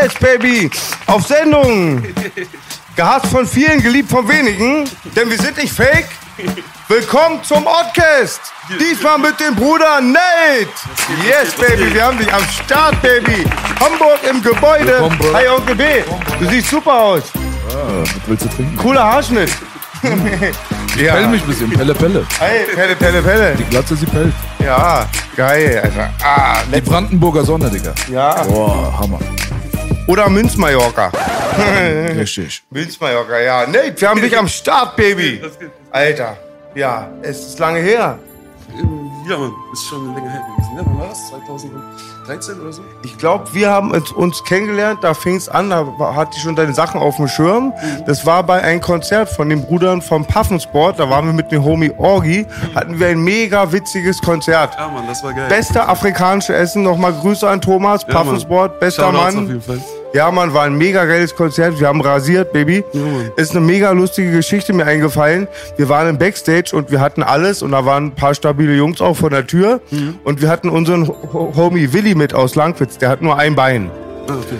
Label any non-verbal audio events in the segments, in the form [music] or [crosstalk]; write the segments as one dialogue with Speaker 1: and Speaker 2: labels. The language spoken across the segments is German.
Speaker 1: Yes, Baby! Auf Sendung! Gehasst von vielen, geliebt von wenigen, denn wir sind nicht fake. Willkommen zum Oddcast! Diesmal mit dem Bruder Nate! Yes, Baby, wir haben dich am Start, Baby! Hamburg im Gebäude! Hi, Onkel B! Du siehst super aus!
Speaker 2: Ah, was willst du trinken?
Speaker 1: Cooler Haarschnitt! ja.
Speaker 2: Pell mich ein bisschen. Pelle, Pelle.
Speaker 1: Hey, Pelle, Pelle, Pelle!
Speaker 2: Die Glatze, sie pellt.
Speaker 1: Ja, geil, Alter. Ah,
Speaker 2: Die Brandenburger Sonne, Digga.
Speaker 1: ja.
Speaker 2: Boah, Hammer.
Speaker 1: Oder Münz-Mallorca. [laughs]
Speaker 2: Richtig.
Speaker 1: Münz-Mallorca, ja. Nate, wir haben dich am Start, Baby. Alter, ja, es ist lange her.
Speaker 3: Ja, Mann, ist schon länger her gewesen. Ne? Wann war das? 2013 oder so?
Speaker 1: Ich glaube, wir haben uns, uns kennengelernt, da fing es an, da hatte ich schon deine Sachen auf dem Schirm. Das war bei einem Konzert von den Brüdern vom Puffensport, da waren wir mit dem Homie Orgi, hatten wir ein mega witziges Konzert.
Speaker 3: Ja, Mann, das war geil.
Speaker 1: Beste afrikanische Essen, nochmal Grüße an Thomas,
Speaker 3: Ja, Mann.
Speaker 1: Puffensport, bester
Speaker 3: Shoutouts auf
Speaker 1: Mann.
Speaker 3: jeden Fall.
Speaker 1: Ja, Mann, war ein mega geiles Konzert. Wir haben rasiert, Baby.
Speaker 3: Mann.
Speaker 1: Ist eine mega lustige Geschichte mir eingefallen. Wir waren im Backstage und wir hatten alles und da waren ein paar stabile Jungs auch vor der Tür.
Speaker 3: Mhm.
Speaker 1: Und wir hatten unseren Ho- Homie Willi mit aus Langwitz. Der hat nur ein Bein.
Speaker 3: Ah, okay.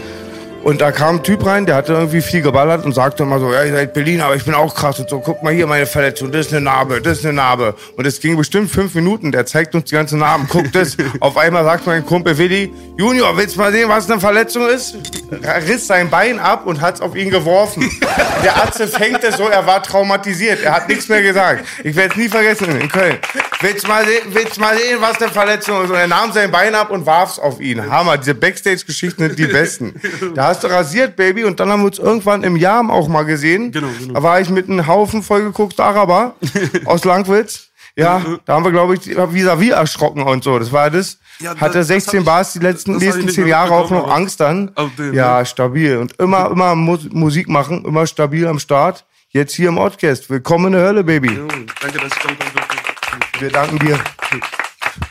Speaker 1: Und da kam ein Typ rein, der hatte irgendwie viel geballert und sagte immer so, ja, ihr seid Berlin, aber ich bin auch krass und so, guck mal hier meine Verletzung, das ist eine Narbe, das ist eine Narbe. Und es ging bestimmt fünf Minuten, der zeigt uns die ganzen Narben, guckt das. [laughs] Auf einmal sagt mein Kumpel Willi, Junior, willst du mal sehen, was eine Verletzung ist? Er riss sein Bein ab und hat's auf ihn geworfen. [laughs] Der Arzt fängt es so, er war traumatisiert, er hat nichts mehr gesagt. Ich werde es nie vergessen in Köln. Willst du mal sehen, willst mal sehen, was eine Verletzung ist? Und er nahm sein Bein ab und warf's auf ihn. Hammer, diese Backstage-Geschichten sind die besten. Da hast du rasiert, Baby, und dann haben wir uns irgendwann im Jahr auch mal gesehen.
Speaker 3: Genau, genau.
Speaker 1: Da war ich mit einem Haufen vollgeguckter Araber [laughs] aus Langwitz. Ja, da haben wir, glaube ich, vis-à-vis erschrocken und so. Das war das.
Speaker 3: Ja, das-
Speaker 1: Hatte
Speaker 3: das
Speaker 1: 16
Speaker 3: hab ich-
Speaker 1: Bars die letzten, nächsten
Speaker 3: nicht
Speaker 1: 10
Speaker 3: mehr
Speaker 1: Jahre auch noch Angst dann.
Speaker 3: Auf den,
Speaker 1: ja,
Speaker 3: ne?
Speaker 1: stabil. Und immer, immer Mus Musik machen, immer stabil am Start. Jetzt hier im Podcast. Willkommen in der Hölle, Baby.
Speaker 3: Ja, Mann, danke, dass ich kommen konnte.
Speaker 1: Wir danken dir.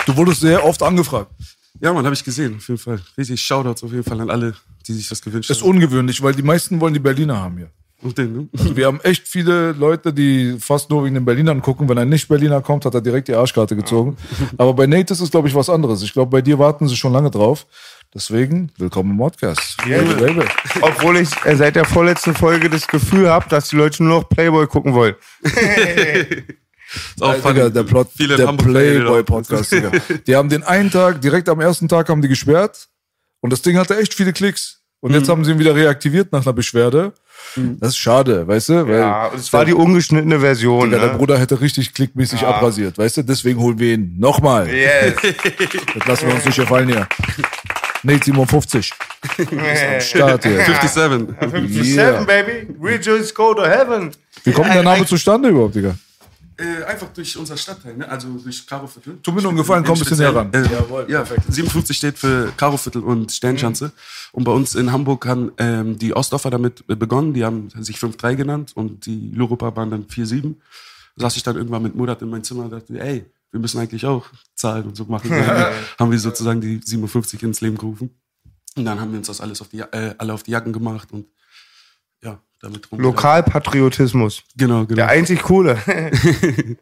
Speaker 2: Du wurdest sehr oft angefragt.
Speaker 3: Ja, Mann, habe ich gesehen, auf jeden Fall. Richtig Shoutouts auf jeden Fall an alle, die sich das gewünscht
Speaker 2: Das ist
Speaker 3: haben.
Speaker 2: ungewöhnlich, weil die meisten wollen die Berliner haben hier.
Speaker 3: Und den, ne?
Speaker 2: Also wir haben echt viele Leute, die fast nur wegen den Berlinern gucken. Wenn ein Nicht-Berliner kommt, hat er direkt die Arschkarte gezogen. Aber bei Nate ist es, glaube ich, was anderes. Ich glaube, bei dir warten sie schon lange drauf. Deswegen, willkommen im Podcast. Baby.
Speaker 1: Obwohl ich seit der vorletzten Folge das Gefühl habe, dass die Leute nur noch Playboy gucken wollen.
Speaker 3: Ist auch
Speaker 2: Digga,
Speaker 3: funny.
Speaker 2: der Plot, der Playboy-Podcast, Digga. Die haben den einen Tag, direkt am ersten Tag haben die gesperrt. Und das Ding hatte echt viele Klicks. Und
Speaker 1: Mhm.
Speaker 2: jetzt haben sie ihn wieder reaktiviert nach einer Beschwerde. Das ist schade, weißt du? Weil
Speaker 1: Ja, es war die ungeschnittene Version.
Speaker 2: Digga, der
Speaker 1: Ne?
Speaker 2: Bruder hätte richtig klickmäßig abrasiert, weißt du? Deswegen holen wir ihn nochmal.
Speaker 1: Yes. [laughs]
Speaker 2: Das lassen wir uns nicht gefallen hier. Nate 57. Start hier.
Speaker 3: 57.
Speaker 1: 57,
Speaker 2: Yeah.
Speaker 1: baby. Just go to heaven.
Speaker 2: Wie kommt denn der Name zustande überhaupt, Digga?
Speaker 3: Äh, einfach durch unser Stadtteil, ne? also durch Karoviertel.
Speaker 2: Tu mir nur einen Gefallen, komm ein bisschen näher ran.
Speaker 3: Äh, ja, 57 steht für Karoviertel und Sternschanze. Und bei uns in Hamburg haben ähm, die Ostdorfer damit begonnen. Die haben sich 5-3 genannt und die Lurupa waren dann 4-7. Saß ich dann irgendwann mit Murat in mein Zimmer und dachte, ey, wir müssen eigentlich auch zahlen und so machen. [laughs] Dann haben wir sozusagen die 57 ins Leben gerufen. Und dann haben wir uns das alles auf die, äh, alle auf die Jacken gemacht und damit rum.
Speaker 1: Lokalpatriotismus.
Speaker 3: Genau, genau.
Speaker 1: Der einzig coole. [laughs]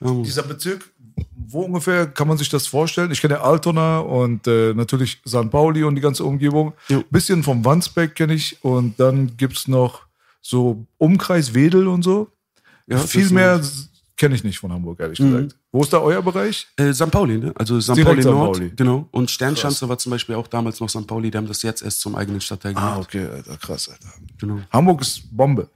Speaker 2: Dieser Bezirk, wo ungefähr kann man sich das vorstellen? Ich kenne Altona und äh, natürlich St. Pauli und die ganze Umgebung.
Speaker 3: Jo.
Speaker 2: Bisschen vom Wandsbeck kenne ich und dann gibt's noch so Umkreis Wedel und so.
Speaker 3: Ja,
Speaker 2: Viel mehr kenne ich nicht von Hamburg, ehrlich gesagt. Wo ist da euer Bereich?
Speaker 3: Äh, St. Pauli, ne? Also St. Pauli
Speaker 2: St.
Speaker 3: Nord.
Speaker 2: Pauli.
Speaker 3: Genau. Und Sternschanze war zum Beispiel auch damals noch St. Pauli, die haben das jetzt erst zum eigenen Stadtteil gemacht.
Speaker 2: Ah, okay, Alter, krass, Alter.
Speaker 3: Genau.
Speaker 2: Hamburg ist Bombe.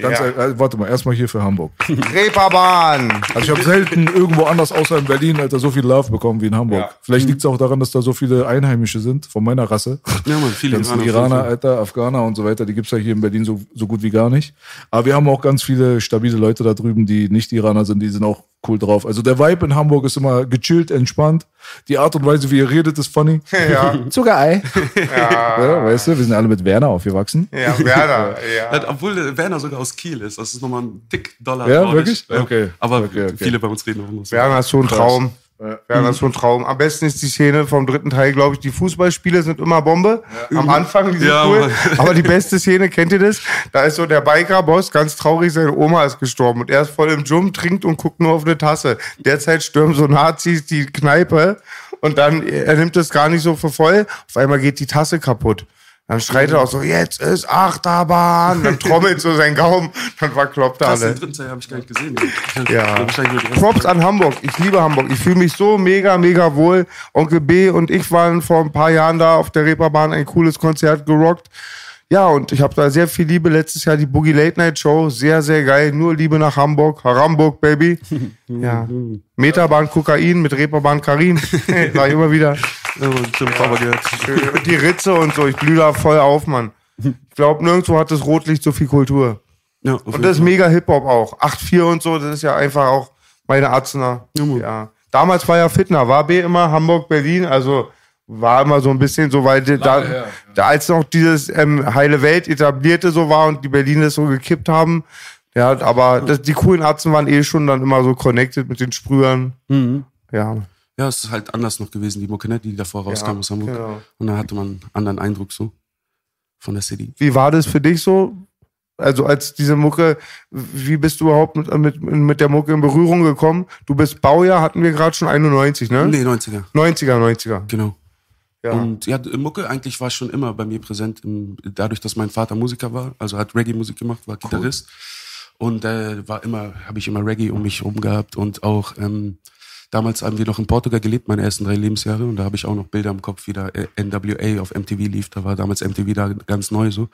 Speaker 2: Ganz,
Speaker 1: Ja.
Speaker 2: äh, warte mal, erstmal hier für Hamburg. [laughs]
Speaker 1: Reeperbahn.
Speaker 2: Also ich habe selten irgendwo anders außer in Berlin, Alter, so viel Love bekommen wie in Hamburg.
Speaker 1: Ja.
Speaker 2: Vielleicht liegt es auch daran, dass da so viele Einheimische sind von meiner Rasse.
Speaker 3: Ja, man, viele
Speaker 2: ganzen
Speaker 3: Iraner.
Speaker 2: Iraner, Alter, Afghaner und so weiter, die gibt's ja hier in Berlin so, so gut wie gar nicht. Aber wir haben auch ganz viele stabile Leute da drüben, die nicht Iraner sind, die sind auch cool drauf. Also der Vibe in Hamburg ist immer gechillt, entspannt. Die Art und Weise, wie ihr redet, ist funny. [laughs]
Speaker 1: Ja.
Speaker 2: Zuckerei.
Speaker 1: Ja.
Speaker 2: Ja, weißt du, wir sind alle mit Werner aufgewachsen.
Speaker 1: Ja, Werder. [laughs] Ja.
Speaker 3: Obwohl Werner sogar aus Kiel ist. Das ist nochmal ein dick Dollar.
Speaker 2: Ja, wirklich? Okay.
Speaker 3: Aber
Speaker 2: Okay, okay.
Speaker 3: viele bei uns reden auch nur so.
Speaker 1: Werner ist so ein Traum.
Speaker 2: Ja.
Speaker 1: Werner ist so ein Traum. Am besten ist die Szene vom dritten Teil, glaube ich. Die Fußballspiele sind immer Bombe. Am Anfang, die sind
Speaker 3: Ja,
Speaker 1: cool. Aber die beste Szene, kennt ihr das? Da ist so der Biker-Boss ganz traurig, seine Oma ist gestorben. Und er ist voll im Gym, trinkt und guckt nur auf eine Tasse. Derzeit stürmen so Nazis die Kneipe. Und dann, er nimmt das gar nicht so für voll. Auf einmal geht die Tasse kaputt. Dann schreit er auch so, jetzt ist Achterbahn. Dann trommelt so sein Gaumen. Dann verkloppt er
Speaker 3: Krass, den
Speaker 1: alle.
Speaker 3: dritten Teil habe ich gar nicht gesehen.
Speaker 1: Ja. Props an Hamburg. Ich liebe Hamburg. Ich fühle mich so mega, mega wohl. Onkel B und ich waren vor ein paar Jahren da auf der Reeperbahn ein cooles Konzert gerockt. Ja, und ich habe da sehr viel Liebe. Letztes Jahr die Boogie Late Night Show. Sehr, sehr geil. Nur Liebe nach Hamburg. Hamburg, Baby. [laughs] Ja. Meterbahn Kokain mit Reeperbahn Karin. [laughs] [laughs] War immer wieder.
Speaker 3: Mann, Tim Faber gehört.
Speaker 1: Und die Ritze und so. Ich blühe da voll auf, Mann. Ich glaube, nirgendwo hat das Rotlicht so viel Kultur.
Speaker 3: Ja,
Speaker 1: Und das ist mega Hip-Hop auch. 8-4 und so, das ist ja einfach auch meine Arzner.
Speaker 3: Ja.
Speaker 1: Ja. Damals war ja Fitner, war B immer Hamburg, Berlin, also war immer so ein bisschen so, weil da,
Speaker 2: her,
Speaker 1: da als noch dieses ähm, heile Welt etablierte so war und die Berliner so gekippt haben, ja, aber das, die coolen Arzten waren eh schon dann immer so connected mit den Sprühern.
Speaker 3: Mhm.
Speaker 1: Ja,
Speaker 3: Ja, es ist halt anders noch gewesen, die Mucke, ne, die davor rauskam aus Hamburg.
Speaker 1: genau.
Speaker 3: Und da hatte man einen anderen Eindruck so von der City.
Speaker 1: Wie war das für dich so? Also als diese Mucke, wie bist du überhaupt mit, mit, mit der Mucke in Berührung gekommen? Du bist Baujahr, hatten wir gerade schon 91, ne?
Speaker 3: Nee, 90er,
Speaker 1: 90er, 90er.
Speaker 3: genau.
Speaker 1: Ja.
Speaker 3: Und ja, Mucke eigentlich war schon immer bei mir präsent, im, dadurch, dass mein Vater Musiker war, also hat Reggae-Musik gemacht, war Gitarrist. Und äh, war immer, habe ich immer Reggae um mich herum gehabt und auch ähm, damals haben wir noch in Portugal gelebt, meine ersten drei Lebensjahre, und da habe ich auch noch Bilder im Kopf, wie da äh, NWA auf MTV lief. Da war damals MTV da ganz neu so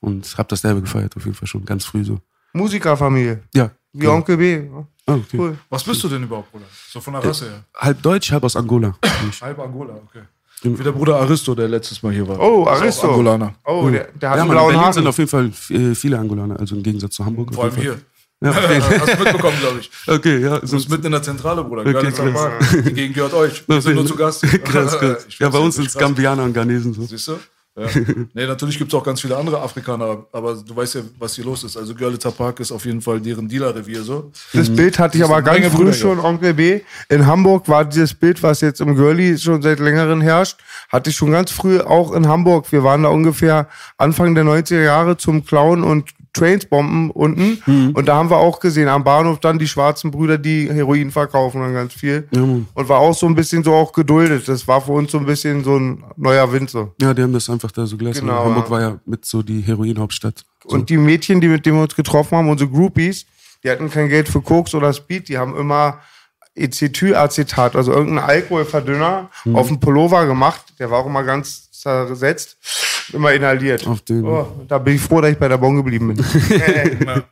Speaker 3: und habe das selber gefeiert auf jeden Fall schon ganz früh so.
Speaker 1: Musikerfamilie.
Speaker 3: Ja.
Speaker 1: Wie
Speaker 3: ja.
Speaker 1: Onkel B.
Speaker 3: Ah, okay.
Speaker 1: Cool.
Speaker 2: Was bist du denn überhaupt, Bruder? So von der Rasse her.
Speaker 3: Halb Deutsch, halb aus Angola.
Speaker 2: Halb Angola, okay. Wie der Bruder Aristo, der letztes Mal hier war.
Speaker 1: Oh, Aristo.
Speaker 2: Angolaner.
Speaker 1: Oh, der, der hat
Speaker 3: Ja,
Speaker 1: einen
Speaker 3: man, in
Speaker 1: blauen
Speaker 3: Berlin sind
Speaker 1: Haaren.
Speaker 3: auf jeden Fall äh, viele Angolaner, also im Gegensatz zu Hamburg.
Speaker 2: Vor allem hier.
Speaker 3: Ja, [laughs]
Speaker 2: Hast du mitbekommen, glaube ich.
Speaker 3: okay, ja.
Speaker 2: Du bist mitten in der Zentrale, Bruder.
Speaker 3: Okay, krass.
Speaker 2: Die Gegend gehört euch. Wir [laughs] sind nur zu Gast. [laughs]
Speaker 3: krass, krass. Ja, bei uns sind es. Gambianer und Ghanesen so.
Speaker 2: Siehst du? Ja. Nee, natürlich gibt es auch ganz viele andere Afrikaner, aber du weißt ja, was hier los ist. Also Görlitzer Park ist auf jeden Fall deren Dealerrevier so.
Speaker 1: Das Bild hatte ich aber ganz früh
Speaker 2: Brüder
Speaker 1: schon, Onkel B. In Hamburg war dieses Bild, was jetzt im Girlie schon seit längerem herrscht, hatte ich schon ganz früh auch in Hamburg. Wir waren da ungefähr Anfang der 90er Jahre zum Klauen und Trainsbomben unten.
Speaker 2: Mhm.
Speaker 1: Und da haben wir auch gesehen am Bahnhof dann die schwarzen Brüder, die Heroin verkaufen dann ganz viel.
Speaker 3: Mann.
Speaker 1: Und war auch so ein bisschen so auch geduldet. Das war für uns so ein bisschen so ein neuer Wind so.
Speaker 3: Ja, die haben das einfach da so gelassen.
Speaker 1: Genau,
Speaker 3: Hamburg
Speaker 1: ja.
Speaker 3: war ja mit so die Heroinhauptstadt. So.
Speaker 1: Und die Mädchen, die mit denen wir uns getroffen haben, unsere Groupies, die hatten kein Geld für Koks oder Speed, die haben immer Acetylacetat, also irgendeinen Alkoholverdünner,
Speaker 3: Mhm.
Speaker 1: auf den Pullover gemacht. Der war auch immer ganz zersetzt, immer inhaliert.
Speaker 3: Auf den-
Speaker 1: Oh, da bin ich froh, dass ich bei der Bon geblieben bin. [laughs]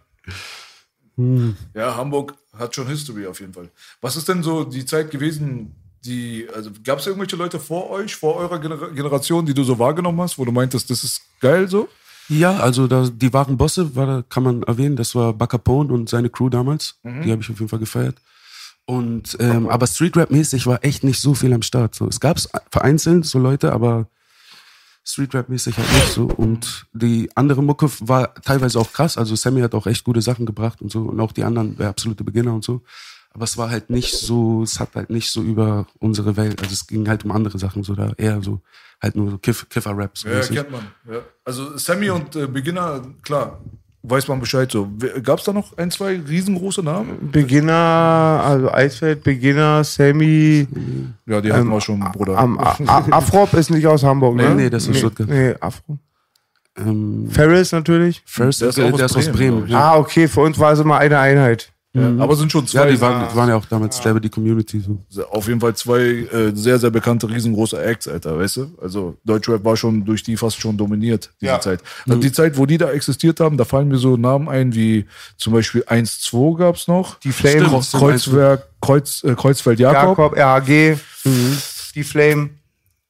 Speaker 2: Ja, Hamburg hat schon History auf jeden Fall. Was ist denn so die Zeit gewesen, die, also gab es irgendwelche Leute vor euch, vor eurer Genera Generation, die du so wahrgenommen hast, wo du meintest, das ist geil so?
Speaker 3: Ja, also da, die wahren Bosse, war, kann man erwähnen, das war Bacapone und seine Crew damals.
Speaker 1: Mhm.
Speaker 3: Die habe ich auf jeden Fall gefeiert. Und ähm, aber Street Rap mäßig war echt nicht so viel am Start. So, es gab vereinzelt so Leute, aber Street Rap mäßig halt nicht so. Und die andere Mucke war teilweise auch krass. Also Sammy hat auch echt gute Sachen gebracht und so. Und auch die anderen wär absolute Beginner und so. Aber es war halt nicht so, es hat halt nicht so über unsere Welt. Also es ging halt um andere Sachen, so da eher so halt nur so Kiff, Kiffer-Raps.
Speaker 2: Ja, kennt man. Ja. Also Sammy und äh, Beginner, klar, weiß man Bescheid so. Gab es da noch ein, zwei riesengroße Namen?
Speaker 1: Beginner, also Eisfeld, Beginner, Sammy,
Speaker 2: Ja, die hatten wir schon, Bruder.
Speaker 1: am, [laughs] Afrop ist nicht aus Hamburg, ne?
Speaker 3: Nee, nee, das ist aus Stuttgart.
Speaker 1: Nee, Afro.
Speaker 3: Ähm,
Speaker 1: Ferris natürlich.
Speaker 3: First,
Speaker 2: Der
Speaker 3: der
Speaker 2: ist
Speaker 3: der
Speaker 2: aus
Speaker 3: ist aus
Speaker 2: Bremen,
Speaker 3: Bremen. Ja.
Speaker 1: Ah, okay, für uns war es immer eine Einheit.
Speaker 2: Ja, aber sind schon zwei.
Speaker 3: Ja, die waren, die waren ja auch damals Sterbe die Community. So.
Speaker 2: auf jeden Fall zwei äh, sehr, sehr bekannte, riesengroße Acts, Alter, weißt du? Also Deutschrap war schon durch die fast schon dominiert, diese
Speaker 1: Ja.
Speaker 2: Zeit. Also die Zeit, wo die da existiert haben, da fallen mir so Namen ein, wie zum Beispiel 1-2 gab's noch.
Speaker 1: Die Flame,
Speaker 3: Stimmt.
Speaker 2: Kreuzwerk, Kreuz, äh, Kreuzfeld Jakob.
Speaker 1: Jakob, RAG, die Flame.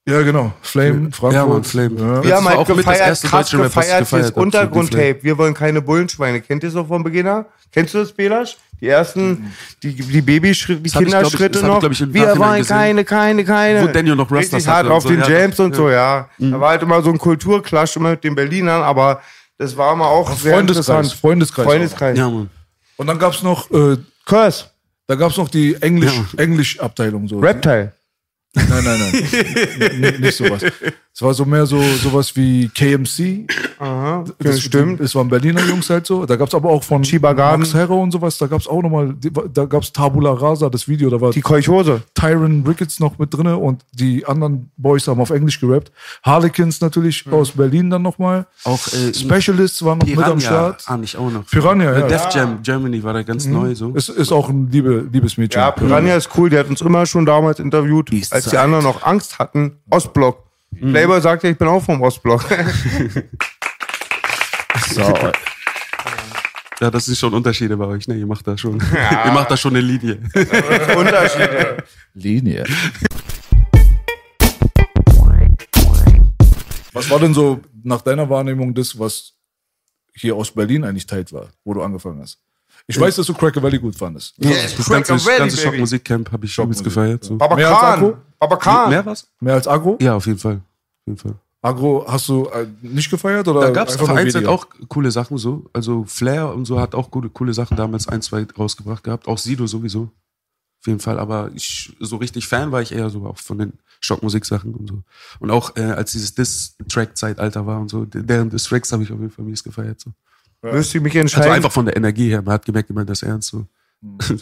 Speaker 2: Ja, genau. Flame, Frankfurt.
Speaker 3: Ja, Mann, Flame.
Speaker 2: Ja.
Speaker 1: Wir haben halt
Speaker 3: auch mit das
Speaker 1: gefeiert,
Speaker 3: erste
Speaker 1: krass gefeiert,
Speaker 3: gefeiert die
Speaker 1: Untergrundtape. Wir wollen keine Bullenschweine. Kennt ihr so vom Beginner? Kennst du das, Belasch? Die ersten, die, die Babyschritte, die
Speaker 3: ich, ich,
Speaker 1: Kinderschritte
Speaker 3: ich,
Speaker 1: noch.
Speaker 3: ich, im
Speaker 1: wir
Speaker 3: gesehen.
Speaker 1: keine, keine, keine.
Speaker 3: Wo Daniel noch Rastas
Speaker 1: Richtig
Speaker 3: hatte
Speaker 1: hart auf
Speaker 3: so,
Speaker 1: den
Speaker 3: ja,
Speaker 1: Jams
Speaker 3: doch.
Speaker 1: und so, ja. Da war halt immer so ein Kulturclash immer mit den Berlinern, aber das war immer auch sehr
Speaker 2: Freundeskreis,
Speaker 1: interessant.
Speaker 2: Freundeskreis.
Speaker 1: Freundeskreis.
Speaker 3: Ja, Mann.
Speaker 2: Und dann gab's noch, äh,
Speaker 1: Curse,
Speaker 2: da gab's noch die Englisch, Englisch-Abteilung. So.
Speaker 1: Reptile.
Speaker 2: Nein, nein, nein. Nicht sowas. Es war so mehr so sowas wie KMC.
Speaker 1: Aha,
Speaker 2: Das
Speaker 1: stimmt.
Speaker 2: Es waren Berliner Jungs halt so. Da gab's aber auch von
Speaker 1: Chiba Garden.
Speaker 2: Max Herre und sowas. Da gab's auch nochmal, da gab's Tabula Rasa, das Video. Da war
Speaker 1: Die Keuchhose.
Speaker 2: Tyron Ricketts noch mit drinne und die anderen Boys haben auf Englisch gerappt. Harlequins natürlich aus Berlin dann nochmal.
Speaker 3: Auch äh,
Speaker 2: Specialists waren noch mit am
Speaker 3: Piranha
Speaker 2: Start.
Speaker 3: ah, nicht auch noch.
Speaker 2: Piranha, ja.
Speaker 3: Äh, Def Jam Germany war da ganz neu so.
Speaker 2: Es ist auch ein liebe, liebes Mädchen.
Speaker 1: Ja, Piranha ist cool. Der hat uns immer schon damals interviewt,
Speaker 3: Die ist
Speaker 1: als die anderen noch Angst hatten. Ostblock. Playboy sagt ja, ich bin auch vom Ostblock. [laughs]
Speaker 2: So,
Speaker 3: Ja, das sind schon Unterschiede bei euch, ne? Ihr macht da schon, [laughs] ihr macht da schon eine Linie. [laughs]
Speaker 1: Unterschiede.
Speaker 2: Linie. Was war denn so nach deiner Wahrnehmung das, was hier aus Berlin eigentlich teilt war, wo du angefangen hast? Ich weiß, dass du Cracker Valley gut fandest.
Speaker 1: Yes,
Speaker 3: Das
Speaker 1: Cracker
Speaker 3: ganze,
Speaker 1: Valley,
Speaker 3: ganze. Schockmusikcamp habe ich schon mit gefeiert. So.
Speaker 1: Baba
Speaker 2: Mehr als?
Speaker 1: Khan. Baba Khan.
Speaker 3: Mehr was?
Speaker 2: Mehr als Agro?
Speaker 3: Ja, auf jeden Fall. Auf jeden Fall.
Speaker 2: Agro hast du äh, nicht gefeiert oder
Speaker 3: Da gab es vereinzelt auch coole Sachen so. Also Flair und so hat auch coole, coole Sachen damals ein, zwei rausgebracht gehabt. Auch Sido sowieso. Auf jeden Fall. Aber ich, so richtig Fan war ich eher so auch von den Schockmusik-Sachen und so. Und auch äh, als dieses Diss-Track-Zeitalter war und so, deren Diss-Tracks habe ich auf jeden Fall mies gefeiert. So.
Speaker 1: Müsste ich mich
Speaker 3: Also
Speaker 1: entscheiden,
Speaker 3: einfach von der Energie her. Man hat gemerkt, immer das ernst so. [laughs]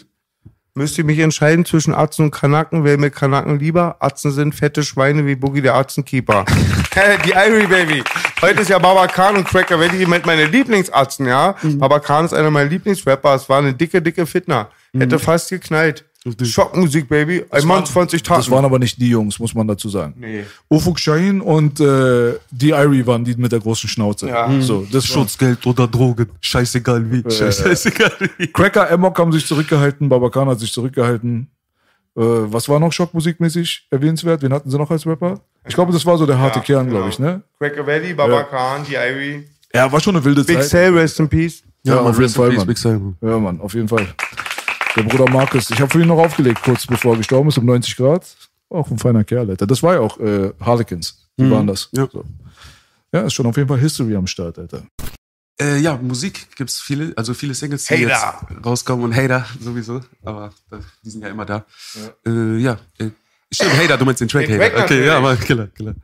Speaker 1: müsste ich mich entscheiden zwischen Atzen und Kanaken. Wer mir Kanaken lieber? Atzen sind fette Schweine wie Boogie der Atzenkeeper. [laughs] die Irie Baby. Heute ist ja Baba Khan und Cracker Valley mit meine Lieblingsatzen, ja. Baba Khan ist einer meiner Lieblingsrapper. Es war eine dicke, dicke Fitner. Hätte fast geknallt. Schockmusik, Baby. Ein Mann 20 Tage.
Speaker 2: Das waren aber nicht die Jungs, muss man dazu sagen.
Speaker 1: Nee.
Speaker 2: Ufuk Shahin und äh, die Irie waren die mit der großen Schnauze.
Speaker 1: Ja.
Speaker 2: So, das
Speaker 3: Schutzgeld oder Drogen. Scheißegal wie. Scheißegal wie.
Speaker 2: Cracker, Emmock haben sich zurückgehalten, Babakan hat sich zurückgehalten. Äh, was war noch schockmusikmäßig erwähnenswert? Wen hatten sie noch als Rapper? Ich glaube, das war so der harte
Speaker 1: Ja,
Speaker 2: Kern,
Speaker 1: genau.
Speaker 2: glaube ich, ne?
Speaker 1: Cracker Valley, Baba
Speaker 2: Ja.
Speaker 1: Khan, die Irie.
Speaker 2: Ja, war schon eine wilde
Speaker 1: Big
Speaker 2: Zeit.
Speaker 1: Sale, rest in peace.
Speaker 2: Ja,
Speaker 3: Mann,
Speaker 2: auf jeden Fall,
Speaker 3: peace,
Speaker 2: Mann.
Speaker 3: Big Sam, Mann.
Speaker 2: Ja, Mann, auf jeden Fall. Der Bruder Markus. Ich habe vorhin noch aufgelegt, kurz bevor er gestorben ist, um 90 Grad. Auch ein feiner Kerl, Alter. Das war ja auch äh, Harlequins. Die waren das.
Speaker 3: Ja.
Speaker 2: So. ja, ist schon auf jeden Fall History am Start, Alter.
Speaker 3: Äh, ja, Musik gibt's viele, also viele Singles, die
Speaker 1: Hater.
Speaker 3: jetzt rauskommen und Hater sowieso, aber die sind ja immer da. Ja, äh, ja äh, stimmt, Hater, du meinst den Track
Speaker 1: Den
Speaker 3: Hater.
Speaker 1: Track
Speaker 3: okay, ja, aber killer, killer.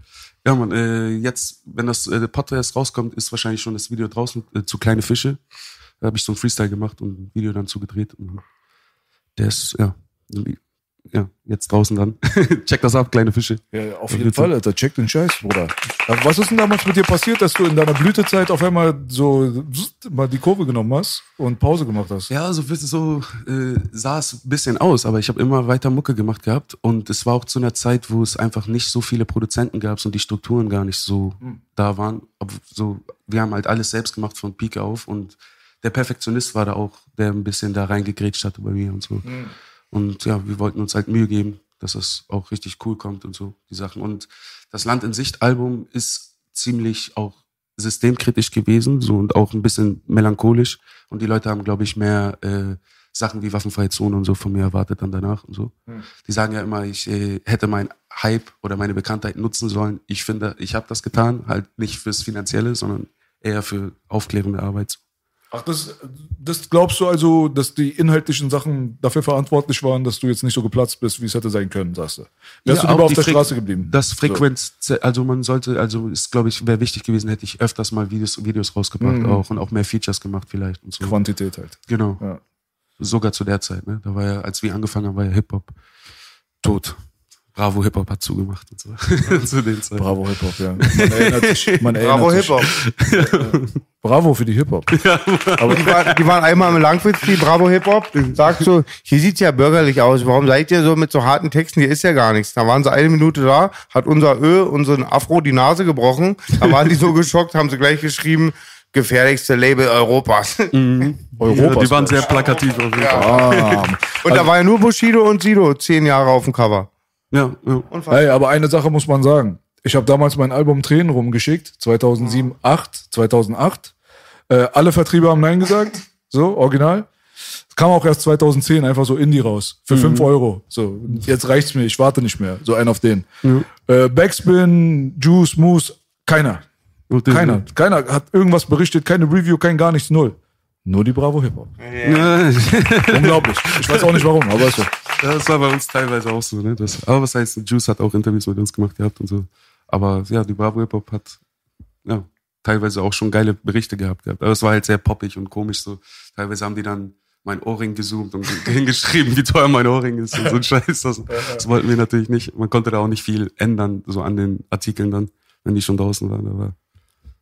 Speaker 3: Ja, man, äh, jetzt, wenn das äh, Podcast rauskommt, ist wahrscheinlich schon das Video draußen äh, zu Kleine Fische. Da habe ich so ein Freestyle gemacht und ein Video dann zugedreht. Und der ist, ja, ja, jetzt draußen dann. [laughs] Check das ab, Kleine Fische.
Speaker 2: Ja, auf jeden Fall, Alter. Check den Scheiß, Bruder. Was ist denn damals mit dir passiert, dass du in deiner Blütezeit auf einmal so mal die Kurve genommen hast und Pause gemacht hast?
Speaker 3: Ja, so, so äh, sah es ein bisschen aus, aber ich habe immer weiter Mucke gemacht gehabt und es war auch zu einer Zeit, wo es einfach nicht so viele Produzenten gab und die Strukturen gar nicht so da waren. Aber so, wir haben halt alles selbst gemacht von Pike auf und der Perfektionist war da auch, der ein bisschen da reingegrätscht hatte bei mir und so. Und ja, wir wollten uns halt Mühe geben, dass es auch richtig cool kommt und so, die Sachen. Und das Land in Sicht Album ist ziemlich auch systemkritisch gewesen, so und auch ein bisschen melancholisch. Und die Leute haben, glaube ich, mehr äh, Sachen wie waffenfreie Zone und so von mir erwartet dann danach und so. Die sagen ja immer, ich äh, hätte mein Hype oder meine Bekanntheit nutzen sollen. Ich finde, ich habe das getan, halt nicht fürs Finanzielle, sondern eher für aufklärende Arbeit.
Speaker 2: Ach, das, das glaubst du also, dass die inhaltlichen Sachen dafür verantwortlich waren, dass du jetzt nicht so geplatzt bist, wie es hätte sein können, sagst du? Wärst du
Speaker 3: auch
Speaker 2: lieber auf der
Speaker 3: Freq-
Speaker 2: Straße geblieben?
Speaker 3: Das Frequenz, also man sollte, also ist, glaube ich, wäre wichtig gewesen, hätte ich öfters mal Videos, Videos rausgebracht
Speaker 2: Mhm.
Speaker 3: auch und auch mehr Features gemacht vielleicht und so.
Speaker 2: Quantität halt.
Speaker 3: Genau.
Speaker 2: Ja.
Speaker 3: Sogar zu der Zeit, ne? Da war ja, als wir angefangen haben, war ja Hip-Hop tot. Bravo Hip Hop hat zugemacht und so. [laughs] Zu den Zeiten.
Speaker 2: Bravo Hip-Hop, ja. Man erinnert sich. [laughs] Man erinnert
Speaker 1: Bravo
Speaker 2: sich.
Speaker 1: Hip-Hop. [laughs]
Speaker 2: Bravo für die Hip-Hop.
Speaker 1: Aber die, waren, die waren einmal im Langwitz, die Bravo Hip-Hop. Sagt so, hier sieht's ja bürgerlich aus. Warum seid ihr so mit so harten Texten? Hier ist ja gar nichts. Da waren sie eine Minute da, hat unser Ö, unseren Afro die Nase gebrochen. Da waren die so geschockt, haben sie gleich geschrieben, gefährlichste Label Europas.
Speaker 2: Europas.
Speaker 3: Ja, die waren sehr plakativ auf jeden Fall.
Speaker 2: Ah.
Speaker 1: Und da war ja nur Bushido und Sido zehn Jahre auf dem Cover.
Speaker 3: Ja, ja.
Speaker 2: Hey, aber eine Sache muss man sagen. Ich habe damals mein Album Tränen rumgeschickt, 2007, 8, 2008. Äh, alle Vertriebe haben Nein gesagt, [laughs] so, original. Es kam auch erst 2010 einfach so Indie raus, für 5 Euro. So, jetzt reicht's mir, ich warte nicht mehr. So ein auf den. Äh, Backspin, Juice, Moose, keiner. Keiner. Keiner hat irgendwas berichtet, keine Review, kein gar nichts, null. Nur die Bravo Hip Hop.
Speaker 3: Ja, [laughs]
Speaker 2: Unglaublich. Ich weiß auch nicht warum, aber ist so. [laughs]
Speaker 3: das war bei uns teilweise auch so. Ne? Das, aber was heißt, Juice hat auch Interviews mit uns gemacht gehabt und so. Aber ja, die Bravo Hip Hop hat ja, teilweise auch schon geile Berichte gehabt. gehabt. Aber es war halt sehr poppig und komisch. So. Teilweise haben die dann mein Ohrring gezoomt und [laughs] hingeschrieben, wie teuer mein Ohrring ist und so ein Scheiß. Das, das wollten wir natürlich nicht. Man konnte da auch nicht viel ändern, so an den Artikeln dann, wenn die schon draußen waren. Aber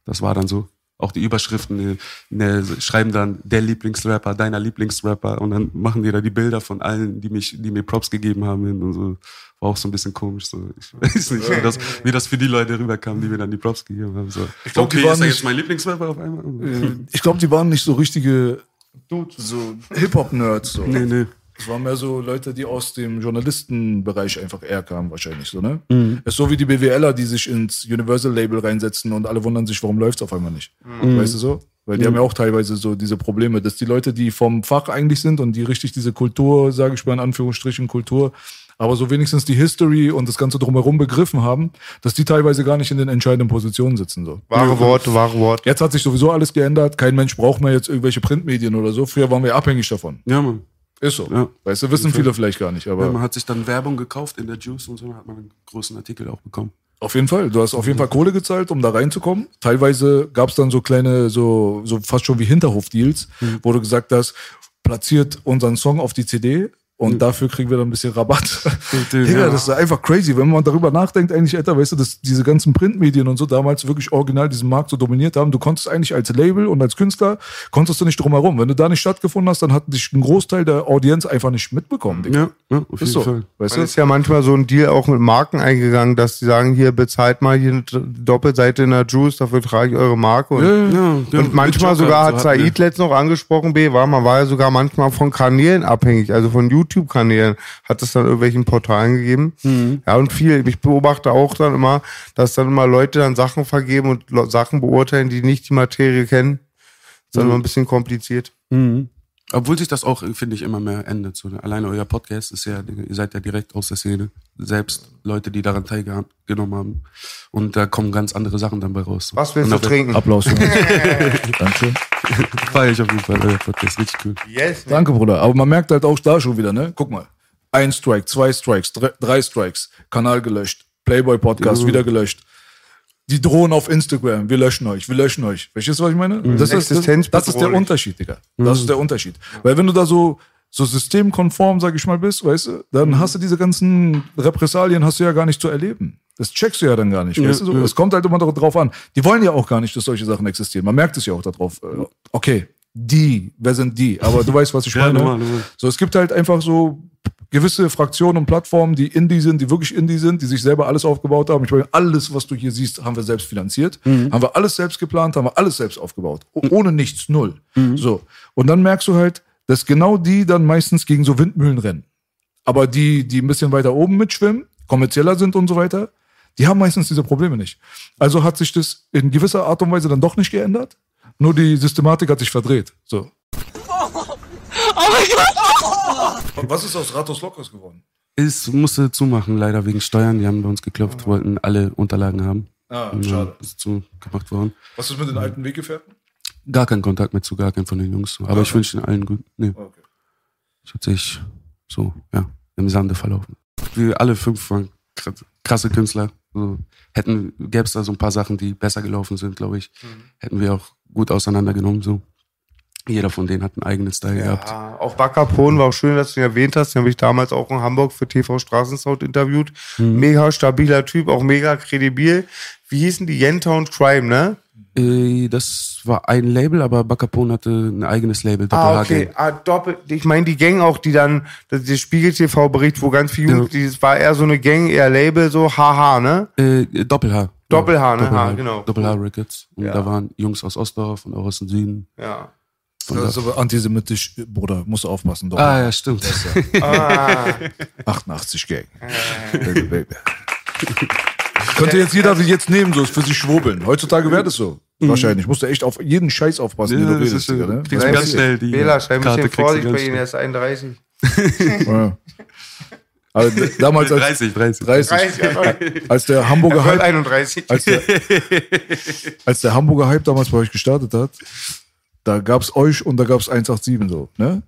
Speaker 3: das war dann so. Auch die Überschriften ne, schreiben dann der Lieblingsrapper, deiner Lieblingsrapper und dann machen die da die Bilder von allen, die mich, die mir Props gegeben haben hin und so. War auch so ein bisschen komisch. So. Ich [laughs] weiß nicht, wie das, wie das für die Leute rüberkam, die mir dann die Props gegeben haben. So. Ich
Speaker 2: glaub, die
Speaker 3: okay,
Speaker 2: waren
Speaker 3: ist er
Speaker 2: nicht-
Speaker 3: jetzt mein Lieblingsrapper auf einmal?
Speaker 2: Äh, Ich glaube, die waren nicht so richtige so Hip-Hop-Nerds. So.
Speaker 3: Nee, nee.
Speaker 2: Es waren mehr so Leute, die aus dem Journalistenbereich einfach eher kamen, wahrscheinlich so, ne?
Speaker 3: Mhm.
Speaker 2: Es ist so wie die BWLer, die sich ins Universal-Label reinsetzen und alle wundern sich, warum läuft's auf einmal nicht.
Speaker 3: Mhm.
Speaker 2: Weißt du so? Weil die haben ja auch teilweise so diese Probleme, dass die Leute, die vom Fach eigentlich sind und die richtig diese Kultur, sage ich mal in Anführungsstrichen Kultur, aber so wenigstens die History und das Ganze drumherum begriffen haben, dass die teilweise gar nicht in den entscheidenden Positionen sitzen. So.
Speaker 1: Wahre Worte, wahre Worte.
Speaker 2: Jetzt hat sich sowieso alles geändert. Kein Mensch braucht mehr jetzt irgendwelche Printmedien oder so. Früher waren wir abhängig davon.
Speaker 3: Ja, man.
Speaker 2: Ist so.
Speaker 3: Ja.
Speaker 2: Weißt du, wissen viele vielleicht gar nicht, aber
Speaker 3: Ja, man hat sich dann Werbung gekauft in der Juice und so, dann hat man einen großen Artikel auch bekommen.
Speaker 2: auf jeden Fall. Du hast auf jeden Fall Kohle gezahlt, um da reinzukommen. Teilweise gab es dann so kleine, so, so fast schon wie Hinterhof-Deals, wo du gesagt hast, platziert unseren Song auf die CD. Und dafür kriegen wir dann ein bisschen Rabatt. [laughs] Digga,
Speaker 3: ja.
Speaker 2: das ist einfach crazy. Wenn man darüber nachdenkt, eigentlich, Alter, weißt du, dass diese ganzen Printmedien und so damals wirklich original diesen Markt so dominiert haben. Du konntest eigentlich als Label und als Künstler, konntest du nicht drum herum. Wenn du da nicht stattgefunden hast, dann hat dich ein Großteil der Audienz einfach nicht mitbekommen, Digga.
Speaker 3: Ja, ja auf
Speaker 2: Ist
Speaker 3: jeden
Speaker 2: so.
Speaker 3: Fall.
Speaker 2: Weißt du?
Speaker 1: ist ja manchmal so ein Deal auch mit Marken eingegangen, dass die sagen, hier bezahlt mal hier eine Doppelseite in der Juice, dafür trage ich eure Marke. Und,
Speaker 3: Ja, ja,
Speaker 1: und manchmal sogar hat Said letztens noch angesprochen, B, war, man war ja sogar manchmal von Kanälen abhängig, also von YouTube-Kanälen, hat es dann irgendwelchen Portalen gegeben.
Speaker 3: Mhm.
Speaker 1: Ja, und viel, ich beobachte auch dann immer, dass dann immer Leute dann Sachen vergeben und Sachen beurteilen, die nicht die Materie kennen. ist dann
Speaker 3: Mhm.
Speaker 1: immer ein bisschen kompliziert.
Speaker 3: Obwohl sich das auch, finde ich, immer mehr ändert. So, ne? Alleine euer Podcast ist ja, ihr seid ja direkt aus der Szene. Selbst Leute, die daran teilgenommen haben. Und da kommen ganz andere Sachen dann bei raus.
Speaker 1: Was willst du trinken?
Speaker 2: Applaus. für uns. [laughs] Danke. [laughs]
Speaker 3: Feier ich auf jeden Fall euer Podcast. Richtig cool.
Speaker 1: Yes.
Speaker 2: Danke, Bruder. Aber man merkt halt auch da schon wieder, ne? Guck mal. Ein Strike, zwei Strikes, drei, drei Strikes, Kanal gelöscht, Playboy Podcast wieder gelöscht. Die drohen auf Instagram, wir löschen euch, wir löschen euch. Verstehst du, was ich meine? Das, ist, das, das ist der. Unterschied, Digga. Das ist der Unterschied. Weil wenn du da so, so systemkonform, sag ich mal, bist, weißt du, dann hast du diese ganzen Repressalien hast du ja gar nicht zu erleben. Das checkst du ja dann gar nicht. weißt du? so? Es kommt halt immer darauf an. Die wollen ja auch gar nicht, dass solche Sachen existieren. Man merkt es ja auch darauf. Äh, Okay, die, wer sind die? Aber du weißt, was ich
Speaker 3: Ja,
Speaker 2: meine.
Speaker 3: normal.
Speaker 2: So, es gibt halt einfach so gewisse Fraktionen und Plattformen, die Indie sind, die wirklich Indie sind, die sich selber alles aufgebaut haben. Ich meine, alles, was du hier siehst, haben wir selbst finanziert, haben wir alles selbst geplant, haben wir alles selbst aufgebaut. O- Ohne nichts, null. So. Und dann merkst du halt, dass genau die dann meistens gegen so Windmühlen rennen. Aber die, die ein bisschen weiter oben mitschwimmen, kommerzieller sind und so weiter, die haben meistens diese Probleme nicht. Also hat sich das in gewisser Art und Weise dann doch nicht geändert. Nur die Systematik hat sich verdreht. So. Was ist aus Ratos Lockers geworden?
Speaker 3: Es musste zumachen, leider wegen Steuern. Die haben bei uns geklopft, wollten alle Unterlagen haben.
Speaker 2: Ah,
Speaker 3: Und
Speaker 2: schade.
Speaker 3: Ist zugemacht worden.
Speaker 2: Was ist mit den alten Weggefährten?
Speaker 3: Gar keinen Kontakt mehr zu gar keinen von den Jungs. Aber ich wünsche ihnen allen gut. Nee,
Speaker 2: Okay.
Speaker 3: es hat sich so, ja, im Sande verlaufen. Wir alle fünf waren kr- krasse Künstler. So, hätten, gäbe es da so ein paar Sachen, die besser gelaufen sind, glaube ich, hätten wir auch gut auseinandergenommen. So. Jeder von denen hat einen eigenen Style gehabt.
Speaker 1: Ja, auch Backerpon war auch schön, dass du ihn erwähnt hast. Den habe ich damals auch in Hamburg für TV Straßensound interviewt. Mega stabiler Typ, auch mega kredibil. Wie hießen die? Yentown Crime, ne?
Speaker 3: Äh, das war ein Label, aber Bacapone hatte ein eigenes Label.
Speaker 1: Ah,
Speaker 3: Doppel
Speaker 1: okay.
Speaker 3: H-Gang.
Speaker 1: Ah, doppelt. Ich meine, die Gang auch, die dann, das, der Spiegel-TV-Bericht, wo ganz viel,
Speaker 3: Ja.
Speaker 1: Das war eher so eine Gang, eher Label, so Haha, ne?
Speaker 3: Äh, Doppel H.
Speaker 1: Doppel H, ne?
Speaker 3: Doppel
Speaker 1: H,
Speaker 3: H,
Speaker 1: genau.
Speaker 3: Doppel H Records. Und
Speaker 1: Ja.
Speaker 3: da waren Jungs aus Ostdorf und auch aus dem Süden.
Speaker 1: Ja.
Speaker 2: Das ist aber antisemitisch, Bruder, musst du aufpassen. Doch.
Speaker 3: Ah, ja, stimmt.
Speaker 1: Ah, [laughs]
Speaker 2: 88 Gang. Baby, baby. Könnte jetzt jeder wie jetzt nehmen, so für sich schwurbeln. Heutzutage wäre das so. Wahrscheinlich. Musst du echt auf jeden Scheiß aufpassen, den du
Speaker 3: Ja, das
Speaker 2: redest,
Speaker 3: ist,
Speaker 2: Digga, ne?
Speaker 3: kriegst du ganz
Speaker 1: das-
Speaker 3: schnell die
Speaker 1: Wähler, schreib ein
Speaker 3: Karte
Speaker 1: bisschen
Speaker 3: kriegst du
Speaker 1: Vorsicht bei Ihnen, er ist 31. [laughs]
Speaker 2: Ja. D- damals als
Speaker 3: 30, 30.
Speaker 2: 30,
Speaker 1: 30, ja,
Speaker 2: als der Hamburger Hype,
Speaker 1: 31.
Speaker 2: als der, [laughs] als der Hamburger Hype damals bei euch gestartet hat, da gab's euch und da gab's 187 so, ne?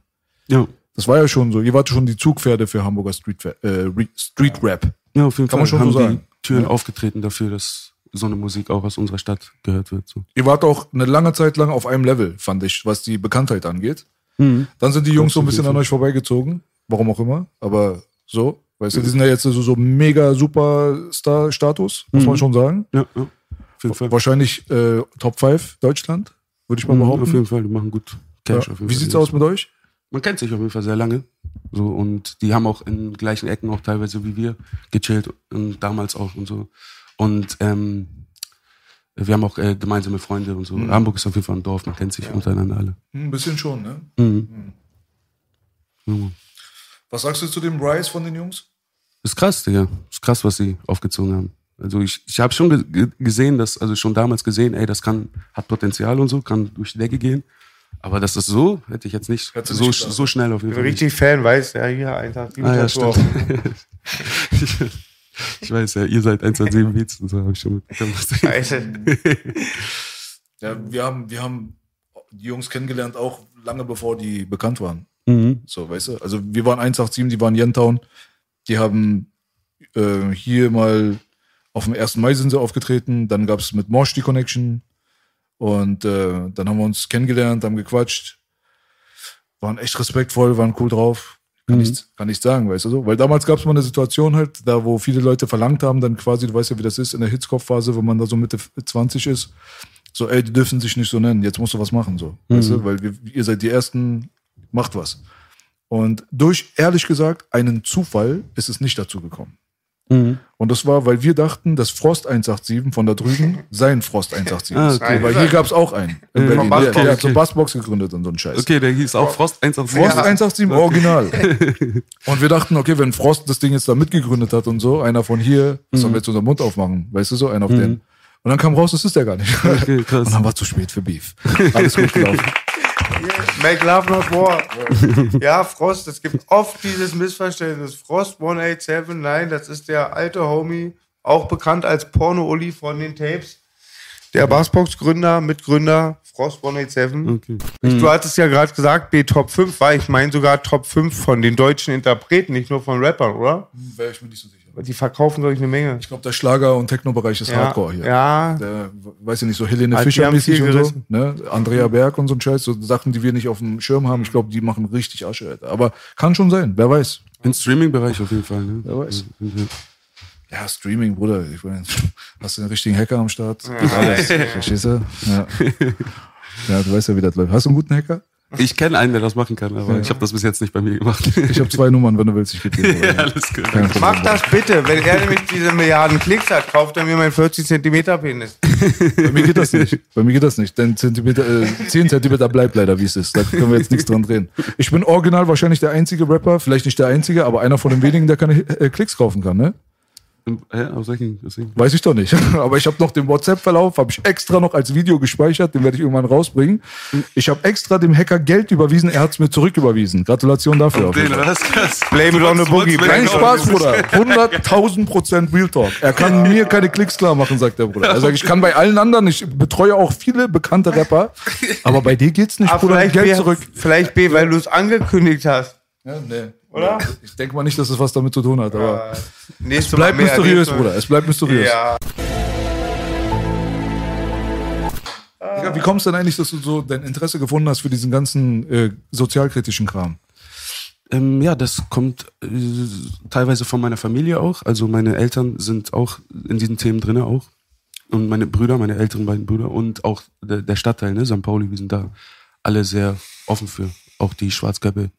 Speaker 3: Ja.
Speaker 2: Das war ja schon so. Ihr wart schon die Zugpferde für Hamburger Street, äh, Re- Street Rap.
Speaker 3: ja, auf jeden
Speaker 2: Kann
Speaker 3: Fall
Speaker 2: man schon
Speaker 3: haben
Speaker 2: so sagen.
Speaker 3: Türen
Speaker 2: Ja.
Speaker 3: aufgetreten dafür, dass so eine Musik auch aus unserer Stadt gehört wird. So.
Speaker 2: Ihr wart auch eine lange Zeit lang auf einem Level, fand ich, was die Bekanntheit angeht.
Speaker 3: Mhm.
Speaker 2: Dann sind die Jungs so ein bisschen an euch vorbeigezogen. Warum auch immer. Aber so. Weißt du, die sind ja jetzt so, so mega Superstar-Status, muss man schon sagen.
Speaker 3: Ja, ja. Auf jeden Fall.
Speaker 2: Wahrscheinlich äh, Top 5 Deutschland, würde ich mal
Speaker 3: Mhm,
Speaker 2: behaupten.
Speaker 3: auf jeden Fall, die machen gut Cash.
Speaker 2: Ja.
Speaker 3: Auf jeden
Speaker 2: Wie sieht's aus mit euch?
Speaker 3: Man kennt sich auf jeden Fall sehr lange. So, und die haben auch in gleichen Ecken auch teilweise wie wir gechillt und damals auch und so. Und ähm, wir haben auch äh, gemeinsame Freunde und so.
Speaker 2: Mhm.
Speaker 3: Hamburg ist auf jeden Fall ein Dorf, man kennt sich untereinander alle.
Speaker 2: Ein bisschen schon, ne?
Speaker 3: Mhm. Ja.
Speaker 2: Was sagst du zu dem Rise von den Jungs?
Speaker 3: Ist krass, Digga. Ist krass, was sie aufgezogen haben. Also ich, ich habe schon ge ge- gesehen, dass, also schon damals gesehen, ey, das kann, hat Potenzial und so, kann durch die Decke gehen. Aber das ist so, hätte ich jetzt nicht, so,
Speaker 2: nicht
Speaker 3: so schnell auf jeden
Speaker 1: Ich bin
Speaker 3: Fall.
Speaker 1: richtig Fan, weißt du? Ja, hier, einfach.
Speaker 3: Ah, ja, stimmt. ich, [laughs] ich weiß ja, ihr seid 127 Beats und so habe ich schon mitbekommen.
Speaker 1: Scheiße.
Speaker 2: Ja, wir haben, wir haben die Jungs kennengelernt, auch lange bevor die bekannt waren.
Speaker 3: Mhm.
Speaker 2: So, weißt du? Also wir waren 187, die waren Yentown. Die haben äh, hier mal auf dem 1. Mai sind sie aufgetreten. Dann gab es mit Mosh die Connection. Und äh, dann haben wir uns kennengelernt, haben gequatscht. Waren echt respektvoll, waren cool drauf. Kann,
Speaker 3: Mhm.
Speaker 2: ich, kann ich sagen, weißt du so? Weil damals gab es mal eine Situation halt, da wo viele Leute verlangt haben, dann quasi, du weißt ja, wie das ist in der Hitzkopfphase, wenn man da so Mitte 20 ist. So, ey, die dürfen sich nicht so nennen, jetzt musst du was machen, so. Weißt
Speaker 3: Mhm.
Speaker 2: du? Weil wir, ihr seid die Ersten, macht was. Und durch, ehrlich gesagt, einen Zufall ist es nicht dazu gekommen.
Speaker 3: Mhm.
Speaker 2: Und das war, weil wir dachten, dass Frost 187 von da drüben sein Frost 187
Speaker 3: Ah,
Speaker 2: ist.
Speaker 3: okay.
Speaker 2: Weil hier gab es auch einen. In
Speaker 3: Mhm.
Speaker 2: Berlin. Der, der hat so. Bassbox gegründet und so ein Scheiß.
Speaker 3: Okay, der hieß auch Frost 187.
Speaker 2: Frost
Speaker 1: Ja.
Speaker 2: 187 Original. [laughs] Und wir dachten, okay, wenn Frost das Ding jetzt da mitgegründet hat und so, einer von hier, was sollen wir jetzt unseren Mund aufmachen? Weißt du so, einer auf den. Und dann kam raus, das ist der gar nicht.
Speaker 3: Okay, krass.
Speaker 2: Und dann war es zu spät für Beef. Alles gut gelaufen. [laughs]
Speaker 1: Make love not war. ja, Frost, es gibt oft dieses Missverständnis. Frost 187, nein, das ist der alte Homie, auch bekannt als Porno-Uli von den Tapes. Der Bassbox-Gründer, Mitgründer, Frost 187.
Speaker 3: Okay.
Speaker 1: Ich, du hattest ja gerade gesagt, B Top 5 war, ich meine sogar Top 5 von den deutschen Interpreten, nicht nur von Rappern, oder?
Speaker 2: Wäre ich mir nicht so sicher.
Speaker 1: Die verkaufen solch eine Menge.
Speaker 2: Ich glaube, der Schlager- und Techno-Bereich ist
Speaker 1: Ja,
Speaker 2: Hardcore hier.
Speaker 1: ja.
Speaker 2: Der, weiß ich nicht, so Helene
Speaker 1: Also die
Speaker 2: Fischer
Speaker 1: haben
Speaker 2: mäßig
Speaker 1: viel
Speaker 2: und so. Ne? Andrea Berg und so ein Scheiß, so Sachen, die wir nicht auf dem Schirm haben. Ich glaube, die machen richtig Asche, Alter. Aber kann schon sein, wer weiß.
Speaker 3: Im Streaming-Bereich auf jeden Fall. Ne?
Speaker 2: Wer weiß.
Speaker 3: Ja.
Speaker 2: Ja, Streaming, Bruder. Ich mein, [laughs] hast du einen richtigen Hacker am Start? Geht Alles. Verstehst du? Ja. [laughs] ja, du weißt ja, wie das läuft. Hast du einen guten Hacker?
Speaker 3: Ich kenne einen, der das machen kann, aber ich habe das bis jetzt nicht bei mir gemacht.
Speaker 2: Ich habe zwei Nummern, wenn du willst, ich gebe dir. [laughs]
Speaker 3: ja, alles gut.
Speaker 1: Mach das bitte. Wenn er nämlich diese Milliarden Klicks hat, kauft er mir meinen 40 Zentimeter Penis.
Speaker 2: Bei mir geht das nicht. Bei mir geht das nicht. Denn Zentimeter, äh, 10 Zentimeter bleibt leider, wie es ist. Da können wir jetzt nichts dran drehen. Ich bin original wahrscheinlich der einzige Rapper, vielleicht nicht der einzige, aber einer von den wenigen, der keine äh, Klicks kaufen kann, ne?
Speaker 3: Hä, aus welchen? aus welchen?
Speaker 2: Weiß ich doch nicht. [laughs] Aber ich habe noch den WhatsApp-Verlauf, habe ich extra noch als Video gespeichert, den werde ich irgendwann rausbringen. Ich habe extra dem Hacker Geld überwiesen, er hat es mir zurücküberwiesen. Gratulation dafür.
Speaker 3: Den, was?
Speaker 1: Blame it on the boogie.
Speaker 2: Kein Spaß, Bruder. 100.000 Prozent Real Talk. Er kann mir keine Klicks klar machen, sagt der Bruder. Er sagt, ich kann bei allen anderen, ich betreue auch viele bekannte Rapper, aber bei dir geht's nicht,
Speaker 1: Aber
Speaker 2: Bruder.
Speaker 1: vielleicht
Speaker 2: Geld
Speaker 1: B,
Speaker 2: zurück.
Speaker 1: vielleicht B, weil du es angekündigt hast.
Speaker 2: Ja, nee.
Speaker 1: Oder?
Speaker 2: Ich denke mal nicht, dass es was damit zu tun hat, aber
Speaker 1: Nächste
Speaker 2: bleibt
Speaker 1: Mal mehr,
Speaker 2: mysteriös, Bruder. Es bleibt mysteriös.
Speaker 1: Ja.
Speaker 2: Wie kommst du denn eigentlich, dass du so dein Interesse gefunden hast für diesen ganzen äh, sozialkritischen Kram?
Speaker 3: Ähm, ja, das kommt äh, teilweise von meiner Familie auch. Also meine Eltern sind auch in diesen Themen drinne auch. Und meine Brüder, meine älteren beiden Brüder und auch der, der Stadtteil, ne, St. Pauli, wir sind da alle sehr offen für. Auch die Schwarzgelbe.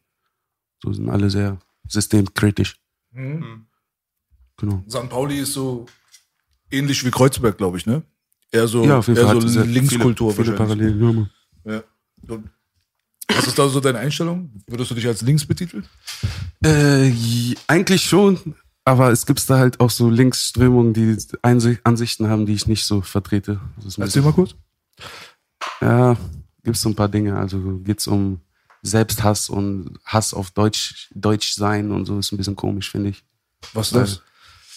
Speaker 3: So sind alle sehr systemkritisch. Genau.
Speaker 2: St. Pauli ist so ähnlich wie Kreuzberg, glaube ich, ne? Eher so,
Speaker 3: Ja, auf jeden
Speaker 2: eher
Speaker 3: Fall.
Speaker 2: so Linkskultur
Speaker 3: Viele, viele. Parallelen. Ja,
Speaker 2: Was ist da so deine Einstellung? Würdest du dich als links betiteln?
Speaker 3: Äh, eigentlich schon, aber es gibt da halt auch so Linksströmungen, die Ansichten haben, die ich nicht so vertrete.
Speaker 2: Erzähl mal kurz.
Speaker 3: Ja, gibt's so ein paar Dinge. Also geht's um Selbsthass und Hass auf Deutsch, Deutsch sein und so. Ist ein bisschen komisch, finde ich.
Speaker 2: Was ist das?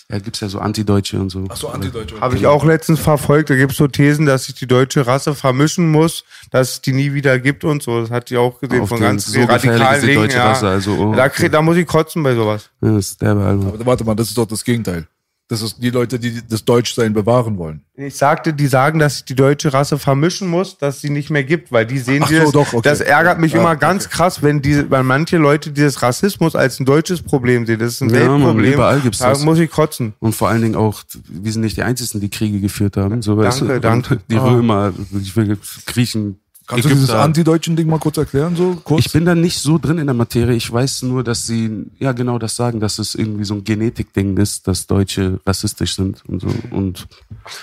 Speaker 3: Ja, gibt's ja so Antideutsche und so.
Speaker 2: Ach so, Antideutsche.
Speaker 1: Habe ich auch letztens verfolgt. Da gibt es so Thesen, dass sich die deutsche Rasse vermischen muss, dass es die nie wieder gibt und so. Das hatte ich auch gesehen
Speaker 3: Auf
Speaker 1: von ganz
Speaker 3: so
Speaker 1: radikalen
Speaker 3: die deutsche
Speaker 1: Ja.
Speaker 3: Rasse, also, oh,
Speaker 1: da, krieg, da muss ich kotzen bei sowas.
Speaker 3: Ja, das ist derbe Album.
Speaker 2: Aber warte mal, das ist doch das Gegenteil. Das ist die Leute, die das Deutschsein bewahren wollen.
Speaker 1: Ich sagte, die sagen, dass sich die deutsche Rasse vermischen muss, dass sie nicht mehr gibt, weil die sehen
Speaker 2: Ach so, doch, okay.
Speaker 1: das ärgert mich
Speaker 2: Ja,
Speaker 1: immer ganz krass, wenn die, weil manche Leute dieses Rassismus als ein deutsches Problem sehen. Das ist ein
Speaker 3: Ja,
Speaker 1: Weltproblem.
Speaker 3: überall gibt's
Speaker 1: da
Speaker 3: das.
Speaker 1: muss ich kotzen.
Speaker 3: Und vor allen Dingen auch, wir sind nicht die Einzigen, die Kriege geführt haben. So, weißt
Speaker 1: Danke,
Speaker 3: du?
Speaker 1: danke.
Speaker 3: Die
Speaker 1: Ah.
Speaker 3: Römer, die Griechen,
Speaker 2: Kannst du dieses
Speaker 3: Ägypter.
Speaker 2: antideutschen Ding mal kurz erklären, so kurz?
Speaker 3: Ich bin da nicht so drin in der Materie. Ich weiß nur, dass sie ja genau das sagen, dass es irgendwie so ein Genetikding ist, dass Deutsche rassistisch sind und so. Und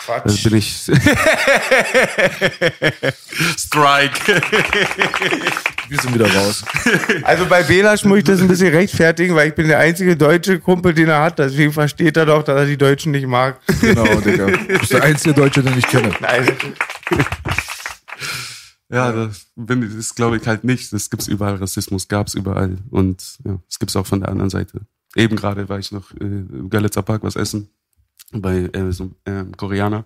Speaker 3: da
Speaker 1: Quatsch.
Speaker 3: bin ich. [laughs] Strike.
Speaker 2: Wir sind wieder raus.
Speaker 1: Also bei Belasch muss ich das ein bisschen rechtfertigen, weil ich bin der einzige deutsche Kumpel, den er hat. Deswegen versteht er doch, dass er die Deutschen nicht mag.
Speaker 2: Genau, Digga. Du bist der einzige Deutsche, den ich kenne.
Speaker 1: Nein.
Speaker 3: Ja, das, das glaube ich halt nicht. Das gibt's überall. Rassismus gab's überall. Und ja, das gibt's auch von der anderen Seite. Eben gerade war ich noch äh, im Görlitzer Park was essen bei äh, so einem ähm, Koreaner.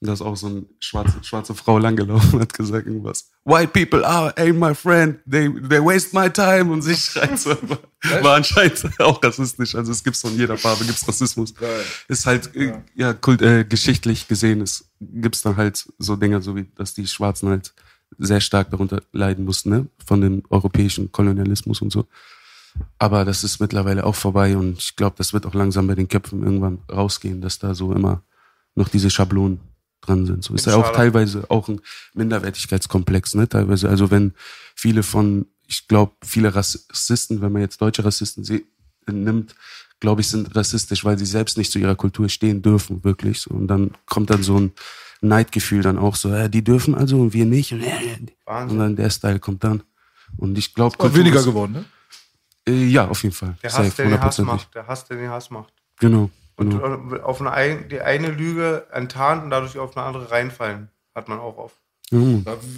Speaker 3: Und da ist auch so eine schwarze, schwarze Frau langgelaufen und [laughs] hat gesagt irgendwas. White people are, ain't my friend. They, they waste my time. Und sie schreit so. War, [laughs] war anscheinend auch rassistisch. Also es gibt's von jeder Farbe, gibt's Rassismus.
Speaker 2: Geil.
Speaker 3: Ist halt, äh, ja, kult, äh, geschichtlich gesehen, ist, gibt's dann halt so Dinge, so wie, dass die Schwarzen halt sehr stark darunter leiden mussten, ne? Von dem europäischen Kolonialismus und so. Aber das ist mittlerweile auch vorbei und ich glaube, das wird auch langsam bei den Köpfen irgendwann rausgehen, dass da so immer noch diese Schablonen dran sind. So ist ja auch teilweise auch ein Minderwertigkeitskomplex, ne? Teilweise. Also wenn viele von, ich glaube, viele Rassisten, wenn man jetzt deutsche Rassisten se- nimmt, glaube ich, sind rassistisch, weil sie selbst nicht zu ihrer Kultur stehen dürfen, wirklich. So. Und dann kommt dann so ein Neidgefühl dann auch so, äh, die dürfen also und wir nicht. Und, äh,
Speaker 1: Wahnsinn.
Speaker 3: und dann der Style kommt dann. Und ich glaube,
Speaker 2: Aber weniger geworden, ne?
Speaker 3: Äh, ja, auf jeden Fall.
Speaker 1: Der
Speaker 3: Safe,
Speaker 1: Hass, der den Hass macht. Der Hass, der den Hass macht.
Speaker 3: Genau.
Speaker 1: Und
Speaker 3: genau.
Speaker 1: äh, auf eine, ein- die eine Lüge enttarnt und dadurch auf eine andere reinfallen. Hat man auch oft.
Speaker 3: Ja.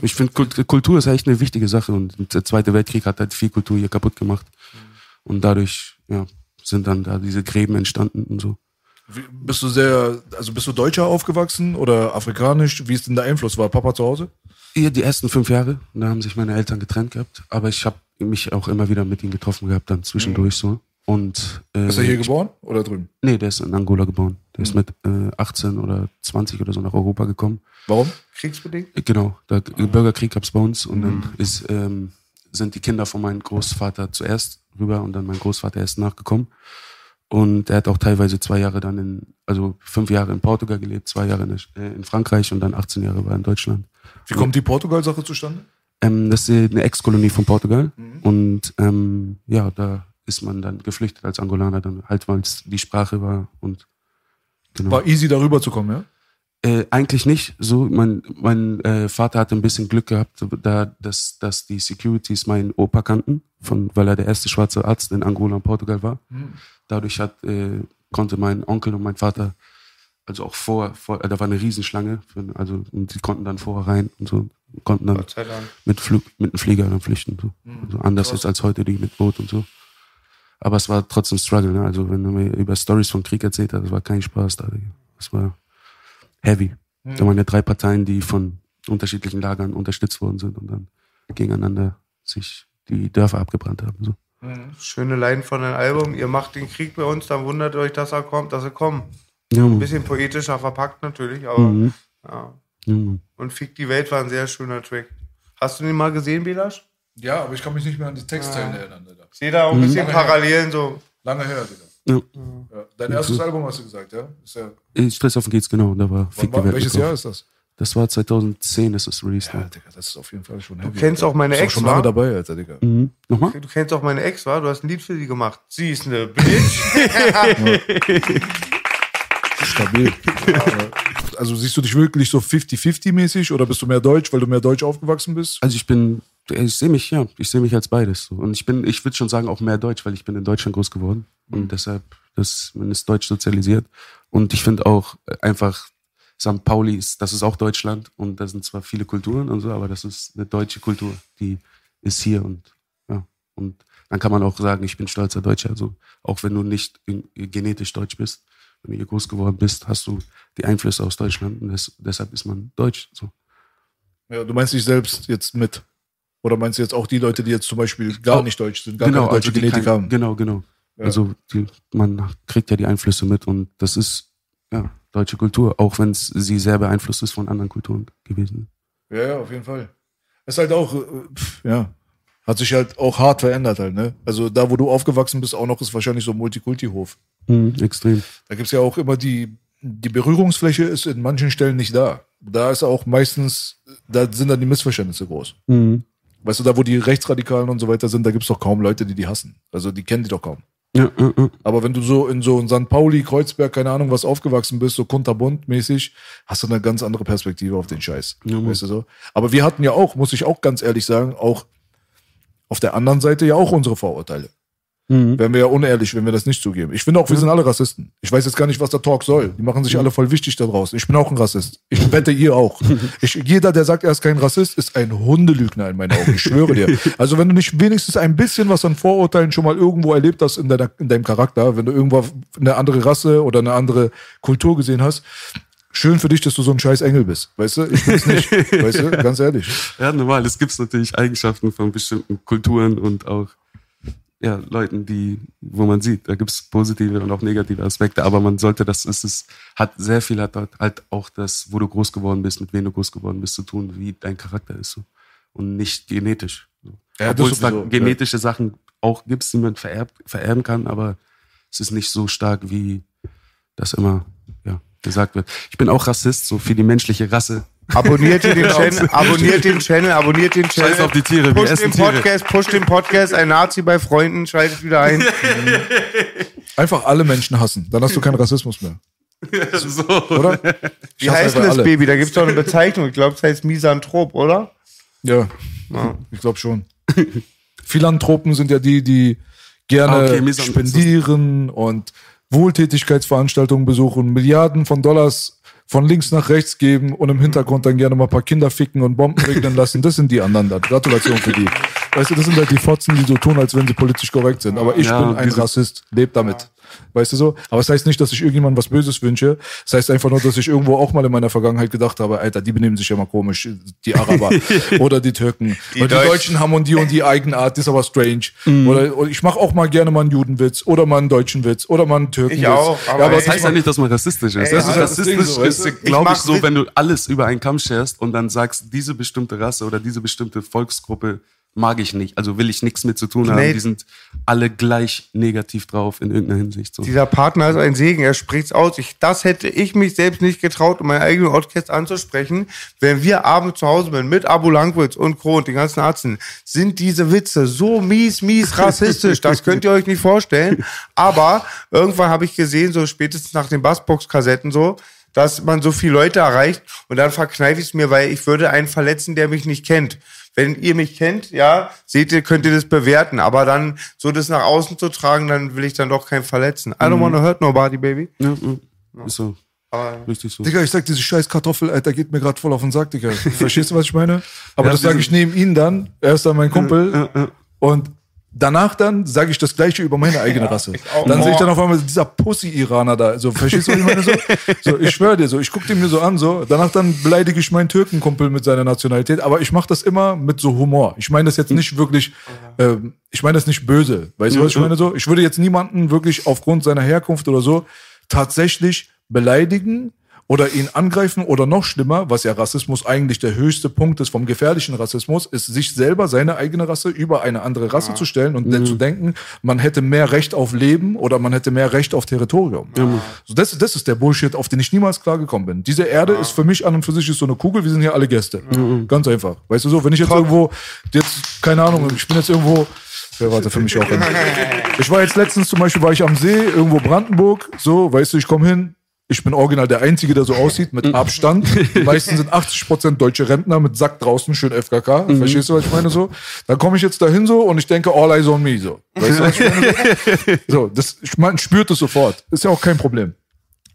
Speaker 3: Ich finde, Kult- Kultur ist echt eine wichtige Sache und der Zweite Weltkrieg hat halt viel Kultur hier kaputt gemacht. Und dadurch, ja, sind dann da diese Gräben entstanden und so.
Speaker 2: Wie, bist du sehr, also bist du Deutscher aufgewachsen oder afrikanisch? Wie ist denn der Einfluss? War Papa zu Hause?
Speaker 3: Ja, die ersten fünf Jahre, da haben sich meine Eltern getrennt gehabt, aber ich habe mich auch immer wieder mit ihnen getroffen gehabt, dann zwischendurch so. Und, äh,
Speaker 2: Ist er hier
Speaker 3: ich-
Speaker 2: geboren oder drüben?
Speaker 3: Nee, der ist in Angola geboren. Der ist mit äh, 18 oder 20 oder so nach Europa gekommen.
Speaker 2: Warum?
Speaker 1: Kriegsbedingt?
Speaker 3: Äh, Genau, der Bürgerkrieg gab's bei uns und dann ist, ähm, sind die Kinder von meinem Großvater zuerst rüber und dann mein Großvater erst nachgekommen. Und er hat auch teilweise zwei Jahre dann in, also fünf Jahre in Portugal gelebt, zwei Jahre in, äh, in Frankreich und dann 18 Jahre war er in Deutschland.
Speaker 2: Wie kommt die Portugal-Sache zustande?
Speaker 3: Ähm, das ist eine Ex-Kolonie von Portugal. Und ähm, ja, da ist man dann geflüchtet als Angolaner, dann halt, weil es die Sprache war und genau.
Speaker 2: War easy darüber zu kommen, ja?
Speaker 3: Äh, eigentlich nicht. So, mein, mein äh, Vater hatte ein bisschen Glück gehabt, da, dass, dass die Securities meinen Opa kannten, von, weil er der erste schwarze Arzt in Angola und Portugal war. Dadurch hat, äh, konnte mein Onkel und mein Vater, also auch vor, vor äh, da war eine Riesenschlange, für, also und sie konnten dann vorher rein und so, konnten dann mit, Flug, mit einem Flieger dann flüchten. So. Also anders jetzt als heute die mit Boot und so. Aber es war trotzdem Struggle. Ne? Also wenn du mir über Stories von Krieg erzählt hast, das war kein Spaß da. Das war heavy. Da waren ja drei Parteien, die von unterschiedlichen Lagern unterstützt worden sind und dann gegeneinander sich die Dörfer abgebrannt haben. So.
Speaker 1: Schöne Line von dem Album. Ihr macht den Krieg bei uns, dann wundert euch, dass er kommt, dass er kommt.
Speaker 3: Ja,
Speaker 1: Ein bisschen poetischer verpackt natürlich, aber
Speaker 3: Mhm.
Speaker 1: ja.
Speaker 3: Mhm.
Speaker 1: Und Fick die Welt war ein sehr schöner Track. Hast du den mal gesehen, Belasch?
Speaker 2: Ja, aber ich kann mich nicht mehr an die Textzeilen erinnern, Alter.
Speaker 1: Ich sehe da auch ein bisschen Parallelen so.
Speaker 2: Lange her, Digga.
Speaker 3: Ja.
Speaker 2: Ja. Dein erstes Album hast du gesagt, ja? Ist ja
Speaker 3: In Stress auf den geht's, genau. Da war Fick die Welt
Speaker 2: welches. Jahr ist das?
Speaker 3: Das war 2010, ist es released.
Speaker 2: Ja. Digga, das ist auf jeden Fall schon heavy.
Speaker 1: kennst auch meine Ex,
Speaker 2: schon lange dabei, Alter, Digga.
Speaker 3: Mhm. Nochmal?
Speaker 1: Du kennst auch meine Ex, wa? Du hast ein Lied für sie gemacht. Sie ist eine Bitch. [laughs]
Speaker 2: Stabil. Also siehst du dich wirklich so 50-50-mäßig oder bist du mehr Deutsch, weil du mehr Deutsch aufgewachsen bist?
Speaker 3: Also ich bin, ich sehe mich, ja, ich sehe mich als beides. Und ich bin, ich würde schon sagen, auch mehr Deutsch, weil ich bin in Deutschland groß geworden. Und deshalb, das, man ist deutsch sozialisiert. Und ich finde auch einfach, St. Pauli ist, das ist auch Deutschland. Und da sind zwar viele Kulturen und so, aber das ist eine deutsche Kultur, die ist hier und, ja. Und dann kann man auch sagen, ich bin stolzer Deutscher. Also, auch wenn du nicht in, genetisch deutsch bist, wenn du hier groß geworden bist, hast du die Einflüsse aus Deutschland und des, deshalb ist man deutsch. So.
Speaker 2: Ja, du meinst dich selbst jetzt mit. Oder meinst du jetzt auch die Leute, die jetzt zum Beispiel gar nicht deutsch sind, gar keine deutsche
Speaker 3: also
Speaker 2: Genetik haben?
Speaker 3: Genau, genau.
Speaker 2: Ja.
Speaker 3: Also die, man kriegt ja die Einflüsse mit und das ist ja deutsche Kultur, auch wenn es sie sehr beeinflusst ist von anderen Kulturen gewesen.
Speaker 2: Ja, ja, auf jeden Fall. Ist halt auch, äh, pf, ja, hat sich halt auch hart verändert halt, ne? Also da, wo du aufgewachsen bist, auch noch ist wahrscheinlich so ein Multikulti-Hof.
Speaker 3: Mhm, extrem.
Speaker 2: Da gibt's ja auch immer die, die Berührungsfläche ist in manchen Stellen nicht da. Da ist auch meistens, da sind dann die Missverständnisse groß.
Speaker 3: Mhm.
Speaker 2: Weißt du, da wo die Rechtsradikalen und so weiter sind, da gibt's doch kaum Leute, die die hassen. Also die kennen die doch kaum.
Speaker 3: Ja, ja, ja.
Speaker 2: Aber wenn du so in so in St. Pauli, Kreuzberg, keine Ahnung was aufgewachsen bist, so kunterbunt mäßig, hast du eine ganz andere Perspektive auf den Scheiß. Weißt du so? Aber wir hatten ja auch, muss ich auch ganz ehrlich sagen, auch auf der anderen Seite ja auch unsere Vorurteile.
Speaker 3: Mhm.
Speaker 2: Wären wir ja unehrlich, wenn wir das nicht zugeben. Ich finde auch, wir sind alle Rassisten. Ich weiß jetzt gar nicht, was der Talk soll. Die machen sich alle voll wichtig da draußen. Ich bin auch ein Rassist. Ich wette, ihr auch. [laughs] Ich, jeder, der sagt, er ist kein Rassist, ist ein Hundelügner in meinen Augen. Ich schwöre dir. [laughs] Also wenn du nicht wenigstens ein bisschen was an Vorurteilen schon mal irgendwo erlebt hast in, deiner, in deinem Charakter, wenn du irgendwo eine andere Rasse oder eine andere Kultur gesehen hast, schön für dich, dass du so ein scheiß Engel bist. Weißt du? Ich bin's nicht. [laughs] Weißt du? Ganz ehrlich.
Speaker 3: ja, normal. Es gibt natürlich Eigenschaften von bestimmten Kulturen und auch ja, Leuten, die, wo man sieht, da gibt es positive und auch negative Aspekte, aber man sollte das, es ist, hat sehr viel hat dort halt auch das, wo du groß geworden bist, mit wem du groß geworden bist, zu tun, wie dein Charakter ist. So. Und nicht genetisch. So.
Speaker 2: Ja,
Speaker 3: Obwohl es da genetische Sachen auch gibt, die man vererbt, vererben kann, aber es ist nicht so stark, wie das immer ja, gesagt wird. Ich bin auch Rassist, so für die menschliche Rasse.
Speaker 1: Abonniert den Channel, abonniert den Channel, abonniert den Channel.
Speaker 3: Scheiß auf die Tiere, wir
Speaker 1: Push
Speaker 3: essen
Speaker 1: den
Speaker 3: Tiere.
Speaker 1: Podcast, push den Podcast, ein Nazi bei Freunden, schaltet wieder ein. [laughs]
Speaker 2: Einfach alle Menschen hassen. Dann hast du keinen Rassismus mehr. [laughs]
Speaker 3: so.
Speaker 2: Oder?
Speaker 1: Wie heißt denn das
Speaker 2: alle.
Speaker 1: Baby? Da gibt's doch eine Bezeichnung. Ich glaube, es heißt Misanthrop, oder?
Speaker 2: Ja, ich glaube schon. [laughs] Philanthropen sind ja die, die gerne
Speaker 3: Ah, okay,
Speaker 2: spendieren und Wohltätigkeitsveranstaltungen besuchen, Milliarden von Dollars von links nach rechts geben und im Hintergrund dann gerne mal ein paar Kinder ficken und Bomben regnen lassen. Das sind die anderen da. Gratulation für die. Weißt du, das sind halt die Fotzen, die so tun, als wenn sie politisch korrekt sind. Aber ich
Speaker 3: Ja,
Speaker 2: bin ein Rassist. Lebt damit. Weißt du so? Aber es das heißt nicht, dass ich irgendjemandem was Böses wünsche. Es heißt einfach nur, dass ich irgendwo auch mal in meiner Vergangenheit gedacht habe, Alter, die benehmen sich ja mal komisch, die Araber [laughs] oder die Türken. Die, oder die
Speaker 1: Deutschen.
Speaker 2: Deutschen haben und die und die Eigenart, das ist aber strange.
Speaker 3: Mhm.
Speaker 2: Oder, oder ich mache auch mal gerne mal einen Judenwitz oder mal einen deutschen Witz oder mal einen Türkenwitz.
Speaker 1: Ich auch, aber
Speaker 2: ja, aber
Speaker 1: das
Speaker 3: Das heißt ja nicht, dass man rassistisch ist.
Speaker 1: Ey,
Speaker 3: das
Speaker 1: ja,
Speaker 3: ist
Speaker 2: das das
Speaker 3: rassistisch
Speaker 2: so, weißt
Speaker 3: ist,
Speaker 2: du?
Speaker 3: Glaube ich, so, wenn du alles über einen Kamm scherst und dann sagst, diese bestimmte Rasse oder diese bestimmte Volksgruppe mag ich nicht. Also will ich nichts mit zu tun haben.
Speaker 1: Nee.
Speaker 3: Die sind alle gleich negativ drauf in irgendeiner Hinsicht. So.
Speaker 1: Dieser Partner ist ein Segen, er spricht's aus. Ich, das hätte ich mich selbst nicht getraut, um meinen eigenen Podcast anzusprechen. Wenn wir abends zu Hause sind mit Abu Langwitz und Co. und den ganzen Ärzten, sind diese Witze so mies, mies rassistisch. Das könnt ihr euch nicht vorstellen. Aber irgendwann habe ich gesehen, so spätestens nach den Bassbox-Kassetten so, dass man so viele Leute erreicht und dann verkneife ich es mir, weil ich würde einen verletzen, der mich nicht kennt. Wenn ihr mich kennt, ja, seht ihr, könnt ihr das bewerten. Aber dann so das nach außen zu tragen, dann will ich dann doch keinen verletzen. I don't wanna hurt nobody, baby.
Speaker 3: Ja, ja. Ist so.
Speaker 1: Aber
Speaker 3: Richtig so.
Speaker 2: Digga, ich sag, diese scheiß Kartoffel, Alter, geht mir gerade voll auf den Sack, Digga. [laughs] Verstehst du, was ich meine? Aber
Speaker 3: Ja,
Speaker 2: das sage ich neben ihn dann. Er ist dann mein Kumpel. Und danach dann sage ich das Gleiche über meine [laughs] eigene Rasse. Dann sehe ich dann auf einmal dieser Pussy-Iraner da. So, verstehst du, was ich meine? So, so ich schwöre dir so, ich gucke den mir so an, so. Danach dann beleidige ich meinen Türkenkumpel mit seiner Nationalität. Aber ich mache das immer mit so Humor. Ich meine das jetzt nicht wirklich, ähm, ich meine das nicht böse. Weißt du, was ich meine? So, ich würde jetzt niemanden wirklich aufgrund seiner Herkunft oder so tatsächlich beleidigen oder ihn angreifen oder noch schlimmer, was ja Rassismus eigentlich der höchste Punkt ist vom gefährlichen Rassismus, ist sich selber, seine eigene Rasse über eine andere Rasse zu stellen und dann zu denken, man hätte mehr Recht auf Leben oder man hätte mehr Recht auf Territorium. So, das, das ist der Bullshit, auf den ich niemals klargekommen bin. Diese Erde ist für mich an und für sich ist so eine Kugel, wir sind hier alle Gäste. Ganz einfach. Weißt du so, wenn ich jetzt irgendwo, jetzt, keine Ahnung, ich bin jetzt irgendwo, ja, warte, für mich auch. Hin. [laughs] Ich war jetzt letztens zum Beispiel, war ich am See, irgendwo Brandenburg, so, weißt du, ich komme hin, ich bin original der Einzige, der so aussieht, mit Abstand. Die [laughs] meisten sind 80% deutsche Rentner mit Sack draußen, schön FKK. Verstehst du, was ich meine so? Dann komme ich jetzt dahin so und ich denke, all eyes on me so. Weißt du, was ich meine [laughs] so? das, man spürt es sofort. Ist ja auch kein Problem.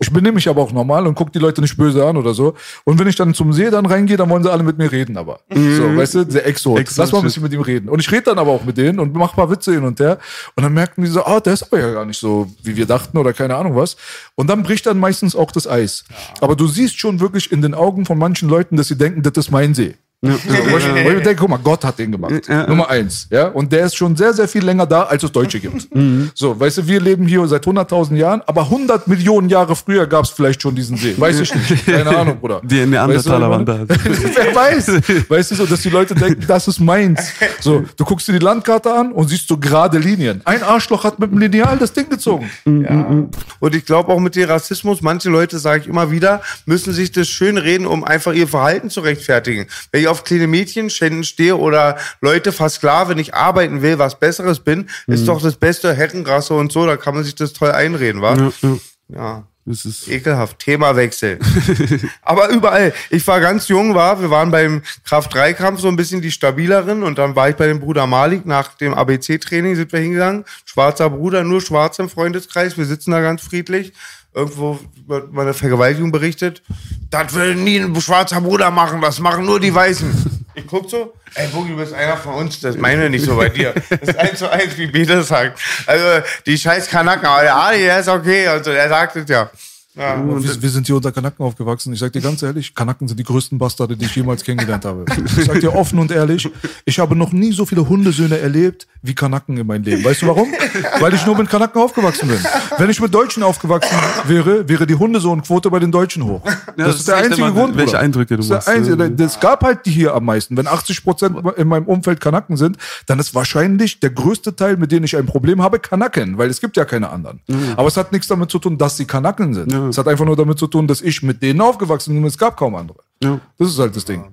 Speaker 2: Ich benehme mich aber auch normal und gucke die Leute nicht böse an oder so. Und wenn ich dann zum See dann reingehe, dann wollen sie alle mit mir reden, aber. So, weißt du, der Exot.
Speaker 3: Exot,
Speaker 2: Lass mal ein bisschen mit ihm reden. Und ich rede dann aber auch mit denen und mach ein paar Witze hin und her. Und dann merken die so, ah, der ist aber ja gar nicht so, wie wir dachten oder keine Ahnung was. Und dann bricht dann meistens auch das Eis. Aber du siehst schon wirklich in den Augen von manchen Leuten, dass sie denken, das ist mein See. So, wo, ich, wo ich denke, guck mal, Gott hat den gemacht. Nummer eins. Ja? Und der ist schon sehr, sehr viel länger da, als es Deutsche gibt. [laughs] So, weißt du, wir leben hier seit 100.000 Jahren, aber 100 Millionen Jahre früher gab es vielleicht schon diesen See. Weiß ich nicht. [laughs] Keine Ahnung, Bruder.
Speaker 3: Die Neandertaler
Speaker 2: Weißt du,
Speaker 3: waren da. [laughs]
Speaker 2: Wer weiß. Weißt du so, dass die Leute denken, das ist meins. So, du guckst dir die Landkarte an und siehst so gerade Linien. Ein Arschloch hat mit dem Lineal das Ding gezogen.
Speaker 1: Und ich glaube auch mit dem Rassismus, manche Leute, sage ich immer wieder, müssen sich das schön reden, um einfach ihr Verhalten zu rechtfertigen. Wenn ich auf kleine Mädchen stehe oder Leute versklave, wenn ich arbeiten will, was Besseres bin, ist doch das beste Herrenrasse und so, da kann man sich das toll einreden, wa?
Speaker 3: Ja, ja.
Speaker 1: Ja.
Speaker 3: Das ist,
Speaker 1: Ekelhaft. Themawechsel. [laughs] Aber überall. Ich war ganz jung, war, wir waren beim Kraft-3-Kampf so ein bisschen die stabileren und dann war ich bei dem Bruder Malik nach dem ABC-Training, sind wir hingegangen. Schwarzer Bruder, nur schwarz im Freundeskreis. Wir sitzen da ganz friedlich. Irgendwo wird mal eine Vergewaltigung berichtet. Das will nie ein schwarzer Bruder machen, das machen nur die Weißen. Ich guck so, ey Boogie, du bist einer von uns, das meine ich nicht so bei dir. Das ist eins zu eins, wie Peter sagt. Also, die scheiß Kanaken, aber der Ali, der ist okay und so, der sagt es ja. ja und
Speaker 2: Wir, wir sind hier unter Kanaken aufgewachsen. Ich sag dir ganz ehrlich, Kanaken sind die größten Bastarde, die ich jemals kennengelernt habe. Ich sag dir offen und ehrlich, ich habe noch nie so viele Hundesöhne erlebt wie Kanaken in meinem Leben. Weißt du warum? Weil ich nur mit Kanaken aufgewachsen bin. Wenn ich mit Deutschen aufgewachsen wäre, wäre die Hundesohnquote bei den Deutschen hoch. das, ist der einzige
Speaker 3: immer,
Speaker 2: Grund.
Speaker 3: welche. Eindrücke du
Speaker 2: das der
Speaker 3: machst.
Speaker 2: einzige, das gab halt die hier am meisten. Wenn 80 Prozent in meinem Umfeld Kanaken sind, dann ist wahrscheinlich der größte Teil, mit dem ich ein Problem habe, Kanaken, weil es gibt ja keine anderen. Aber es hat nichts damit zu tun, dass sie Kanaken sind. Es hat einfach nur damit zu tun, dass ich mit denen aufgewachsen bin und es gab kaum andere.
Speaker 3: Ja.
Speaker 2: Das ist halt das Ding.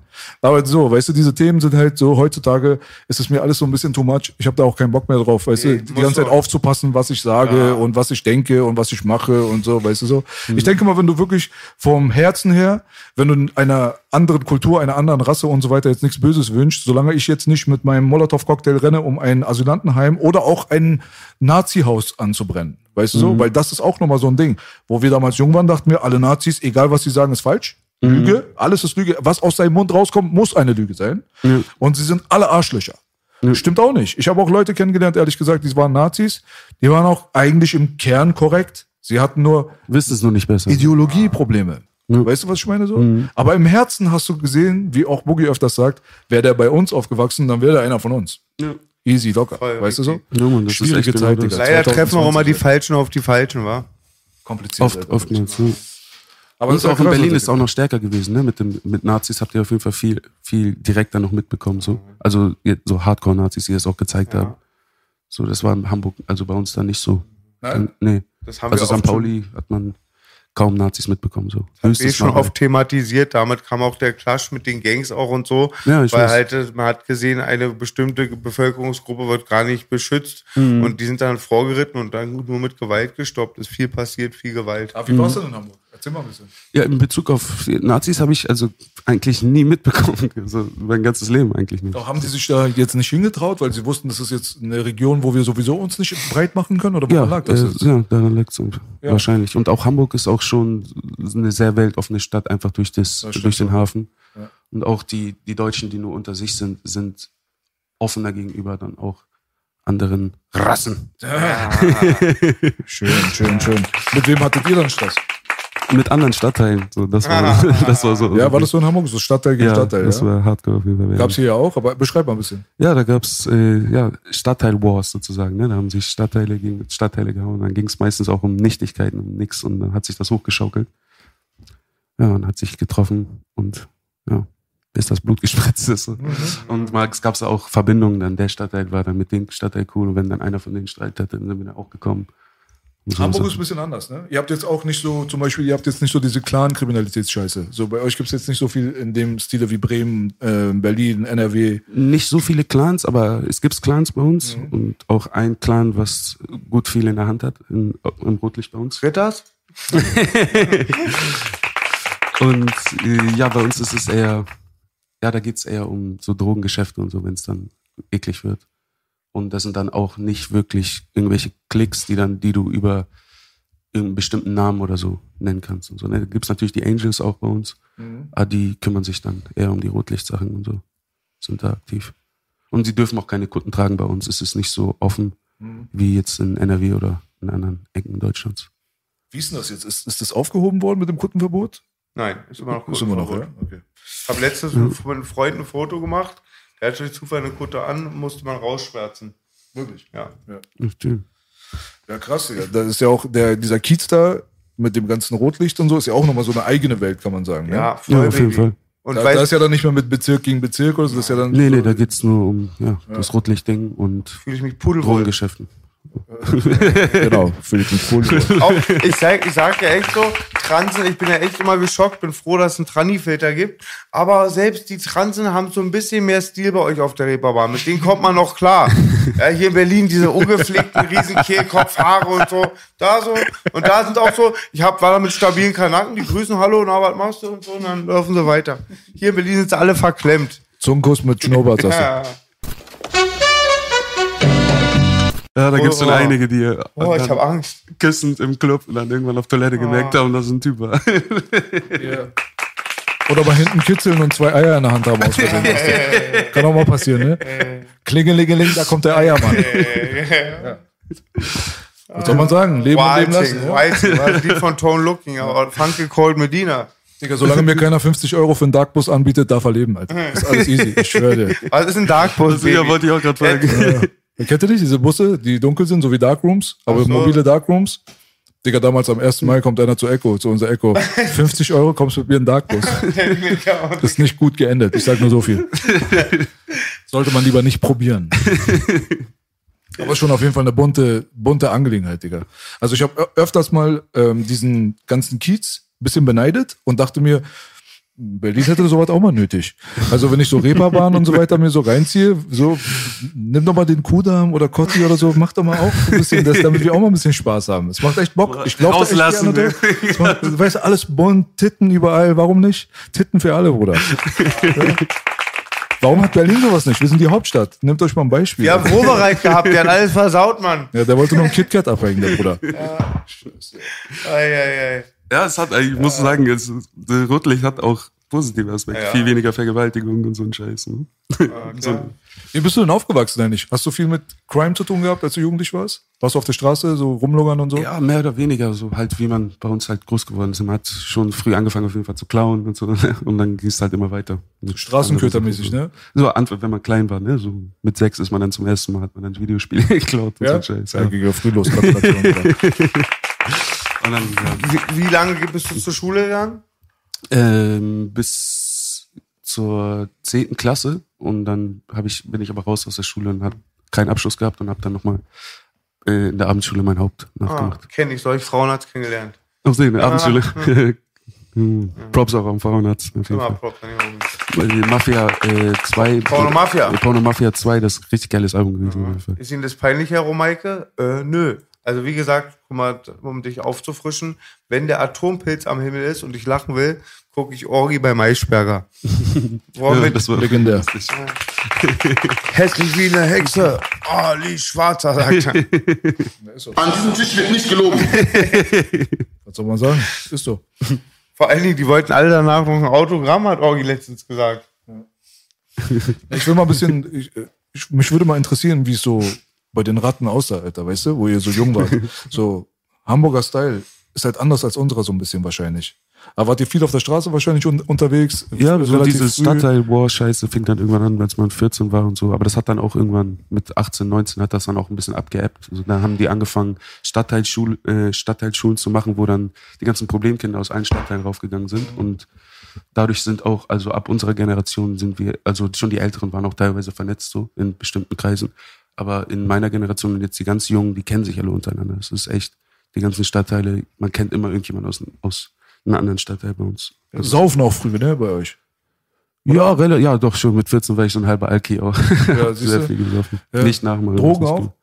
Speaker 2: Aber so, weißt du, diese Themen sind halt so, heutzutage ist es mir alles so ein bisschen too much. Ich habe da auch keinen Bock mehr drauf, weißt
Speaker 1: Nee,
Speaker 2: du, die ganze Zeit aufzupassen, was ich sage und was ich denke und was ich mache und so, weißt du so. Ich denke mal, wenn du wirklich vom Herzen her, wenn du in einer anderen Kultur, einer anderen Rasse und so weiter jetzt nichts Böses wünschst, solange ich jetzt nicht mit meinem Molotow-Cocktail renne, um ein Asylantenheim oder auch ein Nazi-Haus anzubrennen. Weißt du so? Weil das ist auch nochmal so ein Ding. Wo wir damals jung waren, dachten wir, alle Nazis, egal was sie sagen, ist falsch. Lüge, alles ist Lüge. Was aus seinem Mund rauskommt, muss eine Lüge sein. Und sie sind alle Arschlöcher. Stimmt auch nicht. Ich habe auch Leute kennengelernt, ehrlich gesagt, die waren Nazis. Die waren auch eigentlich im Kern korrekt. Sie hatten nur
Speaker 3: Wisst es nur nicht besser.
Speaker 2: Ideologieprobleme. Weißt du, was ich meine so? Aber im Herzen hast du gesehen, wie auch Boogie öfters sagt, wäre der bei uns aufgewachsen, dann wäre der einer von uns.
Speaker 3: Ja.
Speaker 2: Easy, locker.
Speaker 1: Voll
Speaker 2: weißt du so?
Speaker 3: Ja, Mann, das ist
Speaker 2: Schwierige
Speaker 3: genau
Speaker 2: Zeit,
Speaker 3: das.
Speaker 2: Digga.
Speaker 1: Leider treffen auch immer die
Speaker 2: 2020.
Speaker 1: Falschen auf die Falschen, wa?
Speaker 2: Kompliziert.
Speaker 3: Oft, oftmals. Ja.
Speaker 2: Aber
Speaker 3: Und
Speaker 2: das ist
Speaker 3: auch in Berlin
Speaker 2: Alter.
Speaker 3: ist auch noch stärker gewesen, ne? Mit, dem, mit Nazis habt ihr auf jeden Fall viel, viel direkter noch mitbekommen. So. Also so Hardcore-Nazis, die das auch gezeigt haben. So, das war in Hamburg, also bei uns dann nicht so.
Speaker 2: Nein?
Speaker 3: Nee.
Speaker 1: Das haben
Speaker 3: Also
Speaker 1: wir
Speaker 3: St.
Speaker 1: schon-
Speaker 3: Pauli hat man kaum Nazis mitbekommen. So.
Speaker 1: Wir
Speaker 3: Höchstens
Speaker 1: schon
Speaker 3: mal-
Speaker 1: oft thematisiert, damit kam auch der Clash mit den Gangs auch und so.
Speaker 3: Ja, ich
Speaker 1: weil
Speaker 3: weiß.
Speaker 1: halt, äh, man hat gesehen, eine bestimmte Bevölkerungsgruppe wird gar nicht beschützt
Speaker 3: Mhm.
Speaker 1: und die sind dann vorgeritten und dann nur mit Gewalt gestoppt. Ist viel passiert, viel Gewalt.
Speaker 2: Ah, wie warst du denn in Hamburg? Erzähl mal ein bisschen.
Speaker 3: Ja, in Bezug auf Nazis habe ich also eigentlich nie mitbekommen. [laughs] So, mein ganzes Leben eigentlich nicht.
Speaker 2: Doch, haben die sich da jetzt nicht hingetraut, weil sie wussten, das ist jetzt eine Region, wo wir sowieso uns nicht breit machen können? Oder
Speaker 3: Ja,
Speaker 2: woran lag das?
Speaker 3: äh, ja, daran liegt es
Speaker 2: Ja.
Speaker 3: wahrscheinlich. Und auch Hamburg ist auch schon eine sehr weltoffene Stadt, einfach durch, das,
Speaker 2: Das
Speaker 3: durch den
Speaker 2: so.
Speaker 3: Hafen.
Speaker 2: Ja.
Speaker 3: Und auch die, die Deutschen, die nur unter sich sind, sind offener gegenüber dann auch anderen Rassen. [laughs]
Speaker 2: Schön, schön, schön. Mit wem hattet ihr dann Stress?
Speaker 3: Mit anderen Stadtteilen. So, das, war, [laughs] das war so.
Speaker 2: Ja, war das so in Hamburg? So Stadtteil gegen
Speaker 3: ja,
Speaker 2: Stadtteil,
Speaker 3: das
Speaker 2: ja?
Speaker 3: war hardcore auf jeden Fall.
Speaker 2: Gab's hier ja auch, aber beschreib mal ein bisschen.
Speaker 3: Ja, da gab's äh, ja, Stadtteil-Wars sozusagen. Ne? Da haben sich Stadtteile gegen Stadtteile gehauen. Dann ging's meistens auch um Nichtigkeiten, um nix und dann hat sich das hochgeschaukelt. ja, und hat sich getroffen und ja, bis das Blut [laughs] gespritzt ist. Und mal gab es auch Verbindungen dann. Der Stadtteil war dann mit dem Stadtteil cool und wenn dann einer von denen Streit hatte, dann sind wir da auch gekommen.
Speaker 2: Hamburg ist ein bisschen anders, ne? Ihr habt jetzt auch nicht so, zum Beispiel, ihr habt jetzt nicht so diese klaren Kriminalitätsscheiße. So, bei euch gibt es jetzt nicht so viel in dem Stile wie Bremen, äh, Berlin, NRW.
Speaker 3: Nicht so viele Clans, aber es gibt Clans bei uns und auch ein Clan, was gut viel in der Hand hat, in, im Rotlicht bei uns.
Speaker 1: Ritters? [laughs]
Speaker 3: Und äh, ja, bei uns ist es eher, ja, da geht's eher um so Drogengeschäfte und so, wenn es dann eklig wird. Und das sind dann auch nicht wirklich irgendwelche Klicks, die dann, die du über irgendeinen bestimmten Namen oder so nennen kannst. Und so. Ne? Da gibt's natürlich die Angels auch bei uns, aber die kümmern sich dann eher um die Rotlichtsachen und so. Sind da aktiv. Und sie dürfen auch keine Kutten tragen bei uns. Es ist nicht so offen wie jetzt in NRW oder in anderen Ecken Deutschlands.
Speaker 2: Wie ist denn das jetzt? Ist, ist das aufgehoben worden mit dem Kuttenverbot?
Speaker 1: Nein, ist immer noch
Speaker 2: Ist immer noch,
Speaker 1: Kuttenverbot.
Speaker 2: ja? Okay.
Speaker 1: Ich habe letztens mit einem Freund ein Foto gemacht. Der hatte durch Zufall eine Kutte an, musste man rausschwärzen.
Speaker 2: Wirklich?
Speaker 1: Ja.
Speaker 3: Stimmt.
Speaker 2: Ja, krass, Digga. Da ist ja auch der, dieser Kiez da mit dem ganzen Rotlicht und so, ist ja auch nochmal so eine eigene Welt, kann man sagen. Ne?
Speaker 1: Ja,
Speaker 3: Ja,
Speaker 1: voll
Speaker 3: auf jeden. Fall.
Speaker 1: Und
Speaker 2: Da, da ist ja dann nicht mehr mit Bezirk gegen Bezirk oder so, das ist ja dann.
Speaker 3: Nee,
Speaker 2: so,
Speaker 3: nee, da geht's nur um ja, das Rotlichtding und
Speaker 1: fühle ich mich.
Speaker 3: Drogengeschäften. [laughs]
Speaker 2: Genau, ich mich cool.
Speaker 1: Auch, ich sag, ich sag ja echt so, Transen, ich bin ja echt immer geschockt, bin froh, dass es einen Tranni-Filter gibt. Aber selbst die Transen haben so ein bisschen mehr Stil bei euch auf der Reeperbahn. Mit denen kommt man noch klar. Ja, hier in Berlin diese ungepflegten riesen Kehlkopfhaare und so. Da so. Und da sind auch so, ich hab, war da mit stabilen Kanaken, die grüßen, hallo, na, was machst du? Und so, und dann laufen sie weiter. Hier in Berlin sind sie alle verklemmt.
Speaker 2: Zungenkuss mit Schnurrbart, sagst du.
Speaker 1: Ja.
Speaker 3: Ja, da gibt's schon
Speaker 1: Oh.
Speaker 3: einige, die äh,
Speaker 1: Oh, ich habe Angst.
Speaker 3: küssend im Club und dann irgendwann auf Toilette gemerkt haben, dass ein Typ war.
Speaker 2: Oder mal hinten kitzeln und zwei Eier in der Hand haben aus Versehen. Kann auch mal passieren, ne? Klingelingeling, da kommt der Eiermann. Ja. Was soll man sagen? Leben und leben lassen.
Speaker 1: Whiting,
Speaker 2: Ja?
Speaker 1: War das Lied von Tone Looking, aber Funky Cold Medina.
Speaker 2: Digga, solange mir keiner 50 Euro für einen Darkbus anbietet, darf er leben, Alter. Ist alles easy, ich schwöre dir.
Speaker 1: Was ist ein Darkbus,
Speaker 3: ja, wollte ich auch gerade fragen.
Speaker 2: Kennt ihr nicht diese Busse, die dunkel sind, so wie Darkrooms, aber
Speaker 1: so.
Speaker 2: mobile Darkrooms? Digga, damals am 1. Mai kommt einer zu Echo, zu unser Echo. [laughs] 50 Euro kommst mit mir in Darkbus. [laughs] Das ist nicht gut geendet, ich sag nur so viel. [laughs] Sollte man lieber nicht probieren. Aber schon auf jeden Fall eine bunte, bunte Angelegenheit, Digga. Also ich habe öfters mal ähm, diesen ganzen Kiez ein bisschen beneidet und dachte mir, Berlin hätte sowas auch mal nötig. Also wenn ich so Reeperbahn und so weiter mir so reinziehe, so nimm doch mal den Kudamm oder Kotti oder so, mach doch mal auch ein bisschen das, damit wir auch mal ein bisschen Spaß haben. Es macht echt Bock. Ich glaube echt
Speaker 3: Rauslassen,
Speaker 2: gerne.
Speaker 3: ne? [laughs]
Speaker 2: macht, du weißt, alles bunt, Titten überall, warum nicht? Titten für alle, Bruder. Ja. Warum hat Berlin sowas nicht? Wir sind die Hauptstadt. Nehmt euch mal ein Beispiel.
Speaker 1: Wir haben Wobereit gehabt, der hat alles versaut, Mann.
Speaker 2: Ja, der wollte nur ein KitKat abhängen, der Bruder.
Speaker 1: Ei, ei, ei.
Speaker 3: Ja, es hat, ich muss sagen, es, der Rotlicht hat auch positive Aspekte.
Speaker 1: Ja.
Speaker 3: Viel weniger Vergewaltigung und so ein Scheiß. Ne? [laughs] so,
Speaker 2: Wie bist du denn aufgewachsen eigentlich? Hast du viel mit Crime zu tun gehabt, als du jugendlich warst? Warst du auf der Straße, so rumlungern und so?
Speaker 3: ja, mehr oder weniger, so halt, wie man bei uns halt groß geworden ist. Man hat schon früh angefangen, auf jeden Fall zu klauen und so. [laughs] Und dann ging es halt immer weiter.
Speaker 2: Straßenkötermäßig, ne?
Speaker 3: So, Antwort, wenn man klein war, ne? So mit sechs ist man dann zum ersten Mal, hat man dann Videospiele [laughs] geklaut und so ein Scheiß.
Speaker 2: Ja,
Speaker 3: Ja.
Speaker 2: ging ja früh los.
Speaker 3: Und dann, ja,
Speaker 1: Wie, wie lange bist du zur Schule gegangen?
Speaker 3: ähm, bis zur zehnten Klasse und dann hab ich, bin ich aber raus aus der Schule und habe keinen Abschluss gehabt und habe dann nochmal äh, in der Abendschule mein Haupt
Speaker 1: Ah,
Speaker 3: nachgemacht.
Speaker 1: kenn ich, solche Frauen hat's kennengelernt.
Speaker 3: Auf sehen, in der
Speaker 1: Ah.
Speaker 3: Abendschule. [laughs] Hm, Props auch am Frauenarzt.
Speaker 1: Immer
Speaker 3: Fall.
Speaker 1: Prop, kann ich auch nicht.
Speaker 3: Weil die Mafia 2.
Speaker 1: Porno Mafia.
Speaker 3: Porno Mafia 2, das ist ein richtig geiles Album gewesen. Fall.
Speaker 1: Ist Ihnen das peinlich, Herr Romeike? Äh, nö. Also wie gesagt, guck mal, um dich aufzufrischen, wenn der Atompilz am Himmel ist und ich lachen will, gucke ich Orgi bei Maischberger. [laughs]
Speaker 3: Ja, das war
Speaker 2: Legendär.
Speaker 1: hässlich wie eine Hexe. Oh, Lee Schwarzer, sagt er. [laughs]
Speaker 4: An diesem Tisch wird nicht gelogen. [laughs]
Speaker 2: Was soll man sagen? Ist so.
Speaker 1: Vor allen Dingen, die wollten alle danach noch ein Autogramm, hat Orgi letztens gesagt.
Speaker 2: Ich will mal ein bisschen, ich, ich, mich würde mal interessieren, wie es so bei den Ratten aussah, Alter, weißt du, wo ihr so jung wart. [laughs] So, Hamburger Style ist halt anders als unserer so ein bisschen wahrscheinlich. Aber wart ihr viel auf der Straße wahrscheinlich un unterwegs?
Speaker 3: Ja, so diese? Stadtteil-War-Scheiße fing dann irgendwann an, als man 14 war und so. Aber das hat dann auch irgendwann mit 18, 19 hat das dann auch ein bisschen abgeebbt. Also dann haben die angefangen, Stadtteilschul äh, Stadtteilschulen zu machen, wo dann die ganzen Problemkinder aus allen Stadtteilen raufgegangen sind. Und dadurch sind auch, also ab unserer Generation sind wir, also schon die Älteren waren auch teilweise vernetzt so in bestimmten Kreisen. Aber in meiner Generation und jetzt die ganz Jungen, die kennen sich alle untereinander. Es ist echt, die ganzen Stadtteile, man kennt immer irgendjemand aus, aus einem anderen Stadtteil bei uns.
Speaker 2: Saufen auch früh, ne, bei euch?
Speaker 3: Ja, rela- ja, doch schon. Mit 14 war ich so ein halber Alki auch.
Speaker 2: Ja, [laughs]
Speaker 3: sehr viel gesoffen.
Speaker 2: Ja.
Speaker 3: Nicht nach dem
Speaker 2: Drogen auch?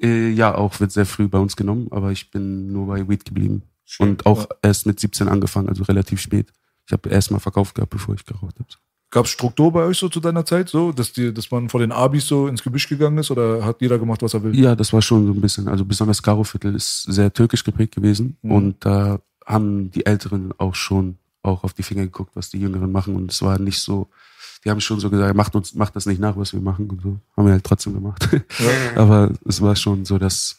Speaker 3: Äh, ja, auch wird sehr früh bei uns genommen, aber ich bin nur bei Weed geblieben. Und auch erst mit 17 angefangen, also relativ spät. Ich habe erst mal verkauft gehabt, bevor ich geraucht habe.
Speaker 2: Gab es Struktur bei euch so zu deiner Zeit, so, dass, die, dass man vor den Abis so ins Gebüsch gegangen ist oder hat jeder gemacht, was er will?
Speaker 3: Ja, das war schon so ein bisschen, also besonders Karo-Viertel ist sehr türkisch geprägt gewesen
Speaker 2: Mhm.
Speaker 3: und da haben die Älteren auch schon auch auf die Finger geguckt, was die Jüngeren machen und es war nicht so, die haben schon so gesagt, macht uns, macht das nicht nach, was wir machen und so. Haben wir halt trotzdem gemacht. [laughs] Aber es war schon so, dass,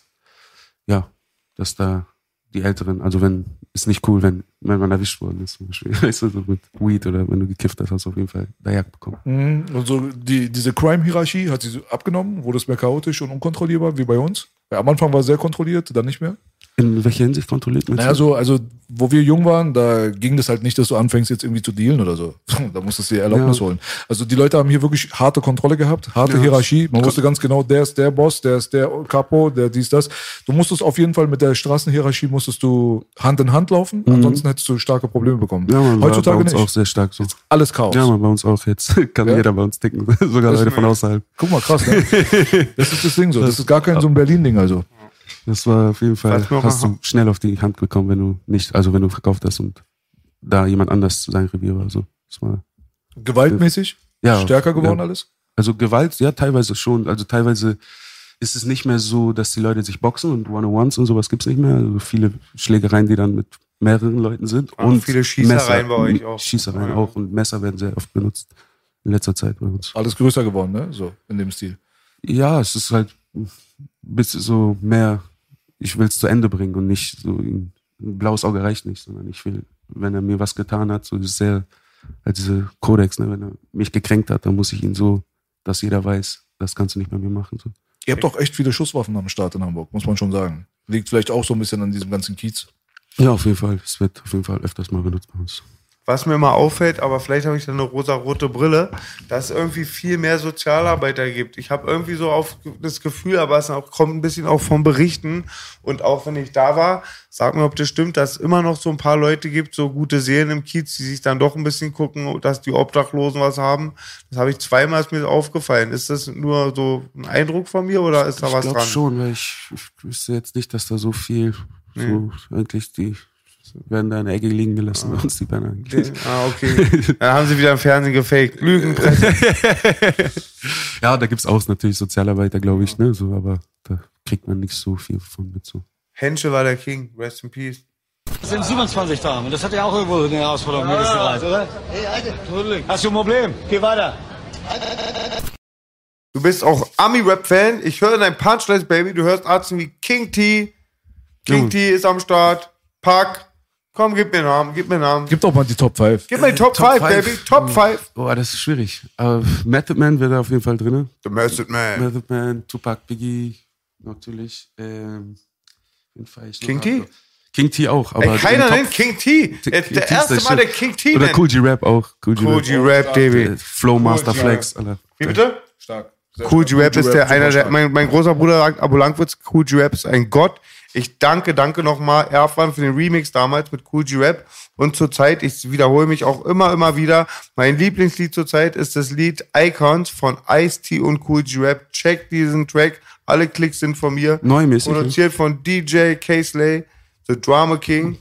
Speaker 3: ja, dass da die Älteren, also wenn, ist nicht cool, wenn, wenn man erwischt worden ist, zum Beispiel, [laughs] weißt du, so mit Weed oder wenn du gekifft hast, hast du auf jeden Fall Dajak bekommen.
Speaker 2: Mhm. Und so die, diese Crime-Hierarchie hat sie abgenommen, wurde es mehr chaotisch und unkontrollierbar wie bei uns? Weil am Anfang war es sehr kontrolliert, dann nicht mehr.
Speaker 3: In welcher Hinsicht kontrolliert man
Speaker 2: Naja, so, also, wo wir jung waren, da ging das halt nicht, dass du anfängst, jetzt irgendwie zu dealen oder so. [laughs] Da musstest du dir Erlaubnis
Speaker 3: Ja.
Speaker 2: holen. Also, die Leute haben hier wirklich harte Kontrolle gehabt, harte
Speaker 3: Ja.
Speaker 2: Hierarchie. Man wusste ganz genau, der ist der Boss, der ist der Capo, der dies, das. Du musstest auf jeden Fall mit der Straßenhierarchie musstest du Hand in Hand laufen, ansonsten hättest du starke Probleme bekommen.
Speaker 3: Mhm. Ja, man war bei
Speaker 2: Heutzutage
Speaker 3: uns
Speaker 2: nicht.
Speaker 3: auch sehr stark so.
Speaker 2: Alles Chaos.
Speaker 3: Ja, man, bei uns auch jetzt. [laughs] Kann
Speaker 2: Ja?
Speaker 3: jeder bei uns ticken. [laughs] Sogar Leute von außerhalb.
Speaker 2: Guck mal, krass, ne? Das ist das Ding so. Das ist gar kein so ein Berlin-Ding, also.
Speaker 3: Das war auf jeden Fall, hast du schnell auf die Hand bekommen, wenn du nicht, also wenn du verkauft hast und da jemand anders sein Revier war. So. Das war,
Speaker 2: Gewaltmäßig?
Speaker 3: ja,
Speaker 2: Stärker geworden
Speaker 3: ja.
Speaker 2: alles?
Speaker 3: Also Gewalt, ja, teilweise schon. Also teilweise ist es nicht mehr so, dass die Leute sich boxen und One-on-Ones und sowas gibt's nicht mehr. Also viele Schlägereien, die dann mit mehreren Leuten sind.
Speaker 1: Auch
Speaker 3: und
Speaker 1: viele Schießereien bei euch auch.
Speaker 3: Schießereien
Speaker 1: Ja.
Speaker 3: auch und Messer werden sehr oft benutzt in letzter Zeit bei uns.
Speaker 2: Alles größer geworden, ne? So, in dem Stil.
Speaker 3: Ja, es ist halt ein bisschen so mehr, ich will es zu Ende bringen und nicht so ein blaues Auge reicht nicht, sondern ich will, wenn er mir was getan hat, so sehr, halt diese Kodex, ne, wenn er mich gekränkt hat, dann muss ich ihn so, dass jeder weiß, das kannst du nicht bei mir machen. So.
Speaker 2: Ihr habt doch echt viele Schusswaffen am Start in Hamburg, muss man schon sagen. Liegt vielleicht auch so ein bisschen an diesem ganzen Kiez.
Speaker 3: Ja, auf jeden Fall. Es wird auf jeden Fall öfters mal benutzt bei uns.
Speaker 1: Was mir immer auffällt, aber vielleicht habe ich dann eine rosa-rote Brille, dass es irgendwie viel mehr Sozialarbeiter gibt. Ich habe irgendwie so auf das Gefühl, aber es auch, kommt ein bisschen auch vom Berichten. Und auch wenn ich da war, sag mir, ob das stimmt, dass es immer noch so ein paar Leute gibt, so gute Seelen im Kiez, die sich dann doch ein bisschen gucken, dass die Obdachlosen was haben. Das habe ich zweimal ist mir aufgefallen. Ist das nur so ein Eindruck von mir oder ist da
Speaker 3: ich
Speaker 1: was
Speaker 3: glaube
Speaker 1: dran?
Speaker 3: schon, weil ich, ich wüsste jetzt nicht, dass da so viel, so eigentlich die werden da in der Ecke liegen gelassen bei uns, die Banner.
Speaker 1: Ah, okay. [laughs] Dann haben sie wieder im Fernsehen gefaked. Lügenpresse. [laughs]
Speaker 3: Ja, da gibt's auch natürlich Sozialarbeiter, glaube ich, ne, so, aber da kriegt man nicht so viel von mit so.
Speaker 1: Henschel war der King. Rest in peace.
Speaker 5: Das sind 27 Damen. Das hat ja auch irgendwo eine Herausforderung, Gerät, oder? Hast du ein Problem? Geh weiter.
Speaker 1: Du bist auch Ami-Rap-Fan. Ich höre dein Punchlines, Baby. Du hörst Arzt wie King T. King
Speaker 3: Ja.
Speaker 1: T ist am Start. Pack. Komm, gib mir einen Namen. Gib mir einen Namen.
Speaker 2: Gib doch mal die Top 5.
Speaker 1: Gib mir die Top
Speaker 3: Top
Speaker 1: 5,
Speaker 3: five.
Speaker 1: Baby. Top 5.
Speaker 3: Oh, das ist schwierig. Aber Method Man wäre da auf jeden Fall drin.
Speaker 1: The Method Man.
Speaker 3: Method Man, Tupac, Biggie, natürlich. Ähm,
Speaker 1: King T?
Speaker 3: King T auch. Aber
Speaker 1: Ey, keiner nennt King T.
Speaker 3: King
Speaker 1: Der,
Speaker 3: T
Speaker 1: der erste Mal, der. King T
Speaker 3: Oder
Speaker 1: nennt.
Speaker 3: Cool G Rap auch. Cool G
Speaker 1: Cool
Speaker 3: Rap.
Speaker 1: G-Rap, Baby.
Speaker 3: Äh, Flow Master
Speaker 1: G-Rap.
Speaker 3: Flex.
Speaker 1: Wie bitte?
Speaker 2: Stark.
Speaker 1: Cool G-Rap ist der einer der, mein, mein großer Bruder sagt, Abu Langwitz, Cool G-Rap ist ein Gott. Ich danke, danke nochmal Erfan für den Remix damals mit Cool G-Rap. Und zurzeit, ich wiederhole mich auch immer, immer wieder, mein Lieblingslied zurzeit ist das Lied Icons von Ice-T und Cool G-Rap. Check diesen Track. Alle Klicks sind von mir.
Speaker 3: Neumäßig,
Speaker 1: Produziert von DJ K-Slay, The Drama King.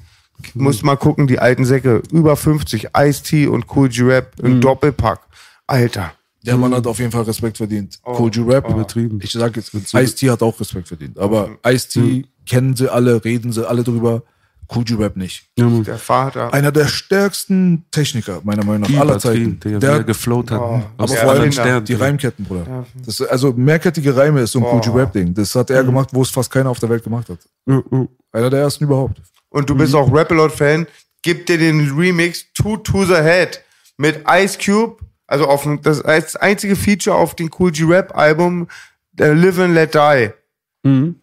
Speaker 1: Muss mal gucken, die alten Säcke. Über 50 Ice-T und Cool G-Rap im Doppelpack. Alter.
Speaker 2: Der Mann hat auf jeden Fall Respekt verdient. Cool G-Rap.
Speaker 3: Übertrieben.
Speaker 2: Ich sag jetzt, Ice-T hat auch Respekt verdient. Aber Ice-T kennen sie alle, reden sie alle drüber. Cool G-Rap nicht.
Speaker 1: Der Vater.
Speaker 2: Einer der stärksten Techniker, meiner Meinung nach, aller Zeiten. Der
Speaker 3: er
Speaker 2: hat
Speaker 3: geflowt hat.
Speaker 1: Oh,
Speaker 2: Aber vor allem.
Speaker 3: Stern,
Speaker 2: die. Reimketten, Bruder. Das, also mehrkettige Reime ist so ein Cool G-Rap-Ding. Das hat er gemacht, wo es fast keiner auf der Welt gemacht hat.
Speaker 3: Ja.
Speaker 2: Einer der ersten überhaupt.
Speaker 1: Und du bist auch Rap-A-Lot-Fan. gibt dir den Remix Two to the Head mit Ice Cube, also auf dem- das als einzige Feature auf dem Cool G Rap Album äh, Live and Let Die.
Speaker 3: Mhm.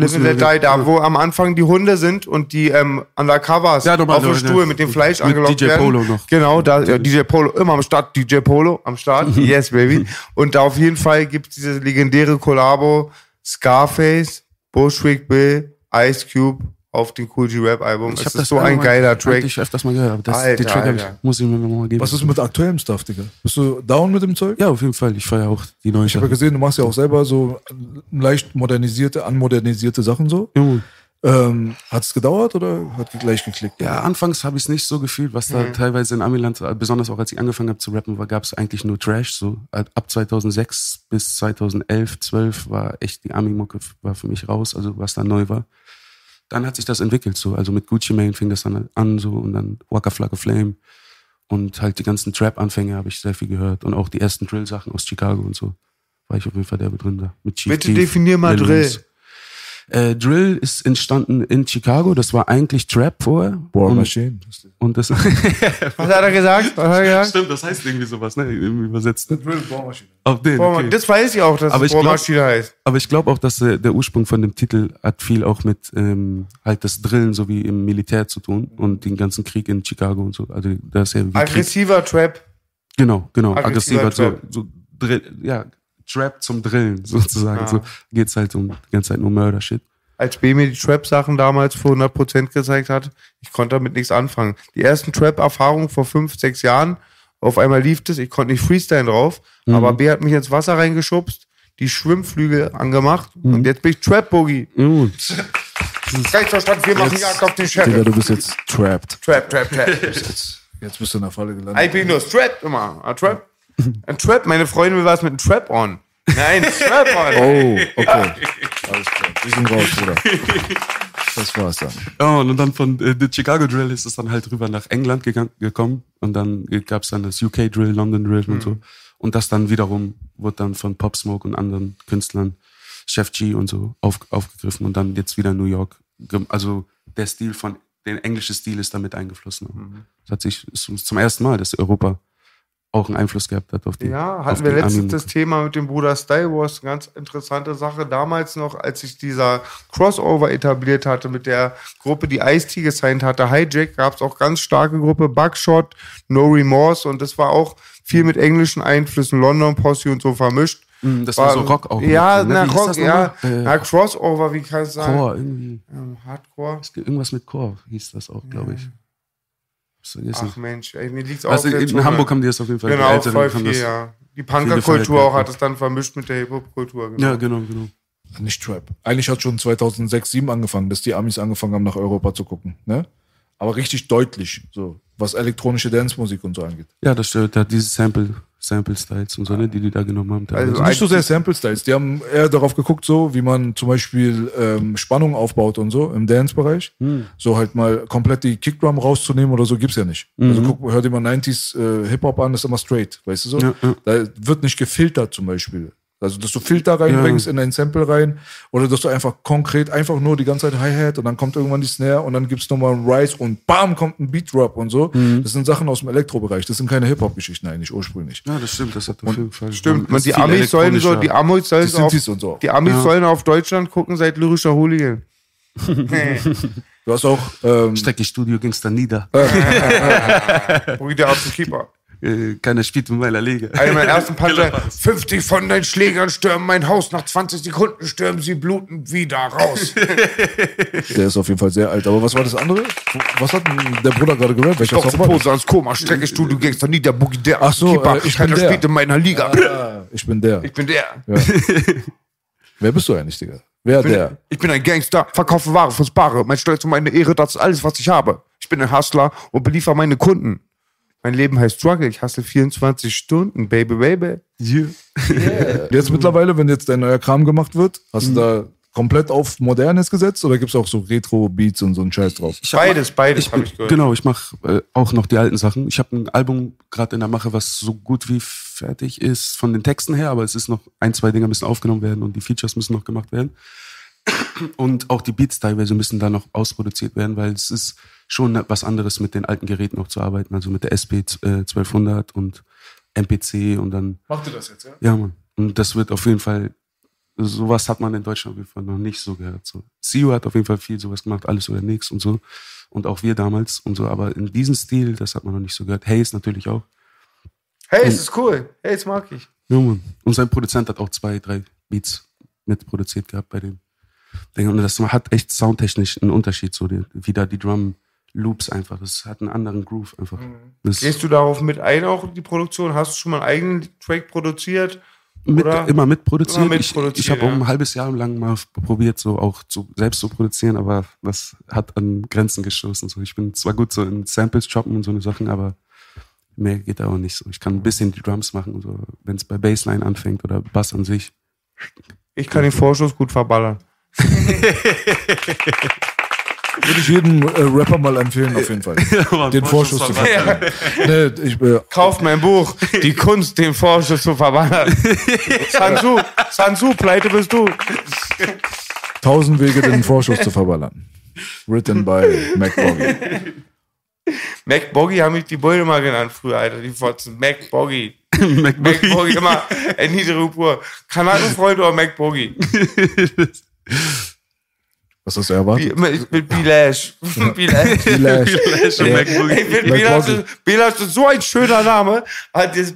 Speaker 1: Live and Let Die, da wo am Anfang die Hunde sind und die ähm, Undercovers
Speaker 3: Ja,
Speaker 1: auf dem Stuhl mit dem Fleisch
Speaker 3: Mit
Speaker 1: angelockt
Speaker 3: DJ
Speaker 1: werden.
Speaker 3: Polo noch.
Speaker 1: Genau, da ja, DJ Polo immer am Start, DJ Polo am Start. [laughs] yes, baby. Und da auf jeden Fall gibt's diese legendäre Kollabo Scarface, Bushwick Bill, Ice Cube auf dem Cool G Rap Album.
Speaker 3: Ich
Speaker 1: Es
Speaker 3: hab
Speaker 1: ist
Speaker 3: das
Speaker 1: so ein geiler Track.
Speaker 3: eigentlich öfters mal gehört, aber das,
Speaker 1: Alter,
Speaker 3: den Track ich, muss ich mir mal geben.
Speaker 2: Was ist mit aktuellem Stuff, Digga? Bist du down mit dem Zeug?
Speaker 3: Ja, auf jeden Fall. Ich feiere auch die neuen
Speaker 2: Ich habe ja gesehen, du machst ja auch selber so leicht modernisierte, anmodernisierte Sachen so.
Speaker 3: Junge.
Speaker 2: Ähm, hat es gedauert oder hat gleich geklickt?
Speaker 3: Ja, anfangs habe ich es nicht so gefühlt, was da teilweise in Amiland, äh, besonders auch als ich angefangen habe zu rappen, war, gab es eigentlich nur Trash. So ab 2006 bis 2011, 12 war echt die Ami-Mucke war für mich raus, also was da neu war. Dann hat sich das entwickelt so, also mit Gucci Mane fing das dann an so und dann Waka Flocka Flame. Und halt die ganzen Trap-Anfänge habe ich sehr viel gehört. Und auch die ersten Drill-Sachen aus Chicago und so. War ich auf jeden Fall der drin da. Mit Chief
Speaker 1: Bitte
Speaker 3: Keef,
Speaker 1: definier mal
Speaker 3: Lil
Speaker 1: Drill.
Speaker 3: Äh, Drill ist entstanden in Chicago. Das war eigentlich Trap vorher.
Speaker 2: War
Speaker 3: und,
Speaker 2: Machine.
Speaker 3: und das
Speaker 1: Was hat er [laughs] gesagt? Was hat er gesagt?
Speaker 3: Stimmt, das heißt irgendwie sowas, ne? Im Übersetzten.
Speaker 2: Drill, War Machine.
Speaker 3: Auf den, okay.
Speaker 1: Das weiß ich auch, dass
Speaker 3: Aber glaub-
Speaker 1: Bohrmaschine heißt.
Speaker 3: Aber ich glaube auch, dass äh, der Ursprung von dem Titel hat viel auch mit ähm, halt das Drillen so wie im Militär zu tun und den ganzen Krieg in Chicago und so. Also da ist ja wie Krieg.
Speaker 1: Aggressiver Trap.
Speaker 3: Genau, genau.
Speaker 1: Aggressiver
Speaker 3: Aggressiver,
Speaker 1: Trap.
Speaker 3: so, so Drill, ja, Trap zum Drillen sozusagen.
Speaker 1: Ja.
Speaker 3: So geht's halt um die ganze Zeit nur Murder-Shit.
Speaker 1: als B mir die Trap-Sachen damals für 100% gezeigt hat, ich konnte damit nichts anfangen. Die ersten Trap-Erfahrungen vor fünf, sechs Jahren, auf einmal lief es, ich konnte nicht freestylen drauf, aber B hat mich ins Wasser reingeschubst, die Schwimmflügel angemacht und jetzt bin ich Trap-Boogie.
Speaker 3: Gut.
Speaker 1: Geisterstadt, wir machen Jagd auf den
Speaker 2: Digga,
Speaker 1: Sheriff.
Speaker 2: du bist jetzt trapped.
Speaker 1: Trap, Trap, Trap.
Speaker 2: Jetzt, [laughs] jetzt bist du in der Falle gelandet.
Speaker 1: Ich bin nur Trap immer. Ein Trap. Ein Trap, meine Freundin will was mit einem Trap on. Nein, Trap on. [laughs]
Speaker 2: Oh, okay. Alles klar. Wir sind raus, Bruder. Das war's dann.
Speaker 3: Ja, und dann von äh, The Chicago Drill ist es dann halt rüber nach England gegangen, gekommen und dann gab es dann das UK Drill, London Drill und so. Und das dann wiederum wurde dann von Pop Smoke und anderen Künstlern, Chef G und so, auf, aufgegriffen und dann jetzt wieder New York. Also der Stil von, der englische Stil ist damit eingeflossen. Das hat sich ist zum ersten Mal, dass Europa auch einen Einfluss gehabt hat auf die.
Speaker 1: Ja, hatten wir letztens das Thema mit dem Bruder Style Wars, eine ganz interessante Sache. Damals noch, als sich dieser Crossover etabliert hatte mit der Gruppe, die Ice-T gesigned hatte, Hijack, gab es auch ganz starke Gruppe, Buckshot, No Remorse und das war auch viel mit englischen Einflüssen, London Posse und so vermischt.
Speaker 3: Mm, Das war so Rock auch.
Speaker 1: Ja,
Speaker 3: ne?
Speaker 1: na,
Speaker 3: hieß
Speaker 1: Rock, ja.
Speaker 3: Äh,
Speaker 1: ja, Crossover, wie kann es sein?
Speaker 3: Core, irgendwie.
Speaker 1: Ähm, Hardcore.
Speaker 3: Irgendwas mit Core hieß das auch, glaube ich. Vergessen.
Speaker 1: Ach Mensch, ey, mir liegt's auch
Speaker 3: Also in
Speaker 1: Zunge.
Speaker 3: Hamburg haben die das auf jeden Fall. die
Speaker 1: Genau,
Speaker 3: Älteren
Speaker 1: voll viel,
Speaker 3: das,
Speaker 1: ja. Die Punkerkultur auch hat es dann vermischt mit der Hip-Hop-Kultur. Genau.
Speaker 3: Ja, genau, genau.
Speaker 2: Nicht Trap. Eigentlich hat schon 2006, 2007 angefangen, dass die Amis angefangen haben, nach Europa zu gucken. Ne? Aber richtig deutlich, so was elektronische Dance-Musik und so angeht.
Speaker 3: Ja, das stimmt. Da diese Sample, Sample-Styles und so, ne, die die da genommen haben.
Speaker 1: Also.
Speaker 2: Nicht so sehr Sample-Styles. Die haben eher darauf geguckt, so wie man zum Beispiel ähm, Spannung aufbaut und so im Dance-Bereich.
Speaker 3: Hm.
Speaker 2: So halt mal komplett die Kickdrum rauszunehmen oder so gibt's ja nicht. Also guck, hör dir mal 90s äh, Hip-Hop an, das ist immer straight, weißt du so?
Speaker 3: Ja, ja.
Speaker 2: Da wird nicht gefiltert zum Beispiel. Also, dass du Filter reinbringst in ein Sample rein oder dass du einfach konkret einfach nur die ganze Zeit Hi-Hat und dann kommt irgendwann die Snare und dann gibt's nochmal einen Rise und bam, kommt ein Beat-Drop und so.
Speaker 3: Mhm.
Speaker 2: Das sind Sachen aus dem Elektrobereich. Das sind keine Hip-Hop-Geschichten eigentlich ursprünglich.
Speaker 3: ja, das stimmt. Das hat auf jeden Fall.
Speaker 1: Stimmt, und die Amis sollen so, die. Amis sollen
Speaker 2: Die
Speaker 1: so auf,
Speaker 2: so.
Speaker 1: die Amis
Speaker 3: Ja.
Speaker 1: sollen auf Deutschland gucken seit lyrischer Hooligan. [laughs]
Speaker 2: Du hast auch ähm,
Speaker 3: Strecke Studio ging's dann nieder.
Speaker 1: Wieder auf den Keeper.
Speaker 3: Äh, keiner spielt mit meiner Liga.
Speaker 1: Einer meiner [laughs] ersten Panzer. 50 von deinen Schlägern stürmen mein Haus. Nach 20 Sekunden stürmen sie blutend wieder raus. [laughs]
Speaker 2: Der ist auf jeden Fall sehr alt. Aber was war das andere? Was hat denn der Bruder gerade gehört? Welcher
Speaker 1: Doch? Pose ans Koma. Strecke Studio Gangster nieder. Boogie der.
Speaker 2: Ach so,
Speaker 1: Keeper.
Speaker 2: äh, ich
Speaker 1: Keiner
Speaker 2: bin der.
Speaker 1: spielt in meiner Liga.
Speaker 2: Ah, ich bin der.
Speaker 1: Ich bin der. [laughs]
Speaker 2: Wer bist du eigentlich, Digga? Wer der?
Speaker 1: Ich bin ein Gangster, verkaufe Ware fürs Bare. Mein Stolz und meine Ehre, das ist alles, was ich habe. Ich bin ein Hustler und beliefer meine Kunden. Mein Leben heißt Struggle. Ich hustle 24 Stunden, baby, baby. [laughs]
Speaker 2: Jetzt mittlerweile, wenn jetzt dein neuer Kram gemacht wird, hast du da komplett auf Modernes gesetzt oder gibt's auch so Retro-Beats und so einen Scheiß drauf?
Speaker 3: Ich hab
Speaker 1: Beides, beides
Speaker 3: ich,
Speaker 1: habe ich gehört.
Speaker 3: Genau, ich mache äh, auch noch die alten Sachen. Ich habe ein Album gerade in der Mache, was so gut wie fertig ist von den Texten her, aber es ist noch ein, zwei Dinge müssen aufgenommen werden und die Features müssen noch gemacht werden. Und auch die Beats teilweise müssen da noch ausproduziert werden, weil es ist schon was anderes mit den alten Geräten auch zu arbeiten, also mit der SP äh, 1200 und MPC und dann.
Speaker 2: Macht ihr das jetzt, ja?
Speaker 3: Ja, Mann. Und das wird auf jeden Fall, sowas hat man in Deutschland auf jeden Fall noch nicht so gehört. So. CEO hat auf jeden Fall viel sowas gemacht, alles oder nichts und so. Und auch wir damals und so. Aber in diesem Stil, das hat man noch nicht so gehört. Hayes natürlich auch.
Speaker 1: Hey, es ist cool. Hey, das mag ich.
Speaker 3: Ja, Mann. Und sein Produzent hat auch zwei, drei Beats mitproduziert gehabt bei dem. Und das hat echt soundtechnisch einen Unterschied, so die, wie da die Drum Loops einfach. Das hat einen anderen Groove einfach. Das
Speaker 1: Gehst du darauf mit ein, auch in die Produktion? Hast du schon mal einen eigenen Track produziert?
Speaker 3: mit, immer mitproduziert.
Speaker 1: Immer
Speaker 3: ich
Speaker 1: mitproduziert,
Speaker 3: ich habe auch
Speaker 1: ja.
Speaker 3: ein halbes Jahr lang mal probiert, so auch zu, selbst zu produzieren, aber das hat an Grenzen gestoßen. So, ich bin zwar gut so in Samples choppen und so eine Sachen, aber mehr geht da auch nicht so. Ich kann ein bisschen die Drums machen, und so, wenn es bei Bassline anfängt oder Bass an sich.
Speaker 1: Ich kann den Vorschuss gut verballern.
Speaker 2: Würde ich jedem äh, Rapper mal empfehlen, auf jeden Fall. [laughs] den Vorschuss zu verballern. Nee, ich, äh,
Speaker 1: Kauf mein Buch, Die [laughs] Kunst, den Vorschuss zu verballern. Sansu, Sansu, pleite bist du.
Speaker 2: tausend Wege, den Vorschuss zu verballern. Written by Mac Boggy.
Speaker 1: Mac Boggy haben mich die Beule mal genannt früher, Alter. Die Fotzen. Mac Boggy.
Speaker 3: Mac
Speaker 1: Mac Boggy, immer niedere Pur. Kanackenfreund oder Mac Boggy? [laughs]
Speaker 2: Was hast du erwartet?
Speaker 1: Mit, mit Bilash. Bilash. Finde, Bilash, ist- Bilash ist so ein schöner Name.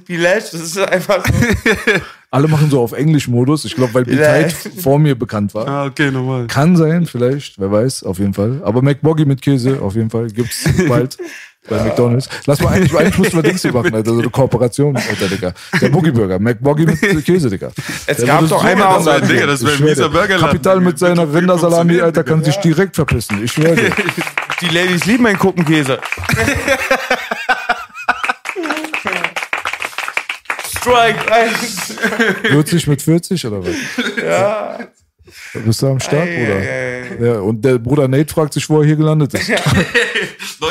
Speaker 1: Bilash, das ist einfach so. [laughs]
Speaker 2: Alle machen so auf Englisch-Modus. Ich glaube, weil Beteid vor mir bekannt war.
Speaker 3: Ah, okay, normal.
Speaker 2: Kann sein, vielleicht, wer weiß, auf jeden Fall. Aber McBoggy mit Käse, auf jeden Fall, gibt's bald [laughs] bei McDonalds. Lass mal eigentlich, eigentlich müssen wir Dings hier machen, Alter, so eine Kooperation, Alter, Digga. Der Boogie Burger, McBoggy mit Käse, Digga.
Speaker 1: Es
Speaker 2: Der
Speaker 1: gab doch
Speaker 2: so
Speaker 1: einmal auch
Speaker 2: sein.
Speaker 1: mal-
Speaker 3: Digga, das wäre
Speaker 2: Ich
Speaker 3: ein mieser. Burgerladen.
Speaker 2: Kapital mit seiner Rindersalami, Alter, kann sich direkt verpissen. Ich schwöre dir. [laughs]
Speaker 1: Die Ladies lieben meinen Kuppenkäse. Strike eins.
Speaker 2: 40 mit 40 oder was? Ja. Bist du am Start, Bruder? Ja, und der Bruder Nate fragt sich, wo er hier gelandet ist. [laughs]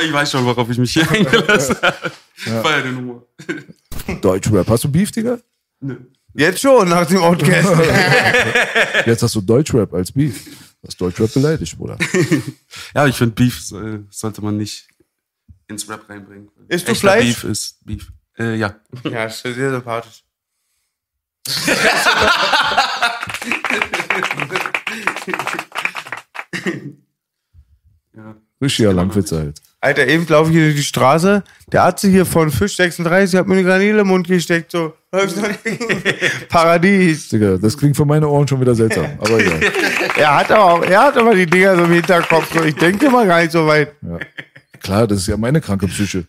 Speaker 3: Ich weiß schon, worauf ich mich hier eingelassen habe. Feier den Humor.
Speaker 2: Deutschrap. Hast du Beef, Digga?
Speaker 1: Jetzt schon, nach dem Outcast. [laughs]
Speaker 2: Jetzt hast du Deutschrap als Beef. Du hast Deutschrap beleidigt, Bruder. [laughs]
Speaker 3: Ja, ich finde Beef äh, sollte man nicht ins Rap reinbringen.
Speaker 1: Isst du Fleisch?
Speaker 3: Beef ist Beef. Äh, ja.
Speaker 1: Ja, ist sehr sympathisch.
Speaker 3: Ja.
Speaker 2: Richtiger Langwitzer halt.
Speaker 1: Alter, eben laufe ich hier durch die Straße. Der Arzt hier von Fisch 36 hat mir eine Granile im Mund gesteckt. So. [laughs] Paradies.
Speaker 2: Digga, das klingt für meine Ohren schon wieder seltsam. Aber egal. [laughs]
Speaker 1: Er hat aber auch, er hat aber die Dinger so im Hinterkopf. So. Ich denke mal gar nicht so weit.
Speaker 2: Klar, das ist ja meine kranke Psyche.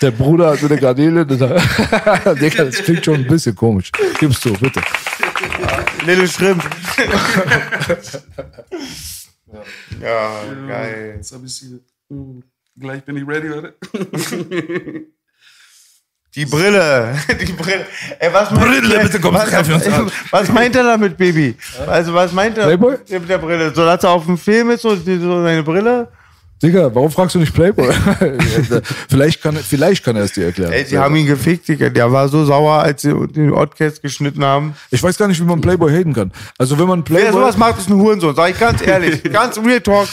Speaker 2: Der Bruder hat so eine Garnele. das- [laughs] Digga, das klingt schon ein bisschen komisch. Gibst du, bitte.
Speaker 1: Little Shrimp. [laughs] ja, geil.
Speaker 3: Jetzt hab ich sie. Hm, Gleich bin ich ready, oder? [laughs]
Speaker 1: Die Brille. [laughs] Die Brille. Ey, was meint
Speaker 2: Brille, bitte komm,
Speaker 1: was,
Speaker 2: an.
Speaker 1: was meint er damit, Baby? Also, was meint er
Speaker 2: Playboy?
Speaker 1: mit der Brille? So, dass er auf dem Film ist, so, so seine Brille?
Speaker 2: Digga, warum fragst du nicht Playboy? [laughs] vielleicht, kann, vielleicht kann er es dir erklären.
Speaker 1: Ey, die haben ihn gefickt, Digga. Der war so sauer, als sie den Oddcast geschnitten haben.
Speaker 2: ich weiß gar nicht, wie man Playboy haten kann. Also wenn man
Speaker 1: Wer
Speaker 2: Playboy...
Speaker 1: sowas macht, ist ein Hurensohn. Sag ich ganz ehrlich. ganz Real Talk.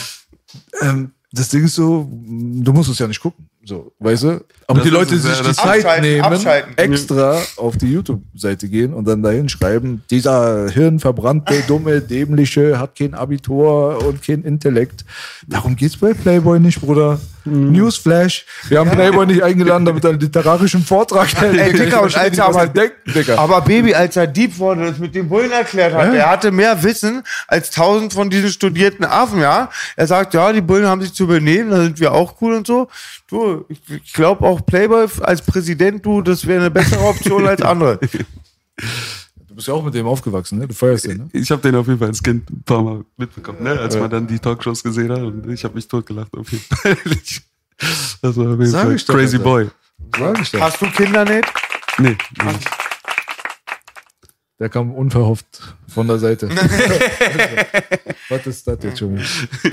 Speaker 2: ähm, das Ding ist so, du musst es ja nicht gucken. So, weißt du? Aber
Speaker 3: Das
Speaker 2: die Leute
Speaker 3: es,
Speaker 2: sich die
Speaker 3: das-
Speaker 2: Zeit
Speaker 1: Abschalten,
Speaker 2: nehmen,
Speaker 1: abschalten.
Speaker 2: extra auf die YouTube-Seite gehen und dann dahin schreiben, dieser hirnverbrannte, dumme, dämliche, hat kein Abitur und kein Intellekt. Darum geht's bei Playboy nicht, Bruder.
Speaker 1: Mhm.
Speaker 2: Newsflash. Wir haben Playboy nicht eingeladen, damit er einen literarischen Vortrag hält.
Speaker 1: Ey, Digga, und als er aber,
Speaker 2: die denken, Digga.
Speaker 1: aber Baby, als er Dieb wurde, das mit den Bullen erklärt hat, er hatte mehr Wissen als tausend von diesen studierten Affen, ja. Er sagt, ja, die Bullen haben sich zu benehmen, da sind wir auch cool und so. Du, ich, ich glaube auch Playboy als Präsident, du, das wäre eine bessere Option als andere.
Speaker 2: Du bist ja auch mit dem aufgewachsen, ne? Du feierst den, ne?
Speaker 3: Ich habe den auf jeden Fall als Kind ein paar Mal mitbekommen, ne? als man dann die Talkshows gesehen hat. Und ich habe mich totgelacht auf jeden Fall. Das war auf jeden
Speaker 2: Sag
Speaker 3: Fall crazy boy.
Speaker 2: Sag ich doch.
Speaker 1: Hast du Kinder nicht?
Speaker 3: Nee, nee.
Speaker 2: Der kam unverhofft von der Seite. [laughs] Was ist das jetzt schon?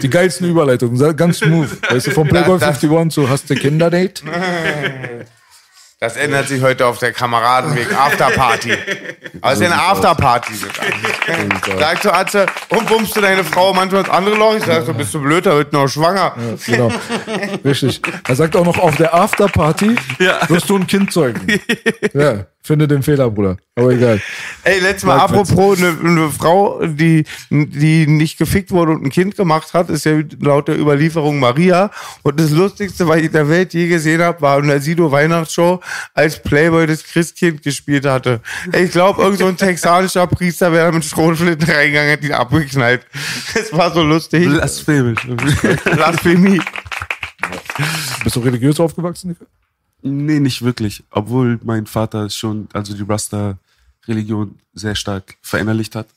Speaker 2: Die geilsten Überleitungen, ganz smooth. Weißt du, vom Playboy
Speaker 1: Das- das-
Speaker 2: 51 zu hast du Kinderdate? [laughs]
Speaker 1: Das ändert sich heute auf der Kameradenweg Afterparty. Ist ja eine Afterparty [laughs] sogar. Sagst du, Atze, und bummst du deine Frau manchmal ins andere Loch? Ich sag so, bist du blöd, da wird noch schwanger.
Speaker 2: Genau. Richtig. Er sagt auch noch, auf der Afterparty
Speaker 3: Ja.
Speaker 2: wirst du ein Kind zeugen. Ja, finde den Fehler, Bruder. Aber egal.
Speaker 1: Ey, letztes Mal, apropos, eine, eine Frau, die, die nicht gefickt wurde und ein Kind gemacht hat, ist ja laut der Überlieferung Maria. Und das Lustigste, was ich in der Welt je gesehen habe, war in der Sido Weihnachtsshow, als Playboy das Christkind gespielt hatte. Ey, Ich glaube, irgend so ein texanischer Priester wäre mit Schrotflinten reingegangen, hat ihn abgeknallt. Das war so lustig.
Speaker 3: Blasphemisch.
Speaker 1: Blasphemie.
Speaker 2: Bist du religiös aufgewachsen, Nika?
Speaker 3: Nee, nicht wirklich. Obwohl mein Vater schon, also die Rasta-Religion sehr stark verinnerlicht hat.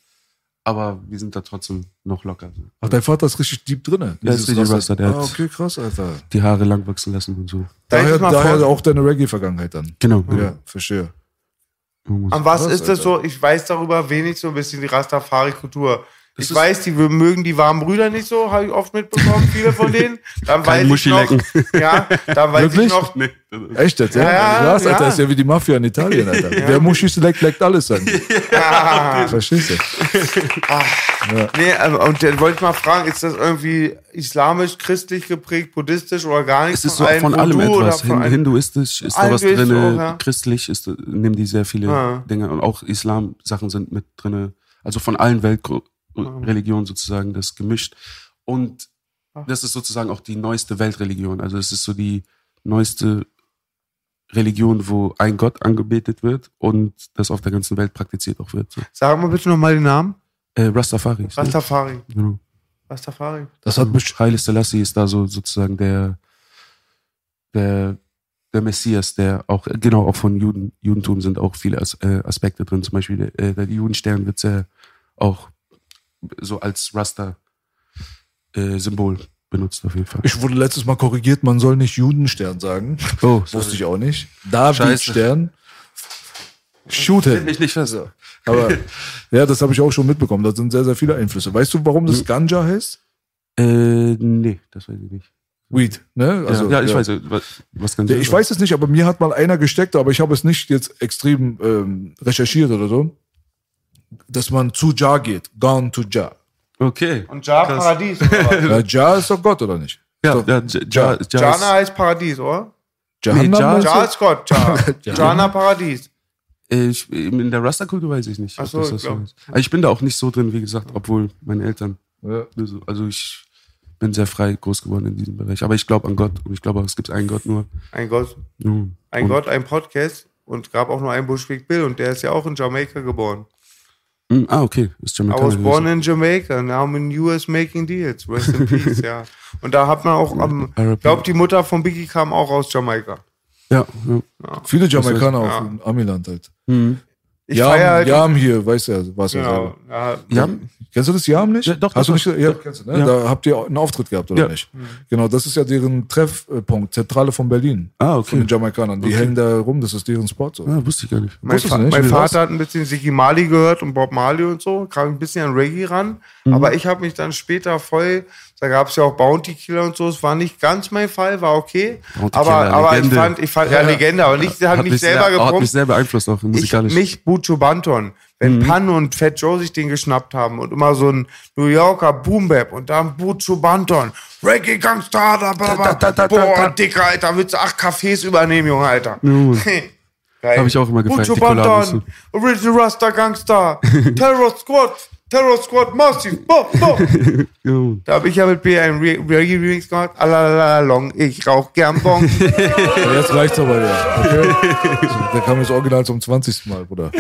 Speaker 3: Aber wir sind da trotzdem noch locker.
Speaker 2: Ach, dein Vater ist richtig deep drinne.
Speaker 3: Ja, ist richtig
Speaker 2: Raster.
Speaker 3: Raster, der
Speaker 2: Ah,
Speaker 3: hat-
Speaker 2: okay, krass, Alter.
Speaker 3: Die Haare lang wachsen lassen und so.
Speaker 2: Daher, daher
Speaker 1: vor-
Speaker 2: auch deine Reggae-Vergangenheit dann.
Speaker 3: Genau.
Speaker 2: Ja, verstehe.
Speaker 1: An was
Speaker 2: Krass,
Speaker 1: ist das so? Ich weiß darüber wenig so ein bisschen die Rastafari-Kultur. Ich
Speaker 3: ist-
Speaker 1: weiß, die mögen die warmen Brüder nicht so, habe ich oft mitbekommen, viele von denen. Dann weiß
Speaker 3: Kein
Speaker 1: ich
Speaker 3: Muschi
Speaker 1: noch,
Speaker 3: lecken. [laughs]
Speaker 1: ja, dann weiß
Speaker 2: Wirklich?
Speaker 1: ich noch,
Speaker 3: Nee.
Speaker 2: Echt jetzt, ja?
Speaker 1: Ja, ja,
Speaker 2: Krass, Alter,
Speaker 1: ja.
Speaker 2: ist ja wie die Mafia in Italien, Alter. Wer Muschis leckt, leckt alles an. [laughs] [laughs] Verstehst du?
Speaker 1: nee, ähm, und dann wollte ich mal fragen, ist das irgendwie islamisch, christlich geprägt, buddhistisch oder gar nichts?
Speaker 3: Es ist so
Speaker 1: allen
Speaker 3: von allem
Speaker 1: Voodoo
Speaker 3: etwas.
Speaker 1: von
Speaker 3: Hin, hinduistisch ist da was drin,
Speaker 1: so, ja.
Speaker 3: christlich ist, nehmen die sehr viele
Speaker 1: Ja.
Speaker 3: Dinge und auch Islam-Sachen sind mit drin. Also von allen Weltreligionen sozusagen das gemischt. Und das ist sozusagen auch die neueste Weltreligion. Also es ist so die neueste Religion, wo ein Gott angebetet wird und das auf der ganzen Welt praktiziert auch wird. So.
Speaker 1: Sag mal bitte nochmal den Namen.
Speaker 3: Äh, Rastafari.
Speaker 1: Rastafari.
Speaker 3: Genau.
Speaker 1: Rastafari.
Speaker 2: Das hat mich.
Speaker 3: Haile Selassie ist da so sozusagen der, der, der Messias, der auch, äh, genau, auch von Juden, Judentum sind auch viele As, äh, Aspekte drin. Zum Beispiel der, äh, der Judenstern wird sehr auch so als Raster-Symbol benutzt auf jeden Fall.
Speaker 2: Ich wurde letztes Mal korrigiert, man soll nicht Judenstern sagen.
Speaker 3: Oh,
Speaker 2: Wusste ich auch nicht. David. Stern. Shooten.
Speaker 3: mich nicht fest.
Speaker 2: Aber [laughs] ja, das habe ich auch schon mitbekommen. Da sind sehr, sehr viele Einflüsse. Weißt du, warum das Ganja heißt?
Speaker 3: Äh, nee, das weiß ich nicht.
Speaker 2: Weed, ne?
Speaker 3: Also, ja, ich weiß, was, was kann
Speaker 2: Ja, Ich weiß es nicht, aber mir hat mal einer gesteckt, aber ich habe es nicht jetzt extrem ähm, recherchiert oder so, dass man zu Jar geht. Gone to Jar.
Speaker 3: Okay.
Speaker 1: Und Ja Paradies, oder?
Speaker 2: Ja, Jar ist doch Gott, oder nicht?
Speaker 3: Ja,
Speaker 2: Doch.
Speaker 3: ja, ja, ja,
Speaker 1: Jana heißt Paradies, oder?
Speaker 2: Jahannam
Speaker 3: Nee, Jar-
Speaker 2: meinst du?
Speaker 1: Ja ist Gott, [laughs] Ja. Jana Paradies.
Speaker 3: Ich, in der Rasterkultur weiß ich nicht.
Speaker 1: Ach
Speaker 3: ob
Speaker 1: so,
Speaker 3: das
Speaker 1: ich
Speaker 3: das so ich bin da auch nicht so drin, wie gesagt, obwohl meine Eltern.
Speaker 2: Ja.
Speaker 3: Also also ich bin sehr frei groß geworden in diesem Bereich. Aber ich glaube an Gott und ich glaube, es gibt einen Gott nur.
Speaker 1: Ein Gott,
Speaker 3: Ja.
Speaker 1: ein
Speaker 3: und,
Speaker 1: Gott, ein Podcast. Und gab auch nur einen Bushwick Bill und der ist ja auch in Jamaika geboren.
Speaker 3: Mm, Ah, okay. Ist
Speaker 1: I was born in Jamaica, now I'm in US making deals. Rest in [laughs] peace, ja. Und da hat man auch am, ich glaube, die Mutter von Biggie kam auch aus Jamaika.
Speaker 3: Ja, ja.
Speaker 2: Viele Jamaikaner
Speaker 1: Ja.
Speaker 2: auch in Amiland halt.
Speaker 1: Ich
Speaker 2: Jam,
Speaker 1: feier halt.
Speaker 2: Jam hier, weißt du ja, was er
Speaker 1: Genau. Ja,
Speaker 3: Ja,
Speaker 2: Kennst du das Jam nicht?
Speaker 3: Ja, doch,
Speaker 2: Hast
Speaker 3: doch,
Speaker 2: du nicht? Ja, kennst du, ne?
Speaker 3: Ja.
Speaker 2: Da habt ihr einen Auftritt gehabt, oder
Speaker 3: Ja.
Speaker 2: nicht? Genau, das ist ja deren Treffpunkt, Zentrale von Berlin.
Speaker 3: Ah,
Speaker 2: Von
Speaker 3: okay.
Speaker 2: den Jamaikanern. Die hängen da rum, das ist deren Spot. So.
Speaker 3: Ah, wusste ich gar nicht.
Speaker 1: Mein, Fa
Speaker 2: nicht?
Speaker 1: mein Vater hat ein bisschen Siggy Marley gehört und Bob Marley und so, kam ein bisschen an Reggae ran.
Speaker 2: Mhm.
Speaker 1: Aber ich habe mich dann später voll, da gab es ja auch Bounty Killer und so, es war nicht ganz mein Fall, war okay.
Speaker 3: Bounty
Speaker 1: aber
Speaker 3: Killer,
Speaker 1: aber ich fand, ich fand, ja, Legende, aber nicht, hat, mich selber
Speaker 3: sehr, hat mich
Speaker 1: gepumpt.
Speaker 3: sehr beeinflusst auch
Speaker 1: Ich,
Speaker 3: musikalisch.
Speaker 1: mich Bucho Banton. Wenn Pan und Fat Joe sich den geschnappt haben und immer so ein New Yorker Boom Bap und dann Bucho Banton, Reggae Gangster, da, da, da, da, da, boah, Dicker, Alter, willst du acht Cafés übernehmen, Junge, Alter. [laughs] Geil.
Speaker 3: Hab ich auch immer gefeiert,
Speaker 1: Bucho. Banton, Original Rasta Gangster, [laughs] Terror Squad, Terror Squad Massive, bo, bo. [laughs] Da habe ich ja mit B einen Re- Reggae Remix gemacht, Alalalong, ich rauch gern Bon.
Speaker 2: Jetzt [laughs] reicht's aber, ja. Okay? So, [laughs] Der kam jetzt original zum 20. Mal, Bruder.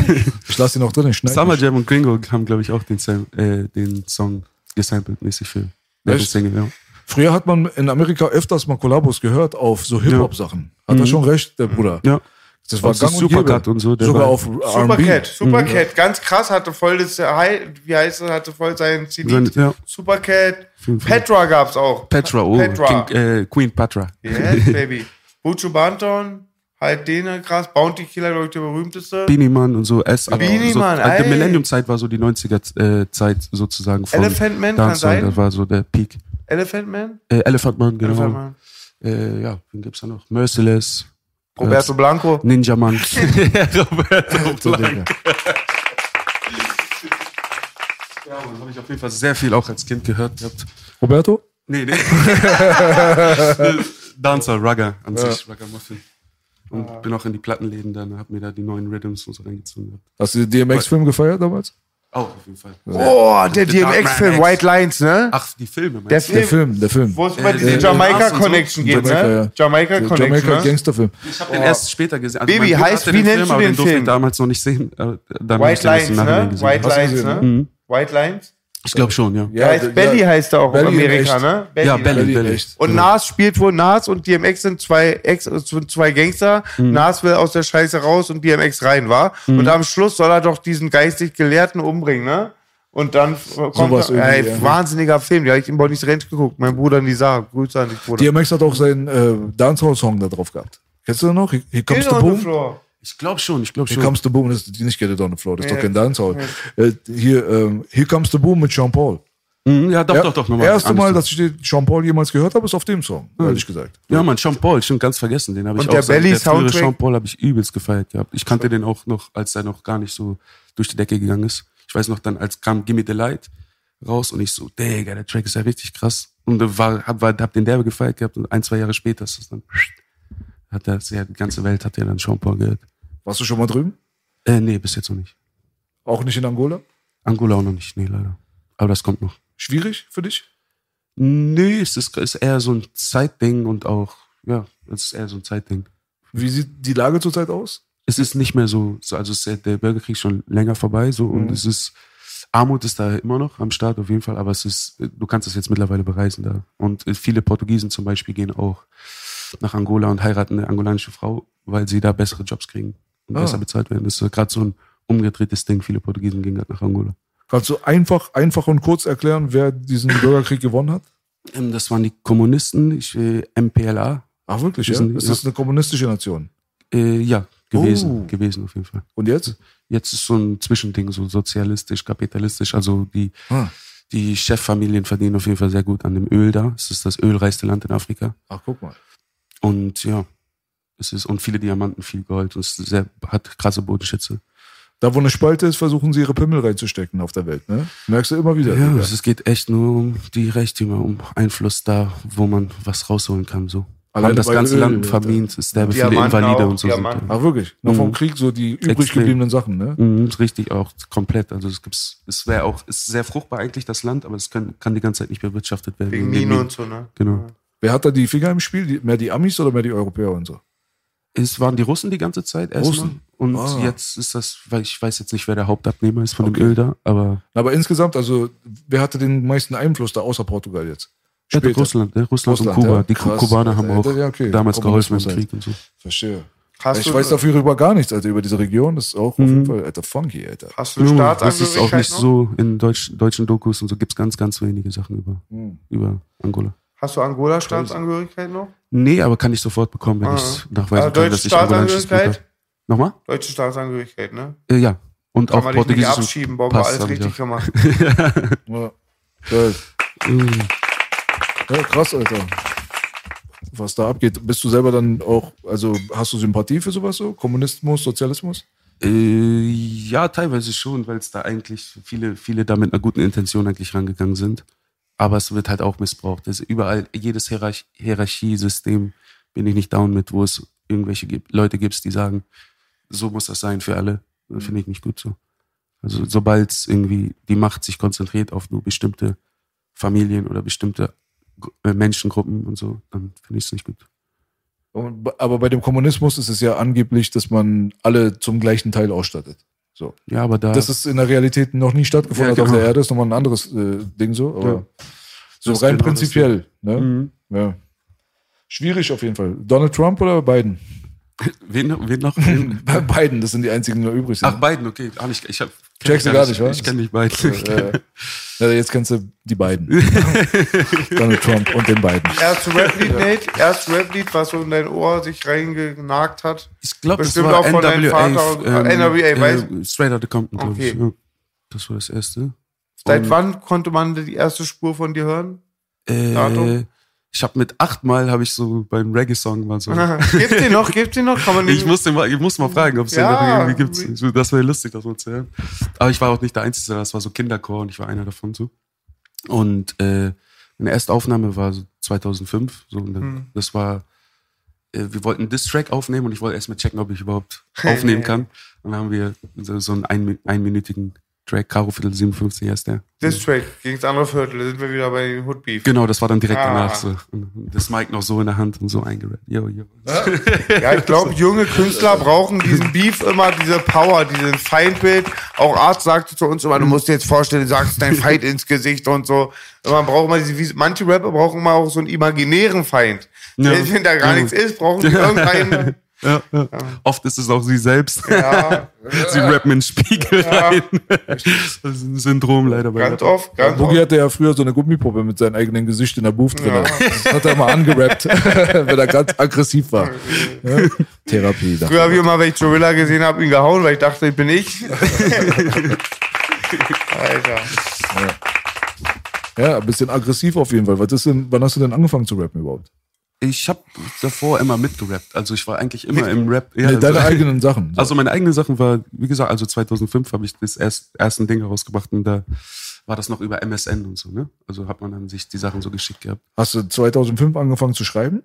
Speaker 2: Ich lass ihn noch drin, ich schneide.
Speaker 3: Summer. Jam und Gringo haben, glaube ich, auch den, Sam, äh, den Song gesampled mäßig für das Single, ja.
Speaker 2: Früher hat man in Amerika öfters mal Kollabos gehört auf so Hip-Hop-Sachen. Hat er schon recht, der Bruder.
Speaker 3: Ja.
Speaker 2: Das war
Speaker 3: so
Speaker 2: gang und
Speaker 3: so, der
Speaker 2: Sogar auf
Speaker 1: Supercat. Supercat, ganz krass, hatte voll das, Hi- wie heißt es, hatte voll sein CD.
Speaker 3: Ja.
Speaker 1: Supercat. Petra gab's auch.
Speaker 3: Petra, oh,
Speaker 1: Petra.
Speaker 3: King, äh, Queen Patra.
Speaker 1: Yes, [laughs] baby. Buju Banton, halt den krass. Bounty Killer, glaube ich, der berühmteste.
Speaker 3: Beanie Man und so. S, aber
Speaker 1: Beanie
Speaker 3: so,
Speaker 1: Man,
Speaker 3: äh,
Speaker 1: ey.
Speaker 3: Die Millennium-Zeit war so die 90er-Zeit sozusagen von
Speaker 1: Elephant Man kann
Speaker 3: Dancehall,
Speaker 1: sein.
Speaker 3: Das war so der Peak.
Speaker 1: Elephant Man?
Speaker 3: Äh, Elephant Man, genau.
Speaker 1: Elephant Man.
Speaker 3: Äh, ja, wen gibt's da noch? Merciless.
Speaker 1: Roberto Blanco.
Speaker 3: Ninja Mann. [laughs] Roberto [laughs]
Speaker 2: Digga.
Speaker 3: Ja, Mann, habe ich auf jeden Fall sehr viel auch als Kind gehört gehabt.
Speaker 2: Roberto?
Speaker 3: Nee, nee. [laughs] Dancer, Rugger an sich, Rugger Muffin. Und bin auch in die Plattenläden dann, hab mir da die neuen Rhythms und so reingezogen.
Speaker 2: Hast du den DMX-Film gefeiert damals?
Speaker 3: Auch auf jeden Fall.
Speaker 1: Oh, der DMX-Film. White Lines, ne?
Speaker 3: Ach, die Filme,
Speaker 1: Der
Speaker 3: meinst du?
Speaker 2: Der
Speaker 1: Film,
Speaker 2: der Film.
Speaker 1: wo es immer
Speaker 3: Äh,
Speaker 1: diese
Speaker 3: äh,
Speaker 1: Jamaica
Speaker 3: Hass und so.
Speaker 1: Connection gibt,
Speaker 2: Jamaica,
Speaker 1: ne?
Speaker 2: ja.
Speaker 1: Jamaica
Speaker 2: Der
Speaker 1: Connection,
Speaker 2: Jamaica
Speaker 1: ne?
Speaker 2: Gangsterfilm.
Speaker 3: Ich habe den erst später gesehen. Also
Speaker 1: Baby, heißt, wie
Speaker 3: den
Speaker 1: nennst
Speaker 3: Film,
Speaker 1: du
Speaker 3: aber
Speaker 1: den Film?
Speaker 3: ich damals noch nicht sehen. äh,
Speaker 1: White Lines, ne?
Speaker 3: gesehen.
Speaker 1: White Lines, ne? White Lines.
Speaker 3: Ich glaube schon, ja.
Speaker 1: Der heißt
Speaker 2: der-
Speaker 1: Belly heißt er auch
Speaker 2: Belly
Speaker 1: Amerika, ne?
Speaker 3: Ja,
Speaker 1: ne?
Speaker 3: Belly,
Speaker 2: Belly,
Speaker 3: Belly.
Speaker 1: Und Nas spielt wohl Nas und DMX sind zwei Ex, sind zwei Gangster.
Speaker 2: Mhm.
Speaker 1: Nas will aus der Scheiße raus und DMX rein, war.
Speaker 2: Mhm.
Speaker 1: Und am Schluss soll er doch diesen geistig Gelehrten umbringen, ne? Und dann kommt er, ey,
Speaker 2: ja.
Speaker 1: wahnsinniger Film, habe ich im Bodies Ranch geguckt. Mein Bruder Nizar, Grüße an dich, Bruder.
Speaker 2: DMX hat auch seinen äh, Dancehall-Song da drauf gehabt. Kennst du den noch? The
Speaker 1: on the
Speaker 2: Boom.
Speaker 3: Ich glaube schon, ich glaube
Speaker 2: Here
Speaker 3: schon.
Speaker 2: Comes the Boom, das ist nicht Get It on the Floor, das ist
Speaker 1: Ja.
Speaker 2: doch kein Dancehall. Äh, hier, ähm, Here Comes the Boom mit Sean Paul.
Speaker 3: Mhm, ja, doch,
Speaker 2: Ja,
Speaker 3: doch, doch. Nochmal.
Speaker 2: Erste Mal, dass ich den Sean Paul jemals gehört habe, ist auf dem Song, ehrlich gesagt.
Speaker 3: Ja, Mann, Sean Paul, stimmt, ganz vergessen. Den habe ich
Speaker 1: Und
Speaker 3: auch
Speaker 1: der Belly
Speaker 3: der
Speaker 1: Soundtrack?
Speaker 3: Sean Paul habe ich übelst gefeiert gehabt. Ich kannte den auch noch, als er noch gar nicht so durch die Decke gegangen ist. Ich weiß noch, dann als kam Gimme the Light raus und ich so, Digga, der Track ist ja richtig krass. Und war, hab, war, hab den derbe gefeiert gehabt und ein, zwei Jahre später ist das dann, hat das ja, die ganze Welt hat ja dann Sean Paul gehört.
Speaker 2: Warst du schon mal drüben?
Speaker 3: Äh, nee, bis jetzt noch nicht.
Speaker 2: Auch nicht in Angola?
Speaker 3: Angola auch noch nicht, nee, leider. Aber das kommt noch.
Speaker 2: Schwierig für dich?
Speaker 3: Nee, es ist, ist eher so ein Zeitding und auch, ja, es ist eher so ein Zeitding.
Speaker 2: Wie sieht die Lage zurzeit aus?
Speaker 3: es ist nicht mehr so, so also ist, der Bürgerkrieg ist schon länger vorbei, so und es ist Armut ist da immer noch am Start auf jeden Fall, aber es ist, du kannst es jetzt mittlerweile bereisen da. Und viele Portugiesen zum Beispiel gehen auch nach Angola und heiraten eine angolanische Frau, weil sie da bessere Jobs kriegen und
Speaker 2: Ah.
Speaker 3: besser bezahlt werden. Das ist gerade so ein umgedrehtes Ding. Viele Portugiesen gehen gerade nach Angola.
Speaker 2: Kannst du einfach, einfach und kurz erklären, wer diesen Bürgerkrieg gewonnen hat?
Speaker 3: Ähm, Das waren die Kommunisten, ich, äh, MPLA.
Speaker 2: Ach wirklich,
Speaker 3: Die
Speaker 2: ja?
Speaker 3: sind- ja.
Speaker 2: ist eine kommunistische Nation.
Speaker 3: Äh, ja, gewesen,
Speaker 2: Oh.
Speaker 3: gewesen auf jeden Fall.
Speaker 2: Und jetzt?
Speaker 3: Jetzt ist so ein Zwischending, so sozialistisch, kapitalistisch. Also die,
Speaker 2: Ah.
Speaker 3: die Cheffamilien verdienen auf jeden Fall sehr gut an dem Öl da. Es ist das ölreichste Land in Afrika.
Speaker 2: Ach, guck mal.
Speaker 3: Und ja, es ist, und viele Diamanten, viel Gold. Und es sehr, hat krasse Bodenschätze.
Speaker 2: Da, wo eine Spalte ist, versuchen sie ihre Pimmel reinzustecken auf der Welt, ne? Merkst du immer wieder.
Speaker 3: Ja,
Speaker 2: Digga.
Speaker 3: es geht echt nur um die Reichtümer, um Einfluss da, wo man was rausholen kann, so.
Speaker 2: Alleine
Speaker 3: Haben das ganze
Speaker 2: Öl,
Speaker 3: Land verdient, ist derbe viele Invalide
Speaker 1: auch,
Speaker 3: und so. Sind
Speaker 1: Diamanten.
Speaker 3: da.
Speaker 2: Ach wirklich? Noch vom
Speaker 3: Mhm.
Speaker 2: Krieg so die übrig
Speaker 3: Extrem.
Speaker 2: gebliebenen Sachen, ne?
Speaker 3: Mhm, ist richtig auch komplett. Also es gibt's, es wäre auch, ist sehr fruchtbar eigentlich das Land, aber es kann, kann die ganze Zeit nicht bewirtschaftet werden.
Speaker 1: Wegen
Speaker 3: den
Speaker 1: Mine und so, ne?
Speaker 3: Genau.
Speaker 2: Wer hat da die Finger im Spiel? Die, mehr die Amis oder mehr die Europäer und so?
Speaker 3: Es waren die Russen die ganze Zeit erstmal.
Speaker 2: Russen?
Speaker 3: Und
Speaker 2: Ah.
Speaker 3: jetzt ist das, weil ich weiß jetzt nicht, wer der Hauptabnehmer ist von
Speaker 2: Okay.
Speaker 3: dem Öl da, aber
Speaker 2: Aber insgesamt, also, wer hatte den meisten Einfluss da außer Portugal jetzt?
Speaker 3: ja,
Speaker 2: Später.
Speaker 3: Russland, ne? Russland,
Speaker 2: Russland,
Speaker 3: und Kuba.
Speaker 2: ja.
Speaker 3: Die
Speaker 2: Krass.
Speaker 3: Kubaner haben auch
Speaker 2: ja, okay.
Speaker 3: damals geholfen im
Speaker 2: halt.
Speaker 3: Krieg und so.
Speaker 2: Verstehe.
Speaker 1: Hast
Speaker 2: ich
Speaker 1: du,
Speaker 2: weiß darüber gar nichts, Alter, über diese Region. Das ist auch auf
Speaker 3: Mhm.
Speaker 2: jeden Fall, Alter, funky, Alter.
Speaker 1: hast du
Speaker 3: Ja, das ist auch
Speaker 1: Staatsangehörigkeit
Speaker 3: nicht
Speaker 1: noch?
Speaker 3: so in Deutsch, deutschen Dokus und so gibt's ganz, ganz wenige Sachen über,
Speaker 2: Hm.
Speaker 3: über Angola.
Speaker 1: Hast du Angola-Staatsangehörigkeit noch?
Speaker 3: Nee, aber kann ich sofort bekommen, wenn
Speaker 1: Ah.
Speaker 3: ich nachweisen
Speaker 1: Ah,
Speaker 3: kann,
Speaker 1: deutsche
Speaker 3: dass ich.
Speaker 1: Staatsangehörigkeit?
Speaker 3: Nochmal?
Speaker 1: Deutsche Staatsangehörigkeit, ne?
Speaker 3: Äh, ja. Und
Speaker 1: Kann
Speaker 3: auch
Speaker 1: nicht
Speaker 3: portugiesischen
Speaker 1: abschieben, Bombe,
Speaker 3: Pass
Speaker 1: alles richtig gemacht. [laughs]
Speaker 2: Ja. Geil.
Speaker 3: Mhm.
Speaker 2: Ja, krass, Alter. Was da abgeht. Bist du selber dann auch, also hast du Sympathie für sowas so? Kommunismus, Sozialismus?
Speaker 3: Äh, ja, teilweise schon, weil es da eigentlich viele, viele da mit einer guten Intention eigentlich rangegangen sind. Aber es wird halt auch missbraucht. Es überall, jedes Hierarch Hierarchiesystem bin ich nicht down mit, wo es irgendwelche gibt, Leute gibt, die sagen, so muss das sein für alle. Das finde ich nicht gut so. Also sobald irgendwie die Macht sich konzentriert auf nur bestimmte Familien oder bestimmte äh, Menschengruppen und so, dann finde ich es nicht gut.
Speaker 2: Aber bei dem Kommunismus ist es ja angeblich, dass man alle zum gleichen Teil ausstattet. So.
Speaker 3: Ja, aber da.
Speaker 2: Das ist in der Realität noch nie stattgefunden
Speaker 3: Ja,
Speaker 2: auf
Speaker 3: genau.
Speaker 2: der Erde, ist nochmal ein anderes äh, Ding so. Aber
Speaker 3: Ja.
Speaker 2: so
Speaker 3: Das
Speaker 2: rein
Speaker 3: genau
Speaker 2: prinzipiell. Ne?
Speaker 3: Mhm.
Speaker 2: Ja. Schwierig auf jeden Fall. Donald Trump oder Biden? [laughs]
Speaker 3: Wen, wen noch? Wen?
Speaker 2: Bei Biden, das sind die einzigen, die noch übrig sind.
Speaker 3: Ach, beiden, okay. Ah, ich, ich hab,
Speaker 2: du gar nicht, wa?
Speaker 3: Ich kenne nicht beiden.
Speaker 2: Äh, ja, jetzt kennst du die beiden. [laughs] Donald Trump und den beiden.
Speaker 1: Erste Rap-Lied, Nate? Erste Rap-Lied, was so in dein Ohr sich reingenagt hat?
Speaker 3: Ich glaube, das
Speaker 1: Bestimmt
Speaker 3: war
Speaker 1: auch von deinem
Speaker 3: NWA.
Speaker 1: Vater und- äh, NWA, weißt
Speaker 3: äh, Straight Outta Compton, glaube
Speaker 1: Okay.
Speaker 3: ich. Ja. Das war das erste.
Speaker 1: Seit
Speaker 3: Und,
Speaker 1: wann konnte man die erste Spur von dir hören?
Speaker 3: Äh,
Speaker 1: Datum?
Speaker 3: Ich habe mit achtmal habe ich so beim Reggae-Song mal so.
Speaker 1: Gibt's den noch? Gibt's den noch? Kann man [laughs]
Speaker 3: Ich muss, den mal, ich muss mal fragen, ob es
Speaker 1: Ja,
Speaker 3: den noch irgendwie gibt. Das wäre lustig, das mal zu hören. Aber ich war auch nicht der Einzige, das war so Kinderchor und ich war einer davon so. Und äh, meine erste Aufnahme war so 2005. So, und dann,
Speaker 1: Hm.
Speaker 3: Das war, äh, wir wollten einen Diss-Track aufnehmen und ich wollte erst mal checken, ob ich überhaupt aufnehmen kann. Und dann haben wir so, so einen ein, einminütigen Track, Karo Viertel 57 heißt der.
Speaker 1: This Track gegen das andere Viertel, da sind wir wieder bei Hood Beef.
Speaker 3: Genau, das war dann direkt
Speaker 1: Ah.
Speaker 3: danach so. Das Mic noch so in der Hand und so eingerappt. Yo, yo.
Speaker 1: Ja, ich glaube, junge Künstler brauchen diesen Beef immer, diese Power, diesen Feindbild. Auch Arzt sagte zu uns immer, du musst dir jetzt vorstellen, du sagst dein Feind ins Gesicht und so. Man braucht immer diese, manche Rapper brauchen immer auch so einen imaginären Feind.
Speaker 3: Ja.
Speaker 1: Wenn da gar
Speaker 3: Ja.
Speaker 1: nichts ist, brauchen die irgendeinen. [laughs]
Speaker 3: Ja, ja. Oft ist es auch sie selbst.
Speaker 1: Ja, [laughs]
Speaker 3: Sie rappen in den Spiegel rein. Das ist ein Syndrom leider bei
Speaker 1: ganz oft, ganz
Speaker 2: Boogie
Speaker 1: oft.
Speaker 2: hatte ja früher so eine Gummipuppe mit seinem eigenen Gesicht in der Booth drin. Das [laughs] hat er immer angerappt, [laughs] wenn er ganz aggressiv war. Ja? Therapie.
Speaker 1: Früher habe ich immer, wenn ich Gorilla gesehen habe, ihn gehauen, weil ich dachte, ich bin ich. Alter.
Speaker 2: Ja, ein bisschen aggressiv auf jeden Fall. Was ist denn, wann hast du denn angefangen zu rappen überhaupt?
Speaker 3: Ich habe davor immer mitgerappt. Also ich war eigentlich immer im Rap. Ja,
Speaker 2: Nee, deine
Speaker 3: also,
Speaker 2: eigenen Sachen.
Speaker 3: also meine eigenen Sachen war, wie gesagt, also 2005 habe ich das erst, ersten Ding rausgebracht und da war das noch über MSN und so, ne? Also hat man dann sich die Sachen so geschickt gehabt.
Speaker 2: Hast du 2005 angefangen zu schreiben?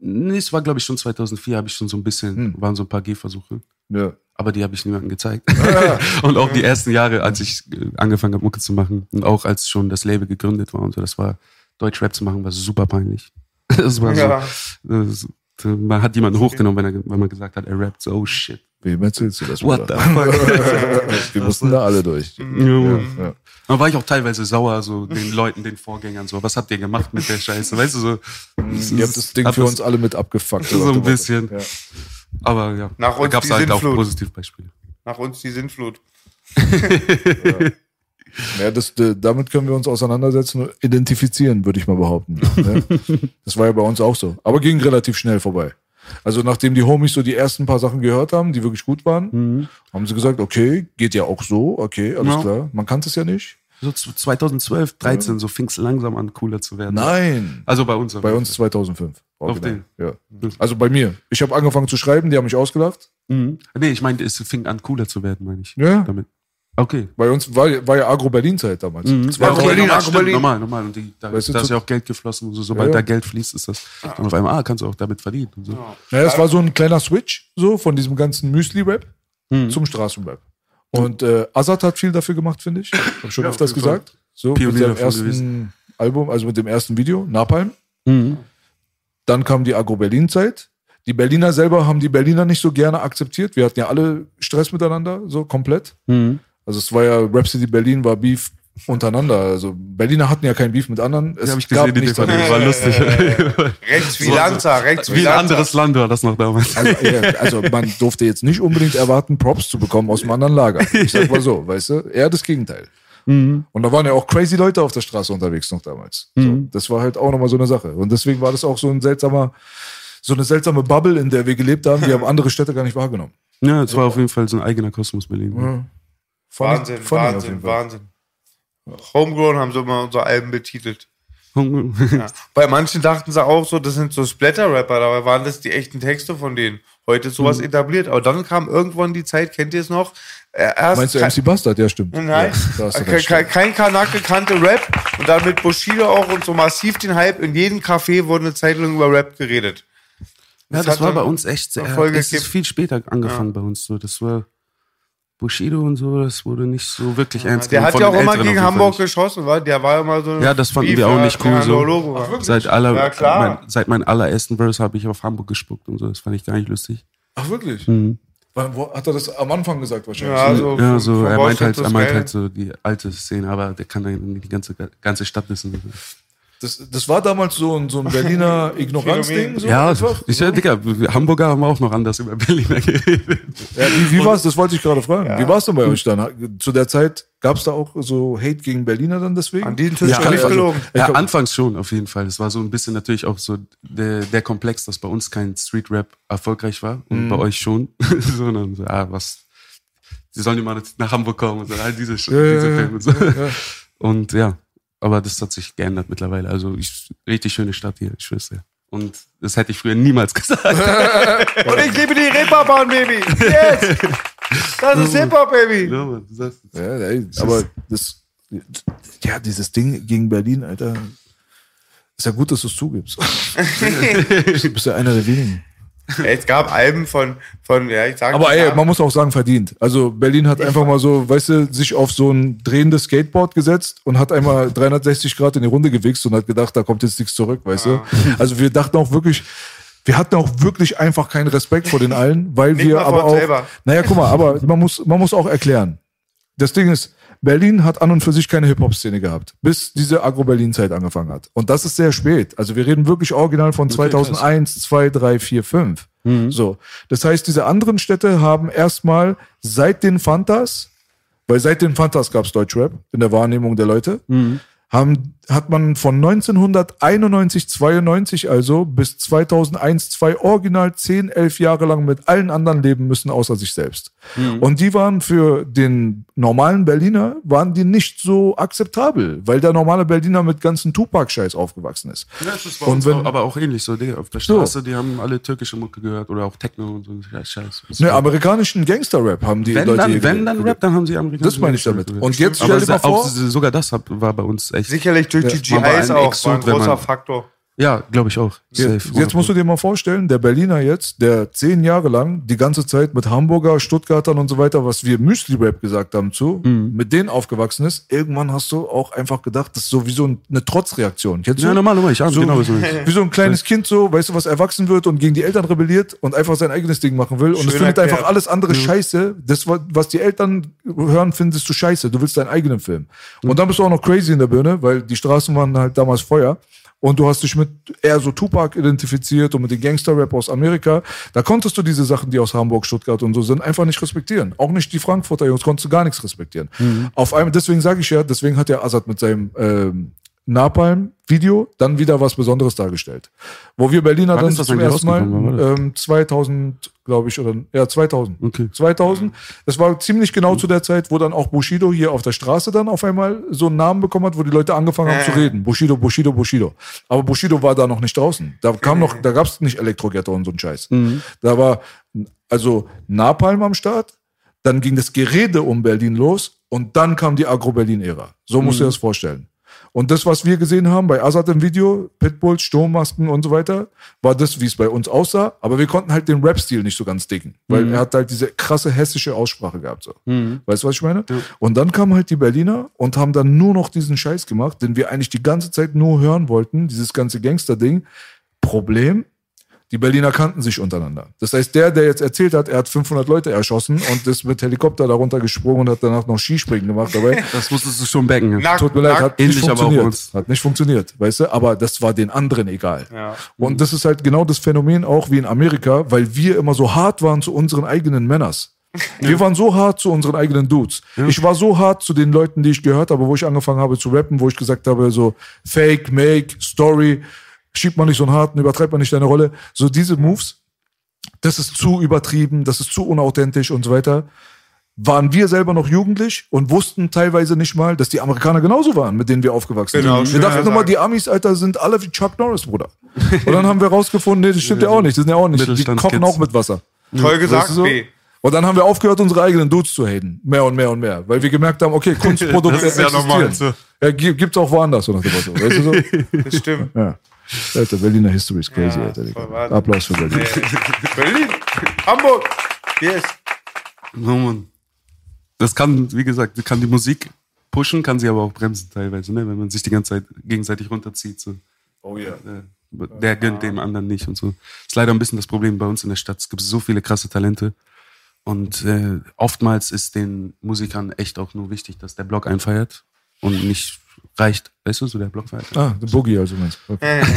Speaker 3: Nee, es war glaube ich schon 2004, habe ich schon so ein bisschen,
Speaker 2: Hm.
Speaker 3: waren so ein paar Gehversuche.
Speaker 2: Ja.
Speaker 3: Aber die habe ich niemandem gezeigt. [laughs] und auch die ersten Jahre, als ich äh, angefangen habe, Mucke zu machen und auch als schon das Label gegründet war und so, das war, Deutschrap zu machen, war super peinlich. [laughs] Das war
Speaker 1: Ja.
Speaker 3: so, das, man hat jemanden hochgenommen, wenn, er, wenn man gesagt hat, er rappt so, oh shit.
Speaker 2: Wem erzählst du das?
Speaker 3: What the fuck? [laughs]
Speaker 2: Wir mussten da alle durch.
Speaker 3: ja.
Speaker 2: Ja.
Speaker 3: Dann war ich auch teilweise sauer, so den Leuten, den Vorgängern, so, was habt ihr gemacht mit der Scheiße? Weißt du, so.
Speaker 2: Ihr habt das Ding für uns alle mit abgefuckt.
Speaker 3: So ein bisschen.
Speaker 2: Ja.
Speaker 3: Aber ja,
Speaker 1: Nach
Speaker 3: da
Speaker 1: uns
Speaker 3: gab es halt auch
Speaker 1: Sintflut.
Speaker 3: Positivbeispiele.
Speaker 1: Nach uns die Sintflut. [laughs]
Speaker 2: Ja, das, d- damit können wir uns auseinandersetzen und identifizieren, würde ich mal behaupten. Ja. [laughs] Das war ja bei uns auch so. Aber ging relativ schnell vorbei. Also nachdem die Homies so die ersten paar Sachen gehört haben, die wirklich gut waren, haben sie gesagt, okay, geht ja auch so, okay, alles
Speaker 3: Ja.
Speaker 2: klar. Man kann es ja nicht.
Speaker 3: So z- 2012, 13, so fing es langsam an, cooler zu werden.
Speaker 2: Nein.
Speaker 3: Also bei uns.
Speaker 2: Bei uns 2005.
Speaker 3: Auf
Speaker 2: Original. Ja. Also bei mir. Ich habe angefangen zu schreiben, die haben mich ausgelacht.
Speaker 3: Mhm. Nee, ich meinte, es fing an, cooler zu werden, meine ich.
Speaker 2: Ja.
Speaker 3: Damit. Okay.
Speaker 2: Bei uns war, war ja Agro-Berlin-Zeit damals. Das war
Speaker 1: Agro Berlin,
Speaker 3: normal,
Speaker 1: Agro
Speaker 3: stimmt,
Speaker 1: Berlin.
Speaker 3: normal, normal. Und die, da,
Speaker 2: Weißt du,
Speaker 3: da ist ja auch Geld geflossen und so. Sobald
Speaker 2: Ja, ja.
Speaker 3: da Geld fließt, ist das dann auf einmal, ah, kannst du auch damit verdienen. Und so.
Speaker 2: Ja, das war so ein kleiner Switch, so von diesem ganzen Müsli-Rap
Speaker 3: Mhm.
Speaker 2: zum Straßenrap. Und äh, Azad hat viel dafür gemacht, finde ich. Hab schon
Speaker 3: Ja,
Speaker 2: öfters
Speaker 3: Fall.
Speaker 2: gesagt. So, mit
Speaker 3: Pionier
Speaker 2: seinem
Speaker 3: davon
Speaker 2: ersten
Speaker 3: gewesen.
Speaker 2: Album, also mit dem ersten Video, Napalm.
Speaker 3: Mhm.
Speaker 2: Dann kam die Agro-Berlin-Zeit. Die Berliner selber haben die Berliner nicht so gerne akzeptiert. Wir hatten ja alle Stress miteinander, so komplett.
Speaker 3: Mhm.
Speaker 2: Also es war ja, Rhapsody Berlin war Beef untereinander. Also Berliner hatten ja kein Beef mit anderen. Es
Speaker 3: Ja, hab ich
Speaker 2: gab
Speaker 3: gesehen, die
Speaker 2: anderes.
Speaker 3: war lustig. [laughs]
Speaker 1: Rechts wie Lanza, rechts wie
Speaker 3: Wie ein anderes Land war das noch damals.
Speaker 2: Also, ja, also man durfte jetzt nicht unbedingt erwarten, Props zu bekommen aus einem anderen Lager. Ich sag mal so, [laughs] weißt du? Eher das Gegenteil. Und da waren ja auch crazy Leute auf der Straße unterwegs noch damals. So, das war halt auch nochmal so eine Sache. Und deswegen war das auch so ein seltsamer, so eine seltsame Bubble, in der wir gelebt haben, die haben andere Städte gar nicht wahrgenommen.
Speaker 3: Ja, es war auf jeden Fall so ein eigener Kosmos Berlin.
Speaker 2: Funny-
Speaker 1: Wahnsinn,
Speaker 2: funny
Speaker 1: Wahnsinn. Wahnsinn. Homegrown haben so immer unsere Alben betitelt.
Speaker 3: Ja.
Speaker 1: Ja. Bei manchen dachten sie auch so, das sind so Splatter-Rapper, dabei waren das die echten Texte von denen. Heute ist sowas etabliert. Aber dann kam irgendwann die Zeit, kennt ihr es noch? Äh, Erst
Speaker 2: Meinst du MC Bastard? Ja, stimmt.
Speaker 1: Nein,
Speaker 2: Ja,
Speaker 1: kein,
Speaker 2: recht.
Speaker 1: kein, kein Kanake kannte Rap und dann mit Bushido auch und so massiv den Hype. In jedem Café wurde eine Zeit lang über Rap geredet.
Speaker 3: Ja,
Speaker 1: Das
Speaker 3: das
Speaker 1: hat
Speaker 3: war bei uns echt sehr.
Speaker 1: voll
Speaker 3: Es ist viel später angefangen bei uns so. Das war Bushido und so, das wurde nicht so wirklich ernst
Speaker 1: Der
Speaker 3: genommen.
Speaker 1: hat
Speaker 3: von
Speaker 1: ja auch immer gegen Hamburg geschossen, weil der war immer so.
Speaker 3: Ja, das fanden
Speaker 1: Beef,
Speaker 3: wir auch
Speaker 1: ja,
Speaker 3: nicht cool
Speaker 1: ja,
Speaker 3: so. Nicht. Seit, aller,
Speaker 1: Ja, klar.
Speaker 3: Mein, seit meinem allerersten Verse habe ich auf Hamburg gespuckt und so. Das fand ich gar nicht lustig.
Speaker 2: Ach, wirklich?
Speaker 3: Mhm.
Speaker 2: Hat er das am Anfang gesagt wahrscheinlich?
Speaker 1: Ja, so,
Speaker 3: Ja, so, er meint halt, er meint halt so die alte Szene, aber der kann dann die ganze, ganze Stadt wissen.
Speaker 2: Das, das war damals so ein, so ein Berliner [laughs] Ignoranzding. So
Speaker 3: Ja,
Speaker 2: einfach.
Speaker 3: ich ja, Digga, wir Hamburger haben auch noch anders über Berliner geredet.
Speaker 2: Ja, wie wie war es? Das wollte ich gerade fragen. Wie war es denn bei euch dann? Zu der Zeit gab es da auch so Hate gegen Berliner dann deswegen?
Speaker 1: An diesen Tisch
Speaker 3: Ja,
Speaker 1: ja, nicht
Speaker 3: also-
Speaker 1: gelogen.
Speaker 3: Ja, anfangs schon, auf jeden Fall. Es war so ein bisschen natürlich auch so der, der Komplex, dass bei uns kein Street-Rap erfolgreich war und bei euch schon. [laughs] Sondern so, ah, was, sie sollen immer nach Hamburg kommen und so, all diese,
Speaker 2: ja,
Speaker 3: diese
Speaker 2: ja,
Speaker 3: Filme und so. Und ja, Aber das hat sich geändert mittlerweile. Also ich, richtig schöne Stadt hier, ich schwör's dir. Und das hätte ich früher niemals gesagt. [laughs]
Speaker 1: Und ich liebe die Reeperbahn, Baby. Yes. Das ist [laughs] Hip-Hop, Baby.
Speaker 3: Ja, Mann,
Speaker 2: ey, aber das, ja, dieses Ding gegen Berlin, Alter, ist ja gut, dass du es zugibst. [laughs] du bist ja einer der wenigen.
Speaker 1: Es gab Alben von, von ja, ich sag
Speaker 2: Aber ey,
Speaker 1: Namen.
Speaker 2: man muss auch sagen, verdient. Also Berlin hat einfach mal so, weißt du, sich auf so ein drehendes Skateboard gesetzt und hat einmal [laughs] 360 Grad in die Runde gewichst und hat gedacht, da kommt jetzt nichts zurück, weißt du. Also wir dachten auch wirklich, wir hatten auch wirklich einfach keinen Respekt vor den allen, weil
Speaker 1: Nicht
Speaker 2: wir aber auch,
Speaker 1: selber.
Speaker 2: naja, guck mal, aber man muss, man muss auch erklären. Das Ding ist, Berlin hat an und für sich keine Hip-Hop-Szene gehabt, bis diese Agro-Berlin-Zeit angefangen hat. Und das ist sehr spät. Also wir reden wirklich original von 2001, 2, 3, 4, 5. So. Das heißt, diese anderen Städte haben erstmal seit den Fantas, weil seit den Fantas gab es Deutschrap in der Wahrnehmung der Leute, haben, hat man von 1991, 92 also bis 2001, 2 original 10, 11 Jahre lang mit allen anderen leben müssen, außer sich selbst. Und die waren für den normalen Berliner, waren die nicht so akzeptabel, weil der normale Berliner mit ganzen Tupac-Scheiß aufgewachsen ist.
Speaker 3: Ja, das ist
Speaker 2: Und wenn-
Speaker 3: auch, aber auch ähnlich so. Die auf der
Speaker 2: So.
Speaker 3: Straße, die haben alle türkische Mucke gehört oder auch Techno und so. Ja, Scheiß.
Speaker 2: Ne, amerikanischen Gangster-Rap haben die
Speaker 3: wenn
Speaker 2: Leute
Speaker 3: dann,
Speaker 2: hier
Speaker 3: wenn dann Rap, dann haben sie amerikanische
Speaker 2: Das meine ich damit. Und jetzt stell dir mal
Speaker 3: auch
Speaker 2: vor-
Speaker 3: sogar das war bei uns echt.
Speaker 1: Sicherlich GIs
Speaker 3: ein
Speaker 1: auch, ein großer Faktor.
Speaker 3: Ja, glaube ich auch.
Speaker 2: Jetzt,
Speaker 3: Safe.
Speaker 2: jetzt musst du dir mal vorstellen, der Berliner jetzt, der zehn Jahre lang die ganze Zeit mit Hamburger, Stuttgartern und so weiter, was wir Müsli-Rap gesagt haben zu,
Speaker 3: Mhm.
Speaker 2: mit denen aufgewachsen ist, irgendwann hast du auch einfach gedacht, das ist so wie so ein- eine Trotzreaktion. Kennst du?
Speaker 3: Ja, normal, normal. Ich
Speaker 2: so,
Speaker 3: genau so.
Speaker 2: Wie so ein kleines Kind so, weißt du, was erwachsen wird und gegen die Eltern rebelliert und einfach sein eigenes Ding machen will. Und es findet einfach alles andere scheiße. Das, wa- was die Eltern hören, findest du scheiße. Du willst deinen eigenen Film. Und dann bist du auch noch crazy in der Birne, weil die Straßen waren halt damals Feuer. Und du hast dich mit eher so Tupac identifiziert und mit den Gangster-Rap aus Amerika. Da konntest du diese Sachen, die aus Hamburg, Stuttgart und so sind, einfach nicht respektieren. Auch nicht die Frankfurter Jungs konntest du gar nichts respektieren. Auf einmal, deswegen sage ich ja, deswegen hat ja Azad mit seinem ähm, Napalm-Video dann wieder was Besonderes dargestellt. Wo wir Berliner
Speaker 3: Wann
Speaker 2: dann zum ersten Mal, ähm, 2000, glaube ich, oder, ja, 2000.
Speaker 3: Okay.
Speaker 2: 2000. Das war ziemlich genau zu der Zeit, wo dann auch Bushido hier auf der Straße dann auf einmal so einen Namen bekommen hat, wo die Leute angefangen haben zu reden. Bushido, Bushido, Bushido. Aber Bushido war da noch nicht draußen. Da kam noch, da gab's nicht Elektroghetto und so ein Scheiß. Da war also Napalm am Start, dann ging das Gerede um Berlin los und dann kam die Agro-Berlin-Ära. So musst du dir das vorstellen. Und das, was wir gesehen haben bei Azad im Video, Pitbulls, Sturmmasken und so weiter, war das, wie es bei uns aussah. Aber wir konnten halt den Rap-Stil nicht so ganz dicken, weil er hat halt diese krasse hessische Aussprache gehabt. So. Weißt du, was ich meine? Und dann kamen halt die Berliner und haben dann nur noch diesen Scheiß gemacht, den wir eigentlich die ganze Zeit nur hören wollten, dieses ganze Gangster-Ding. Problem, die Berliner kannten sich untereinander. Das heißt, der, der jetzt erzählt hat, er hat 500 Leute erschossen und ist mit Helikopter darunter gesprungen und hat danach noch Skispringen gemacht dabei. [laughs]
Speaker 3: Das musstest du schon backen.
Speaker 1: Nack,
Speaker 2: Tut mir leid, hat nicht funktioniert.
Speaker 3: uns.
Speaker 2: Hat nicht funktioniert, weißt du? Aber das war den anderen egal.
Speaker 1: Ja.
Speaker 2: Und das ist halt genau das Phänomen auch wie in Amerika, weil wir immer so hart waren zu unseren eigenen Männers. Wir waren so hart zu unseren eigenen Dudes. Ich war so hart zu den Leuten, die ich gehört habe, wo ich angefangen habe zu rappen, wo ich gesagt habe, so Fake, Make, Story, schieb mal nicht so einen harten, übertreib mal nicht deine Rolle. So diese Moves, das ist zu übertrieben, das ist zu unauthentisch und so weiter. Waren wir selber noch jugendlich und wussten teilweise nicht mal, dass die Amerikaner genauso waren, mit denen wir aufgewachsen
Speaker 1: Genau,
Speaker 2: sind. Wir dachten immer, die Amis, Alter, sind alle wie Chuck Norris, Bruder. Und dann haben wir rausgefunden, nee, das stimmt ja auch nicht. Das sind ja auch nicht. Die kochen auch mit Wasser.
Speaker 1: Toll gesagt,
Speaker 2: Weißt du so?
Speaker 1: B.
Speaker 2: Und dann haben wir aufgehört, unsere eigenen Dudes zu haten. Mehr und mehr und mehr. Weil wir gemerkt haben, okay, Kunstprodukte
Speaker 1: Das ist ja
Speaker 2: existieren.
Speaker 1: normal.
Speaker 2: Ja, gi- gibt's auch woanders, so. Weißt du so?
Speaker 1: Das stimmt.
Speaker 2: Ja. Alter, Berliner History ist crazy,
Speaker 1: Ja,
Speaker 2: Alter. Applaus für Berlin.
Speaker 1: Berlin, Hamburg. Yes.
Speaker 3: Oh Mann. Das kann, wie gesagt, kann die Musik pushen, kann sie aber auch bremsen teilweise, ne? wenn man sich die ganze Zeit gegenseitig runterzieht. So.
Speaker 2: Oh ja.
Speaker 3: Äh, Der gönnt dem anderen nicht und so. ist leider ein bisschen das Problem bei uns in der Stadt. Es gibt so viele krasse Talente. Und äh, oftmals ist den Musikern echt auch nur wichtig, dass der Block einfeiert und nicht reicht. Weißt du, so der Block feiert.
Speaker 2: Ah, der Boogie also meinst du. Okay. [laughs]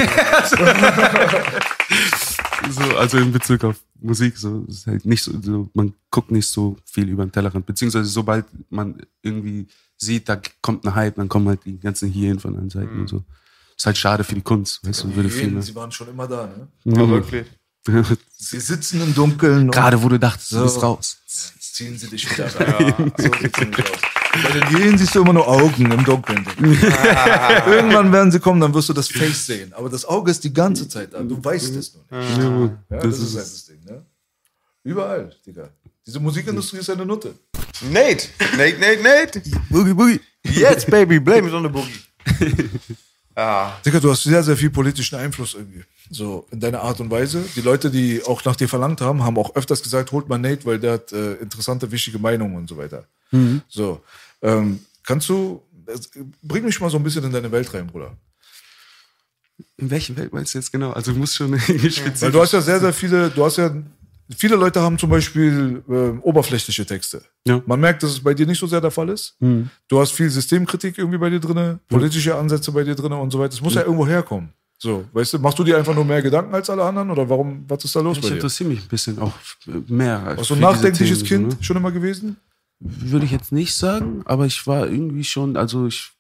Speaker 3: So, also in Bezug auf Musik, so, es ist halt nicht so, so, man guckt nicht so viel über den Tellerrand. Beziehungsweise sobald man irgendwie sieht, da kommt ein Hype, dann kommen halt die ganzen Hierhin von allen Seiten und so. Ist halt schade für die Kunst, weißt du, würde viel.
Speaker 2: Sie waren schon immer da, ne?
Speaker 1: Ja, wirklich. [laughs]
Speaker 2: Sie sitzen im Dunkeln.
Speaker 3: Gerade wo du dachtest, du
Speaker 2: So.
Speaker 3: bist raus.
Speaker 2: Jetzt ziehen sie dich wieder rein. [laughs] Ja, so sieht's nämlich aus. Bei den Hyänen siehst du immer nur Augen im Dunkeln. [laughs] Irgendwann werden sie kommen, dann wirst du das Face sehen. Aber das Auge ist die ganze Zeit da. Du weißt es nur nicht. Ja, das, ist halt das Ding, ne? Überall, Digga. Diese Musikindustrie ist eine Nutte.
Speaker 1: Nate, Nate, Nate, Nate. Boogie, Boogie. Jetzt, Baby, blame it on the Boogie. Ja. [laughs]
Speaker 2: Digga, du hast sehr, sehr viel politischen Einfluss irgendwie. So, in deiner Art und Weise. Die Leute, die auch nach dir verlangt haben, haben auch öfters gesagt, holt mal Nate, weil der hat äh, interessante, wichtige Meinungen und so weiter. So, ähm, kannst du, bring mich mal so ein bisschen in deine Welt rein, Bruder.
Speaker 3: In welche Welt meinst du jetzt genau? Also du musst schon [laughs] spezifisch.
Speaker 2: Weil du hast ja sehr, sehr viele, du hast ja, viele Leute haben zum Beispiel äh, oberflächliche Texte.
Speaker 3: Ja.
Speaker 2: Man merkt, dass es bei dir nicht so sehr der Fall ist. Du hast viel Systemkritik irgendwie bei dir drin, politische Ansätze bei dir drin und so weiter. Es muss ja irgendwo herkommen. So, weißt du, machst du dir einfach nur mehr Gedanken als alle anderen oder warum, was ist da los
Speaker 3: ich
Speaker 2: bei dir?
Speaker 3: interessiere mich ein bisschen auch mehr.
Speaker 2: Warst du ein nachdenkliches
Speaker 3: Themen,
Speaker 2: Kind
Speaker 3: ne?
Speaker 2: schon immer gewesen?
Speaker 3: Würde ich jetzt nicht sagen, aber ich war irgendwie schon, also ich,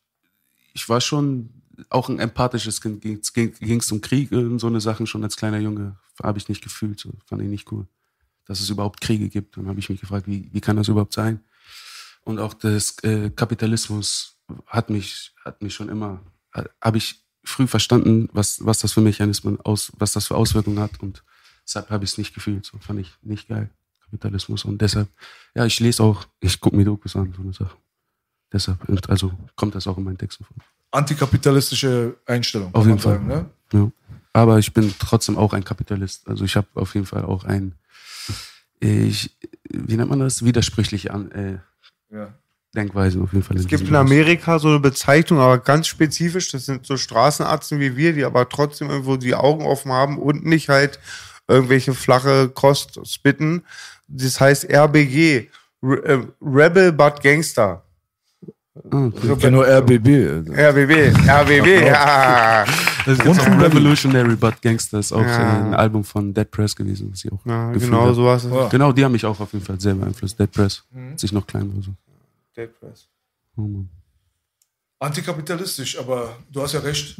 Speaker 3: ich war schon auch ein empathisches Kind. Ging es um Krieg und so eine Sachen schon als kleiner Junge. Habe ich nicht gefühlt, so, fand ich nicht cool. Dass es überhaupt Kriege gibt. Dann habe ich mich gefragt, wie, wie kann das überhaupt sein? Und auch das äh, Kapitalismus hat mich, hat mich schon immer, habe ich früh verstanden, was, was das für Mechanismen aus, was das für Auswirkungen hat. Und deshalb habe ich es nicht gefühlt. So fand ich nicht geil. Kapitalismus. Und deshalb, ja, ich lese auch, ich gucke mir Dokus an, so eine Sache. Deshalb, also kommt das auch in meinen Texten vor.
Speaker 2: Antikapitalistische Einstellung.
Speaker 3: Auf jeden Fall.
Speaker 2: Sagen, ne?
Speaker 3: Ja. Aber ich bin trotzdem auch ein Kapitalist. Also ich habe auf jeden Fall auch ein, ich, wie nennt man das? Widersprüchliche An, äh,
Speaker 2: Ja.
Speaker 3: Denkweisen auf jeden Fall.
Speaker 1: Es gibt in Amerika so eine Bezeichnung, aber ganz spezifisch. Das sind so Straßenarzen wie wir, die aber trotzdem irgendwo die Augen offen haben und nicht halt irgendwelche flache Kost spitten. Das heißt RBG, Re äh, Rebel but Gangster.
Speaker 3: Ah,
Speaker 2: Ich kenne nur RBB.
Speaker 1: RBB, RBB, ja.
Speaker 3: Das ist
Speaker 2: Rund
Speaker 3: auch
Speaker 2: um
Speaker 3: Revolutionary But Gangster ist auch
Speaker 1: Ja.
Speaker 3: ein Album von Dead Press gewesen, was ich auch
Speaker 1: ja genau sowas. ist
Speaker 2: Ja.
Speaker 3: Genau, die haben mich auch auf jeden Fall sehr beeinflusst. Dead Press, als ich noch klein war. So.
Speaker 1: Dead Press.
Speaker 3: Oh, Mann.
Speaker 2: Antikapitalistisch, aber du hast ja recht.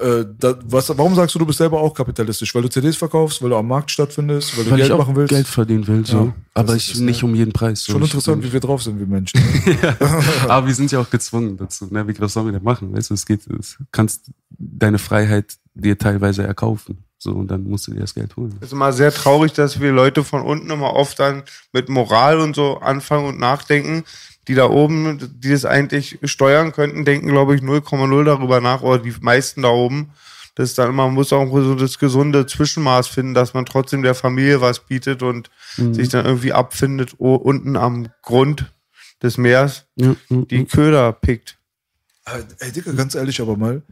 Speaker 2: Äh, da, was, warum sagst du, du bist selber auch kapitalistisch? Weil du CDs verkaufst, weil du am Markt stattfindest, weil du
Speaker 3: Weil
Speaker 2: Geld
Speaker 3: ich auch
Speaker 2: machen willst?
Speaker 3: Geld verdienen will, so.
Speaker 2: Ja,
Speaker 3: aber
Speaker 2: ist
Speaker 3: ich
Speaker 2: es,
Speaker 3: nicht um jeden Preis. So.
Speaker 2: Schon
Speaker 3: Ich-
Speaker 2: interessant, wie wir drauf sind, wir Menschen. Ne? [laughs]
Speaker 3: Aber wir sind ja auch gezwungen dazu. Ne? Wie, was sollen wir denn machen? Weißt du, es geht, du kannst deine Freiheit dir teilweise erkaufen. So, und dann musst du dir das Geld holen.
Speaker 1: Es ist immer sehr traurig, dass wir Leute von unten immer oft dann mit Moral und so anfangen und nachdenken. Die da oben, die das eigentlich steuern könnten, denken, glaube ich, 0,0 darüber nach, oder die meisten da oben. Das ist dann immer, man muss auch so das gesunde Zwischenmaß finden, dass man trotzdem der Familie was bietet und sich dann irgendwie abfindet, oh, unten am Grund des Meers
Speaker 3: ja,
Speaker 1: die Köder pickt.
Speaker 2: Äh, Ey, Digga, ganz ehrlich aber mal.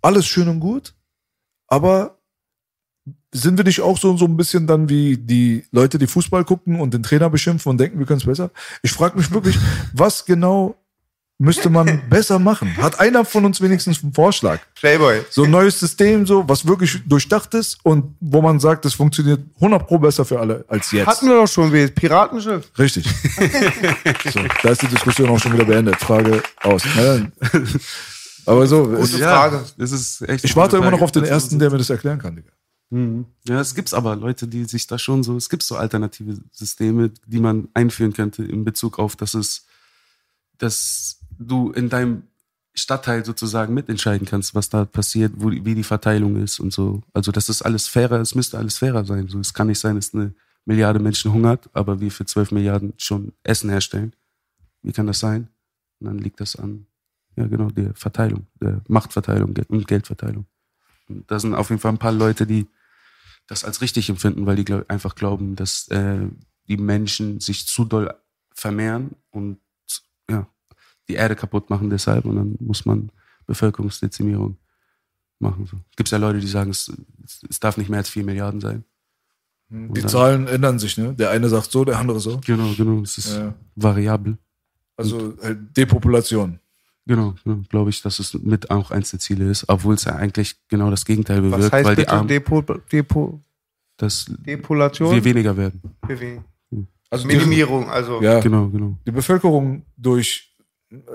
Speaker 2: Alles schön und gut, aber sind wir nicht auch so, so ein bisschen dann wie die Leute, die Fußball gucken und den Trainer beschimpfen und denken, wir können es besser? Ich frage mich wirklich, [laughs] was genau müsste man besser machen? Hat einer von uns wenigstens einen Vorschlag?
Speaker 1: Playboy.
Speaker 2: So ein neues System, so, was wirklich durchdacht ist und wo man sagt, das funktioniert 100 pro besser für alle als jetzt.
Speaker 1: Hatten wir doch schon, wie Piratenschiff.
Speaker 2: Richtig. [laughs] so, da ist die Diskussion auch schon wieder beendet. Frage aus. Aber so, es,
Speaker 1: Gute Frage.
Speaker 3: Das ist echt
Speaker 2: ich warte immer noch auf den ersten, der mir das erklären kann, Digga.
Speaker 3: Mhm. Ja, es gibt's aber Leute, die sich da schon so, es gibt so alternative Systeme, die man einführen könnte in Bezug auf, dass es, dass du in deinem Stadtteil sozusagen mitentscheiden kannst, was da passiert, wo, wie die Verteilung ist und so. Also, das ist alles fairer, es müsste alles fairer sein. So, es kann nicht sein, dass eine Milliarde Menschen hungert, aber wir für 12 Milliarden schon Essen herstellen. Wie kann das sein? Und dann liegt das an, ja genau, der Verteilung, der Machtverteilung und Geldverteilung. Da sind auf jeden Fall ein paar Leute, die das als richtig empfinden, weil die glaub, einfach glauben, dass äh, die Menschen sich zu doll vermehren und ja, die Erde kaputt machen deshalb und dann muss man Bevölkerungsdezimierung machen. So. Gibt ja Leute, die sagen, es, es darf nicht mehr als vier Milliarden sein.
Speaker 2: Die
Speaker 3: dann-
Speaker 2: Zahlen ändern sich, ne? Der eine sagt so, der andere so.
Speaker 3: Genau, genau, es ist
Speaker 2: Ja.
Speaker 3: variabel.
Speaker 2: Also halt Depopulation.
Speaker 3: Genau, genau glaube ich, dass es mit auch eins der Ziele ist, obwohl es ja eigentlich genau das Gegenteil bewirkt,
Speaker 1: Was heißt
Speaker 3: weil die
Speaker 1: bitte
Speaker 3: Armen,
Speaker 1: Depo, Depo,
Speaker 3: dass
Speaker 1: Depolation?
Speaker 3: wir weniger werden.
Speaker 1: Bewegung.
Speaker 2: Also die,
Speaker 1: Minimierung, also.
Speaker 2: ja,
Speaker 3: Genau, genau.
Speaker 2: die Bevölkerung durch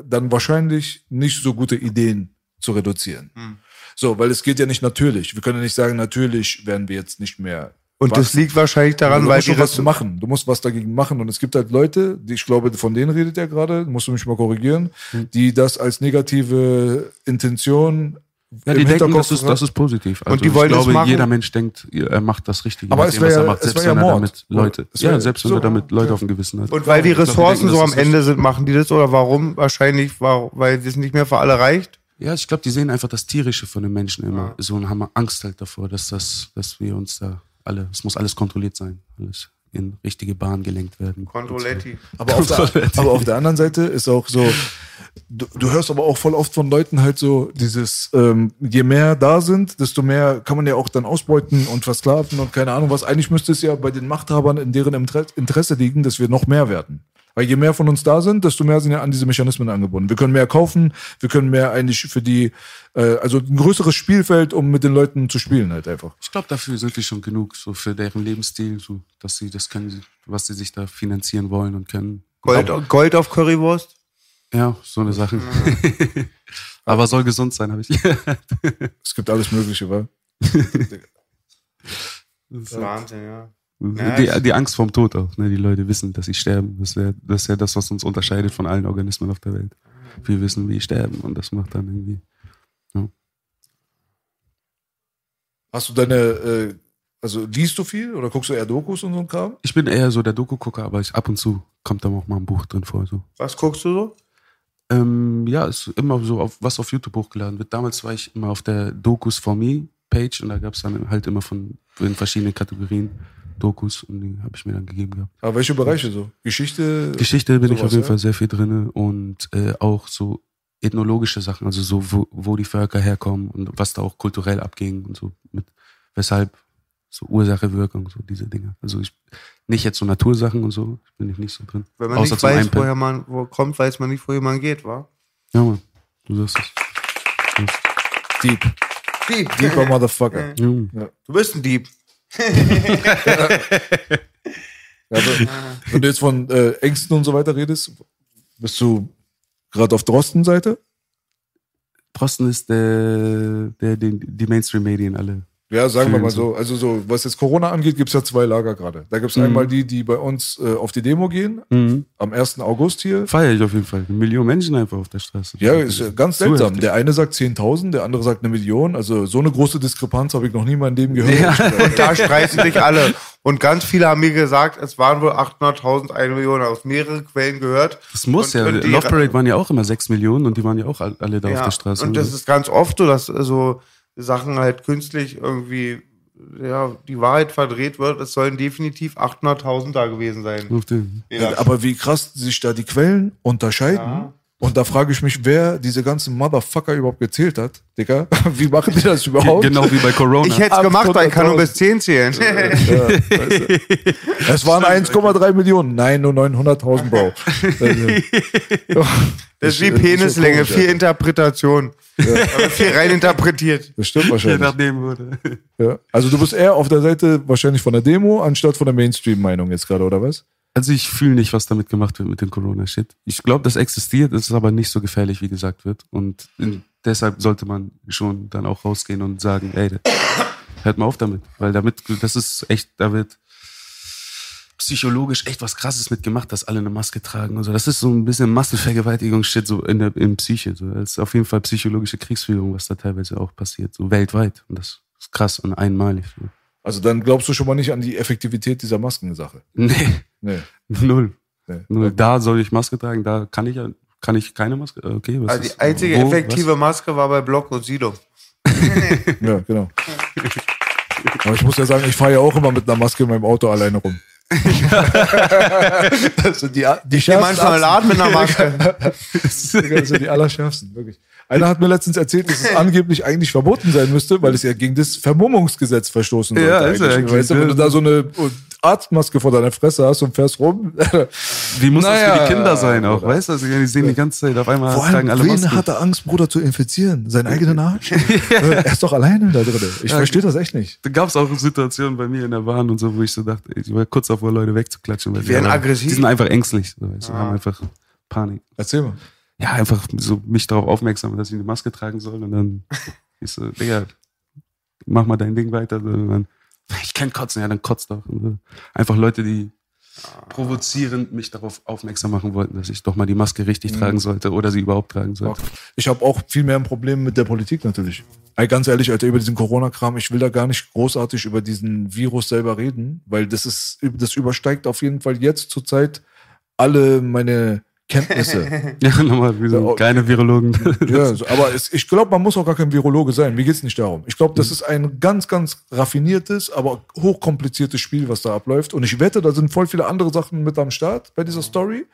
Speaker 2: dann wahrscheinlich nicht so gute Ideen zu reduzieren.
Speaker 1: Hm.
Speaker 2: So, weil es geht ja nicht natürlich. Wir können ja nicht sagen, natürlich werden wir jetzt nicht mehr
Speaker 1: Und das
Speaker 2: Was?
Speaker 1: liegt wahrscheinlich daran,
Speaker 2: du
Speaker 1: weil
Speaker 2: schon was
Speaker 1: das
Speaker 2: machen. Du musst was dagegen machen. Und es gibt halt Leute, die, ich glaube, von denen redet er gerade, musst du mich mal korrigieren,
Speaker 1: Hm.
Speaker 2: die das als negative Intention
Speaker 3: Ja,
Speaker 2: im
Speaker 3: die denken, das ist, das ist positiv. Also
Speaker 1: Und die wollen
Speaker 3: ich
Speaker 1: das
Speaker 3: glaube, jeder Mensch denkt, er macht das Richtige.
Speaker 2: Aber es
Speaker 3: dem,
Speaker 2: wär
Speaker 3: was er
Speaker 2: ja-
Speaker 3: macht,
Speaker 2: es
Speaker 3: selbst
Speaker 2: ja
Speaker 3: wenn er damit Leute, ja, selbst wenn
Speaker 2: so,
Speaker 3: er damit Leute
Speaker 2: ja.
Speaker 3: auf dem Gewissen hat.
Speaker 1: Und weil die
Speaker 3: Ich glaube, die
Speaker 1: Ressourcen
Speaker 3: denken,
Speaker 1: so
Speaker 3: das
Speaker 1: am Ende sind, machen die das oder warum? Wahrscheinlich, weil es nicht mehr für alle reicht.
Speaker 3: Ja, ich glaube, die sehen einfach das Tierische von den Menschen immer so und haben Angst halt davor, dass das, dass wir uns da alle, es muss alles kontrolliert sein, alles in richtige Bahn gelenkt werden.
Speaker 1: Controletti.
Speaker 2: Aber auf, der, aber auf der anderen Seite ist auch so, du, du hörst aber auch voll oft von Leuten halt so dieses, ähm, je mehr da sind, desto mehr kann man ja auch dann ausbeuten und versklaven und keine Ahnung was. Eigentlich müsste es ja bei den Machthabern in deren Inter- Interesse liegen, dass wir noch mehr werden. Weil je mehr von uns da sind, desto mehr sind ja an diese Mechanismen angebunden. Wir können mehr kaufen, wir können mehr eigentlich für die, äh, also ein größeres Spielfeld, um mit den Leuten zu spielen halt einfach.
Speaker 3: Ich glaube, dafür sind wir schon genug, so für deren Lebensstil, so, dass sie das können, was sie sich da finanzieren wollen und können.
Speaker 1: Gold, Gold auf Currywurst?
Speaker 3: Ja, so eine Sache. [laughs] Aber soll gesund sein, habe ich. [laughs]
Speaker 2: Es gibt alles Mögliche, weil. [laughs]
Speaker 1: Wahnsinn, ja.
Speaker 3: Die, die Angst vorm Tod auch. Ne? Die Leute wissen, dass sie sterben. Das ist, ja, das ist ja das, was uns unterscheidet von allen Organismen auf der Welt. Wir wissen, wie sterben und das macht dann irgendwie.
Speaker 2: Hast du deine, äh, also liest du viel oder guckst du eher Dokus und so ein Kram?
Speaker 3: Ich bin eher so der Doku-Gucker, aber ich, ab und zu kommt da auch mal ein Buch drin vor. So.
Speaker 1: Was guckst du so?
Speaker 3: Ähm, ja, ist immer so, auf, was auf YouTube hochgeladen wird. Damals war ich immer auf der Dokus for Me Page und da gab es dann halt immer von in verschiedenen Kategorien Dokus und die habe ich mir dann gegeben gehabt.
Speaker 2: Aber welche Bereiche so? Geschichte?
Speaker 3: Geschichte bin ich auf jeden
Speaker 2: ja?
Speaker 3: Fall sehr viel drin und äh, auch so ethnologische Sachen, also so, wo, wo die Völker herkommen und was da auch kulturell abging und so mit, weshalb so Ursache, Wirkung, so diese Dinge. Also ich, nicht jetzt so Natursachen und so, bin ich nicht so drin.
Speaker 1: Wenn man
Speaker 3: Außer
Speaker 1: nicht weiß, woher man wo kommt, weiß man nicht, wohin man geht, wa?
Speaker 3: Ja, Mann, du sagst es.
Speaker 2: Deep.
Speaker 1: Dieb.
Speaker 2: Deeper Motherfucker.
Speaker 3: Junge.
Speaker 1: Du bist ein Dieb.
Speaker 2: Aber, wenn du jetzt von äh, Ängsten und so weiter redest, bist du gerade auf Drosten-Seite?
Speaker 3: Drosten ist der, der den, die Mainstream-Medien alle.
Speaker 2: Ja, sagen wir mal
Speaker 3: so.
Speaker 2: so. Also so, was jetzt Corona angeht, gibt's ja zwei Lager gerade. Da gibt's einmal die, die bei uns äh, auf die Demo gehen, am 1. August hier.
Speaker 3: Feier ich auf jeden Fall. Eine Million Menschen einfach auf der Straße.
Speaker 2: Ja, ist ja ganz
Speaker 3: So
Speaker 2: seltsam.
Speaker 3: heftig.
Speaker 2: Der eine sagt 10.000, der andere sagt eine Million. Also so eine große Diskrepanz habe ich noch nie in meinem Leben gehört.
Speaker 3: Ja. [laughs]
Speaker 1: Und da streiten sich alle. Und ganz viele haben mir gesagt, es waren wohl 800.000, eine Million, aus mehreren Quellen gehört.
Speaker 3: Das muss
Speaker 1: Und-
Speaker 3: ja.
Speaker 1: und
Speaker 3: Love Parade waren ja auch immer sechs Millionen und die waren ja auch all- alle da
Speaker 1: Ja,
Speaker 3: auf der Straße.
Speaker 1: und das ist ganz oft so, dass so Sachen halt künstlich irgendwie, ja, die Wahrheit verdreht wird. Es sollen definitiv 800.000 da gewesen sein. Ja.
Speaker 2: Aber wie krass sich da die Quellen unterscheiden.
Speaker 1: Ja.
Speaker 2: Und da frage ich mich, wer diese ganzen Motherfucker überhaupt gezählt hat. Digga, [laughs] wie machen die das überhaupt?
Speaker 3: genau wie bei Corona.
Speaker 1: Ich hätte es gemacht, weil ich kann nur
Speaker 2: 800.000.
Speaker 1: bis 10 zählen.
Speaker 2: Es waren 1,3 Millionen. Nein, nur 900.000, Bro. [laughs] Also,
Speaker 1: Das ist wie Penislänge, viel. Interpretation. Aber viel rein interpretiert.
Speaker 2: Das stimmt
Speaker 3: Je
Speaker 2: wahrscheinlich.
Speaker 3: nachdem wurde.
Speaker 2: Ja. Also du bist eher auf der Seite wahrscheinlich von der Demo, anstatt von der Mainstream-Meinung jetzt gerade, oder was?
Speaker 3: Also ich fühle nicht, was damit gemacht wird mit dem Corona-Shit. Ich glaube, das existiert, es ist aber nicht so gefährlich, wie gesagt wird. Und deshalb sollte man schon dann auch rausgehen und sagen, ey, hört mal auf damit. Weil damit, das ist echt, da wird psychologisch echt was krasses mitgemacht, dass alle eine Maske tragen und so. Das ist so ein bisschen Massenvergewaltigung-Shit so in der in Psyche. So. Das ist auf jeden Fall psychologische Kriegsführung, was da teilweise auch passiert, so weltweit. Und das ist krass und einmalig. So.
Speaker 2: Also dann glaubst du schon mal nicht an die Effektivität dieser Maskensache.
Speaker 3: Nee, [laughs]
Speaker 2: Nee.
Speaker 3: null.
Speaker 2: nee.
Speaker 3: Nur da soll ich Maske tragen, da kann ich ja, kann ich keine Maske. äh, Okay, was
Speaker 1: Also
Speaker 3: ist,
Speaker 1: die einzige
Speaker 3: wo,
Speaker 1: effektive Maske war bei Block und Sido. [laughs]
Speaker 2: Ja, genau. Aber ich muss ja sagen, ich fahre ja auch immer mit einer Maske in meinem Auto alleine rum. [laughs] das sind die, die
Speaker 1: Ich gehe manchmal Laden mit einer Maske.
Speaker 2: Das sind die allerschärfsten, wirklich. Einer hat mir letztens erzählt, dass es [laughs] angeblich eigentlich verboten sein müsste, weil es ja gegen das Vermummungsgesetz verstoßen sollte.
Speaker 3: Ja, ist ja
Speaker 2: weißt du, wenn
Speaker 3: ja.
Speaker 2: du da so eine Arztmaske vor deiner Fresse hast und fährst rum.
Speaker 3: Wie muss
Speaker 2: Naja,
Speaker 3: das für die Kinder sein auch, weißt du? Also, die sehen die ganze Zeit auf einmal
Speaker 2: Vor
Speaker 3: tragen
Speaker 2: allem,
Speaker 3: alle
Speaker 2: wen
Speaker 3: Masken.
Speaker 2: hat er Angst, Bruder, zu infizieren? Seinen [laughs] eigenen Arsch? er ist doch alleine da drin. Ich verstehe das echt nicht.
Speaker 3: Da gab es auch Situationen bei mir in der Bahn und so, wo ich so dachte, ey, ich war kurz davor, Leute wegzuklatschen. Weil die
Speaker 1: werden aggressiv.
Speaker 3: Die sind einfach ängstlich. So, weißt du, haben einfach Panik.
Speaker 2: Erzähl mal.
Speaker 3: Ja, einfach so mich darauf aufmerksam, dass ich eine Maske tragen soll und dann [laughs] ich so, Digga, mach mal dein Ding weiter. Und dann ich kenn Kotzen, ja, dann kotzt doch. Einfach Leute, die provozierend mich darauf aufmerksam machen wollten, dass ich doch mal die Maske richtig
Speaker 2: Mhm.
Speaker 3: tragen sollte oder sie überhaupt tragen sollte.
Speaker 2: Ich habe auch viel mehr ein Problem mit der Politik natürlich. Ey, ganz ehrlich, Alter, über diesen Corona-Kram, ich will da gar nicht großartig über diesen Virus selber reden, weil das ist, das übersteigt auf jeden Fall jetzt zurzeit alle meine Kenntnisse. [laughs]
Speaker 3: Ja, nochmal, wir sind
Speaker 2: Ja,
Speaker 3: keine Virologen. [laughs]
Speaker 2: ja, so, aber es, ich glaube, man muss auch gar kein Virologe sein. Mir geht's nicht darum. Ich glaube, das ist ein ganz, ganz raffiniertes, aber hochkompliziertes Spiel, was da abläuft. Und ich wette, da sind voll viele andere Sachen mit am Start bei dieser Story,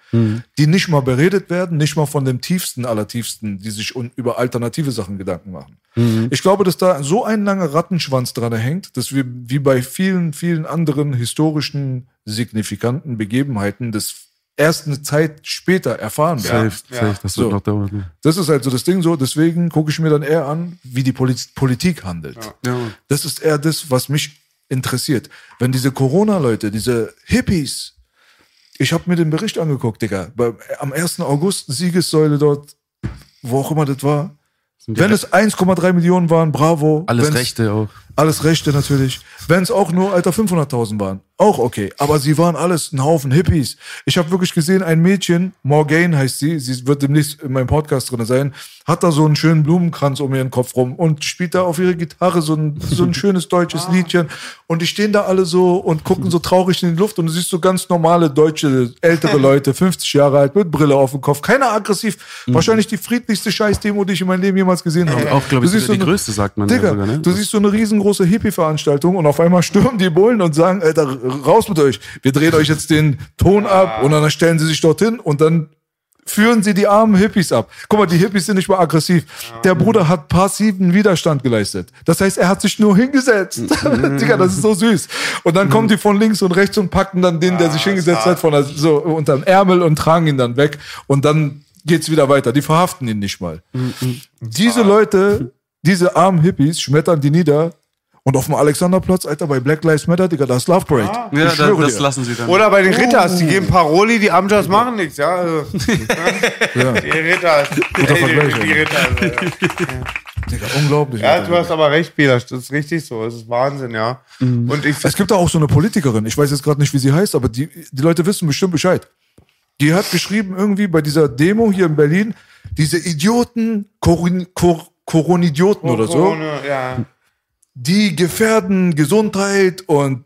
Speaker 2: die nicht mal beredet werden, nicht mal von dem tiefsten aller tiefsten, die sich über alternative Sachen Gedanken machen. Ich glaube, dass da so ein langer Rattenschwanz dran hängt, dass wir wie bei vielen, vielen anderen historischen signifikanten Begebenheiten das erst eine Zeit später erfahren werden.
Speaker 3: Safe, safe, das wird
Speaker 2: So.
Speaker 3: noch dauern. ne?
Speaker 2: Das ist halt so das Ding so, deswegen gucke ich mir dann eher an, wie die Polit Politik handelt.
Speaker 3: Ja.
Speaker 2: Das ist eher das, was mich interessiert. Wenn diese Corona-Leute, diese Hippies, ich habe mir den Bericht angeguckt, Digga, am 1. August Siegessäule dort, wo auch immer das war. Wenn es 1,3 Millionen waren, bravo.
Speaker 3: Alles
Speaker 2: Wenn's-
Speaker 3: Rechte auch.
Speaker 2: Alles Rechte natürlich. Wenn es auch nur, Alter, 500.000 waren, auch okay. Aber sie waren alles ein Haufen Hippies. Ich habe wirklich gesehen, ein Mädchen, Morgane heißt sie, sie wird demnächst in meinem Podcast drin sein, hat da so einen schönen Blumenkranz um ihren Kopf rum und spielt da auf ihre Gitarre so ein, so ein [laughs] schönes deutsches Liedchen. Und die stehen da alle so und gucken so traurig in die Luft und du siehst so ganz normale deutsche, ältere Leute, [laughs] 50 Jahre alt, mit Brille auf dem Kopf. Keiner aggressiv. Wahrscheinlich die friedlichste Scheiß-Demo, die ich in meinem Leben jemals gesehen habe.
Speaker 3: Auch, glaube ich,
Speaker 2: Du siehst
Speaker 3: sogar die
Speaker 2: so eine-
Speaker 3: größte, sagt man ja
Speaker 2: Digga,
Speaker 3: sogar, ne?
Speaker 2: du siehst so eine riesengroße Hippie-Veranstaltung und auf einmal stürmen die Bullen und sagen, Alter, raus mit euch. Wir drehen euch jetzt den Ton ab und dann stellen sie sich dorthin und dann führen sie die armen Hippies ab. Guck mal, die Hippies sind nicht mal aggressiv. Der Bruder hat passiven Widerstand geleistet. Das heißt, er hat sich nur hingesetzt. [laughs] Digga, das ist so süß. Und dann kommen die von links und rechts und packen dann den, der sich hingesetzt hat, von der, so unterm Ärmel und tragen ihn dann weg. Und dann geht's wieder weiter. Die verhaften ihn nicht mal. Diese Leute, diese armen Hippies, schmettern die nieder. Und auf dem Alexanderplatz, Alter, bei Black Lives Matter, Digga, da ist Love Parade.
Speaker 3: Ja,
Speaker 2: Ich
Speaker 3: das,
Speaker 2: schwöre
Speaker 3: das
Speaker 2: dir.
Speaker 3: lassen sie dann.
Speaker 1: Oder bei den Ritters, die geben Paroli, die Amjas machen nichts, ja. Also, [laughs]
Speaker 2: Ja,
Speaker 1: die Ritters. Ey,
Speaker 2: Vergleich,
Speaker 1: die, die Ritters. Alter.
Speaker 2: Digga, unglaublich.
Speaker 1: Ja,
Speaker 2: Alter.
Speaker 1: du hast aber recht, Peter. Das ist richtig so. Das ist Wahnsinn, ja. Und ich
Speaker 2: Es gibt da auch so eine Politikerin, ich weiß jetzt gerade nicht, wie sie heißt, aber die, die Leute wissen bestimmt Bescheid. Die hat geschrieben, irgendwie bei dieser Demo hier in Berlin, diese Idioten, Koron, Kor, Koronidioten oder so,
Speaker 1: Corona, Ja.
Speaker 2: Die gefährden Gesundheit und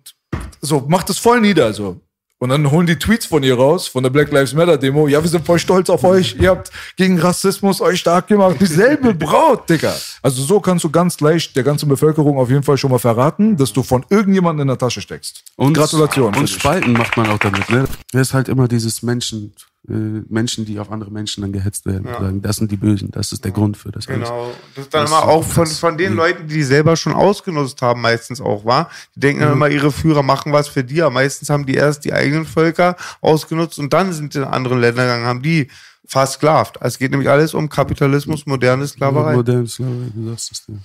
Speaker 2: so, macht es voll nieder, so. Und dann holen die Tweets von ihr raus, von der Black Lives Matter Demo. Ja, wir sind voll stolz auf euch. Ihr habt gegen Rassismus euch stark gemacht. Dieselbe Braut, Digga. Also so kannst du ganz leicht der ganzen Bevölkerung auf jeden Fall schon mal verraten, dass du von irgendjemandem in der Tasche steckst.
Speaker 3: Und,
Speaker 2: Gratulation.
Speaker 3: Und. Spalten macht man auch damit, ne? Es ist halt immer dieses Menschen, Menschen, die auf andere Menschen dann gehetzt werden. Sagen, das sind die Bösen, das ist der Grund für das alles.
Speaker 1: Genau. Das ist dann
Speaker 3: Das
Speaker 1: immer auch von, von den Leuten, die die selber schon ausgenutzt haben, meistens auch, war. Die denken
Speaker 3: Mhm.
Speaker 1: dann immer, ihre Führer machen was für die, aber meistens haben die erst die eigenen Völker ausgenutzt und dann sind in andere Länder gegangen, haben die versklavt. Also es geht nämlich alles um Kapitalismus, moderne Sklaverei.
Speaker 3: Moderne Sklaverei, du sagst es ja.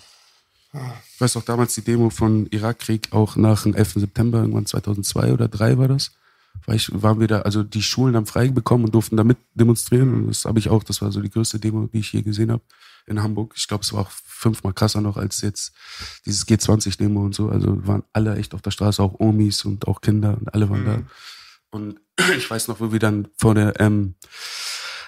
Speaker 3: Ich weiß auch damals die Demo von Irakkrieg, auch nach dem 11. September, irgendwann 2002 oder 2003 war das. War ich, waren wir da, also die Schulen haben frei bekommen und durften da mit demonstrieren. Und das habe ich auch, das war so die größte Demo, die ich je gesehen habe in Hamburg. Ich glaube, es war auch fünfmal krasser noch als jetzt dieses G20-Demo und so. Also waren alle echt auf der Straße, auch Omis und auch Kinder und alle waren da. Und [clears throat] ich weiß noch, wo wir dann vor der ähm,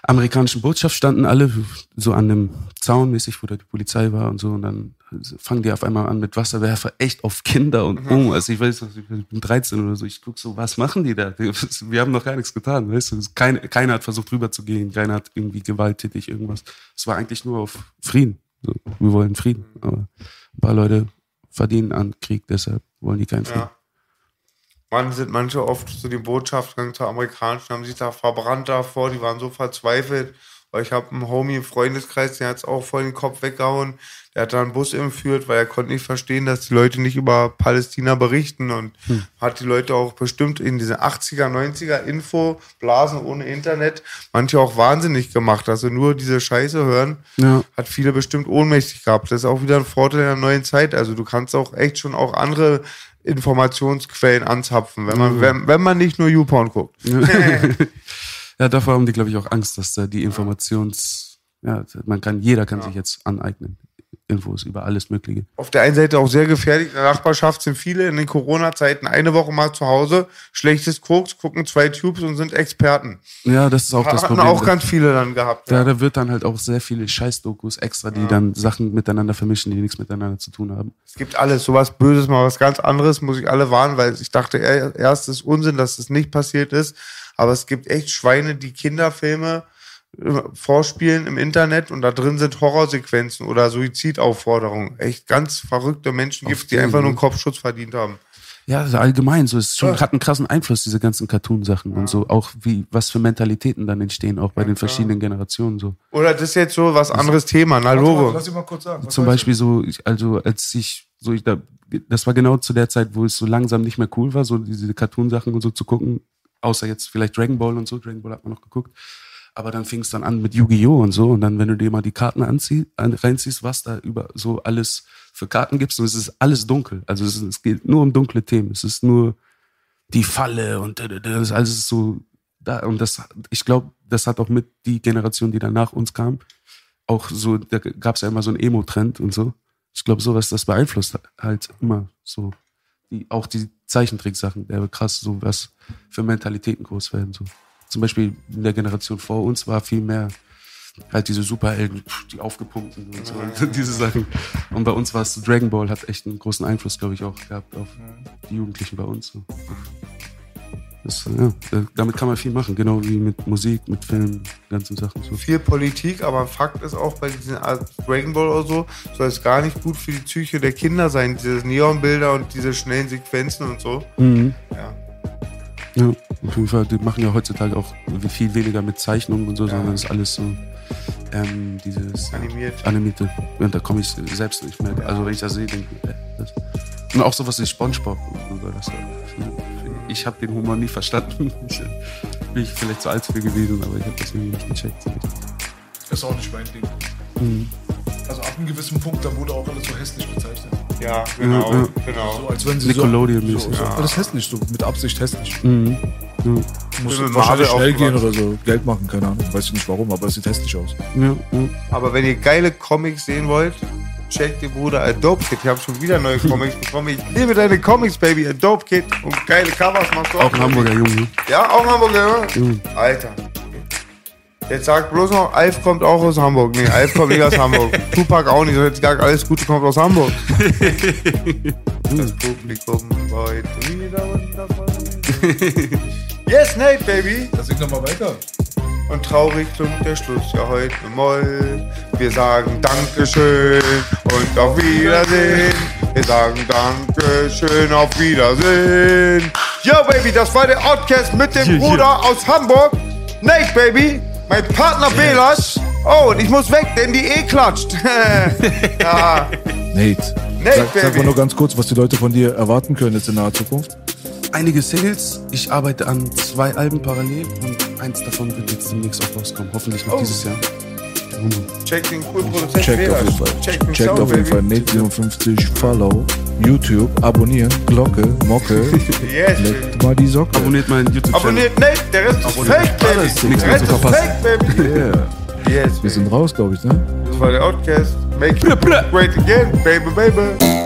Speaker 3: amerikanischen Botschaft standen alle so an einem Zaun mäßig, wo da die Polizei war und so. Und dann fangen die auf einmal an mit Wasserwerfer echt auf Kinder und um. Also ich weiß, noch, ich bin 13 oder so. Ich guck so, was machen die da? [laughs] Wir haben noch gar nichts getan, weißt du? Kein, keiner hat versucht rüberzugehen, keiner hat irgendwie gewalttätig irgendwas. Es war eigentlich nur auf Frieden. So, wir wollen Frieden. Aber ein paar Leute verdienen an Krieg, deshalb wollen die keinen Frieden.
Speaker 1: Ja. Mann, sind manche oft zu den Botschaften gegangen, zur amerikanischen, haben sich da verbrannt davor, die waren so verzweifelt. Weil ich habe einen Homie im Freundeskreis, der hat es auch voll den Kopf weggehauen. Der hat da einen Bus entführt, weil er konnte nicht verstehen, dass die Leute nicht über Palästina berichten und hat die Leute auch bestimmt in diese 80er, 90er Infoblasen ohne Internet manche auch wahnsinnig gemacht. Also nur diese Scheiße hören,
Speaker 3: Ja.
Speaker 1: hat viele bestimmt ohnmächtig gehabt. Das ist auch wieder ein Vorteil der neuen Zeit. Also du kannst auch echt schon auch andere Informationsquellen anzapfen, wenn man, wenn, wenn man nicht nur YouPorn guckt. [laughs] [laughs]
Speaker 3: Ja, davor haben die, glaube ich, auch Angst, dass da die Informations, ja, man kann, jeder kann sich jetzt aneignen. Infos über alles Mögliche.
Speaker 1: Auf der einen Seite auch sehr gefährlich. In der Nachbarschaft sind viele in den Corona-Zeiten eine Woche mal zu Hause, schlechtes Koks, gucken zwei Tubes und sind Experten.
Speaker 3: Ja, das ist auch das Problem.
Speaker 1: auch ganz viele dann gehabt.
Speaker 3: da,
Speaker 1: Ja.
Speaker 3: da wird dann halt auch sehr viele Scheißdokus extra, die dann Sachen miteinander vermischen, die nichts miteinander zu tun haben.
Speaker 1: Es gibt alles, sowas Böses, mal was ganz anderes, muss ich alle warnen, weil ich dachte er- erst, es ist Unsinn, dass das nicht passiert ist. Aber es gibt echt Schweine, die Kinderfilme äh, vorspielen im Internet und da drin sind Horrorsequenzen oder Suizidaufforderungen. Echt ganz verrückte Menschen gibt, die einfach nur
Speaker 3: ne?
Speaker 1: einen Kopfschutz verdient haben.
Speaker 3: Ja, also allgemein, so es ist schon, hat einen krassen Einfluss, diese ganzen Cartoon-Sachen und so, auch wie, was für Mentalitäten dann entstehen, auch bei den verschiedenen Generationen, so.
Speaker 1: Oder das ist jetzt so was anderes Thema, na Logo.
Speaker 2: Lass ihn mal kurz sagen. Was
Speaker 3: Zum Beispiel so, ich, also als ich, so ich da, das war genau zu der Zeit, wo es so langsam nicht mehr cool war, so diese Cartoon-Sachen und so zu gucken, außer jetzt vielleicht Dragon Ball und so, Dragon Ball hat man noch geguckt. Aber dann fing es dann an mit Yu-Gi-Oh! und so. Und dann, wenn du dir mal die Karten anzieh, an, reinziehst, was da über so alles für Karten gibt, und es ist alles dunkel. Also es, es geht nur um dunkle Themen. Es ist nur die Falle und das ist alles so da. Und das, ich glaube, das hat auch mit die Generation, die dann nach uns kam, auch so, da gab es ja immer so einen Emo-Trend und so. Ich glaube, sowas, das beeinflusst halt immer so. Die, auch die Zeichentricksachen, der krass, so was für Mentalitäten groß werden. So. Zum Beispiel in der Generation vor uns war viel mehr halt diese Superhelden, die aufgepumpten und so, [laughs] diese Sachen. Und bei uns war es Dragon Ball hat echt einen großen Einfluss, glaube ich, auch gehabt auf die Jugendlichen bei uns. So. Das, ja, da- damit kann man viel machen, genau wie mit Musik, mit Filmen, ganzen Sachen. So.
Speaker 1: Viel Politik, aber Fakt ist auch bei diesen Art Dragon Ball oder so, soll es gar nicht gut für die Psyche der Kinder sein, diese Neonbilder und diese schnellen Sequenzen und so. Ja.
Speaker 3: Ja, auf jeden Fall. Die machen ja heutzutage auch viel weniger mit Zeichnungen und so, sondern es ist alles so ähm, dieses
Speaker 1: Animiert.
Speaker 3: Animierte. Und da komme ich selbst nicht mehr. Also wenn ich das sehe, denke ich, äh, das. Und auch sowas wie Spongebob. Und so, das, ich habe den Humor nie verstanden. [laughs] Ich, bin ich vielleicht zu alt für gewesen, aber ich habe das irgendwie nicht gecheckt.
Speaker 2: du? Ist auch nicht mein Ding.
Speaker 3: Mhm.
Speaker 2: Also ab einem gewissen Punkt, da wurde auch alles so hässlich bezeichnet.
Speaker 1: Ja, genau,
Speaker 3: Ja, ja.
Speaker 1: genau.
Speaker 2: So, als wenn sie
Speaker 3: Nickelodeon-mäßig.
Speaker 2: so, so, so alles hässlich, so mit Absicht hässlich.
Speaker 3: Mhm. Ja.
Speaker 2: Muss wahrscheinlich schnell gehen oder so, Geld machen, keine Ahnung. Weiß ich nicht warum, aber es sieht hässlich aus.
Speaker 3: Ja, ja.
Speaker 1: Aber wenn ihr geile Comics sehen wollt, checkt den Bruder Adobe Kid. Ich habe schon wieder neue Comics bekommen. Ich liebe deine Comics, Baby. Adobe Kid. Und geile Covers machst du
Speaker 3: Auch ein Hamburger Junge.
Speaker 1: Ja, auch ein Hamburger, ja?
Speaker 3: Mhm.
Speaker 1: Alter. Jetzt sagt bloß noch, Alf kommt auch aus Hamburg. Nee, Alf kommt nicht aus Hamburg. [laughs] Tupac auch nicht. Jetzt sagt alles Gute kommt aus Hamburg. [laughs] Das Publikum war heute wieder wundervoll. Yes, Nate, Baby.
Speaker 2: Das singt nochmal weiter.
Speaker 1: Und traurig klingt der Schluss ja heute Moll. Wir sagen Dankeschön und auf Wiedersehen. Wir sagen Dankeschön, auf Wiedersehen. Yo, Baby, das war der Outcast mit dem
Speaker 3: Yeah,
Speaker 1: Bruder
Speaker 3: yeah.
Speaker 1: aus Hamburg. Nate, Baby, mein Partner Belasch. Oh, und ich muss weg, denn die eh klatscht. [laughs] ja,
Speaker 2: Nate.
Speaker 1: Nate,
Speaker 2: sag, sag
Speaker 1: Baby.
Speaker 2: mal nur ganz kurz, was die Leute von dir erwarten können jetzt in naher Zukunft.
Speaker 3: Einige Singles. Ich arbeite an zwei Alben parallel und eins davon wird jetzt demnächst auch rauskommen. Hoffentlich noch
Speaker 1: Oh.
Speaker 3: dieses Jahr.
Speaker 1: check den coolen Produzent
Speaker 2: Checkt auf
Speaker 1: Belasch.
Speaker 2: jeden Fall.
Speaker 1: Check den
Speaker 2: Checkt
Speaker 1: Sound,
Speaker 2: auf jeden Fall. Nate 57, Follow, YouTube, abonnieren, Glocke, Mocke. [laughs]
Speaker 1: Yes.
Speaker 2: Leckt mal die Socke.
Speaker 3: Abonniert meinen YouTube-Channel.
Speaker 1: Abonniert Nate, der Rest ist fake, Baby.
Speaker 2: Alles,
Speaker 3: nichts mehr zu
Speaker 1: ist
Speaker 3: verpassen.
Speaker 1: fake, Baby.
Speaker 2: Yeah.
Speaker 1: Yes,
Speaker 2: Wir sind raus, glaube ich, ne?
Speaker 1: Das war der Outcast. Make it great again, baby, baby.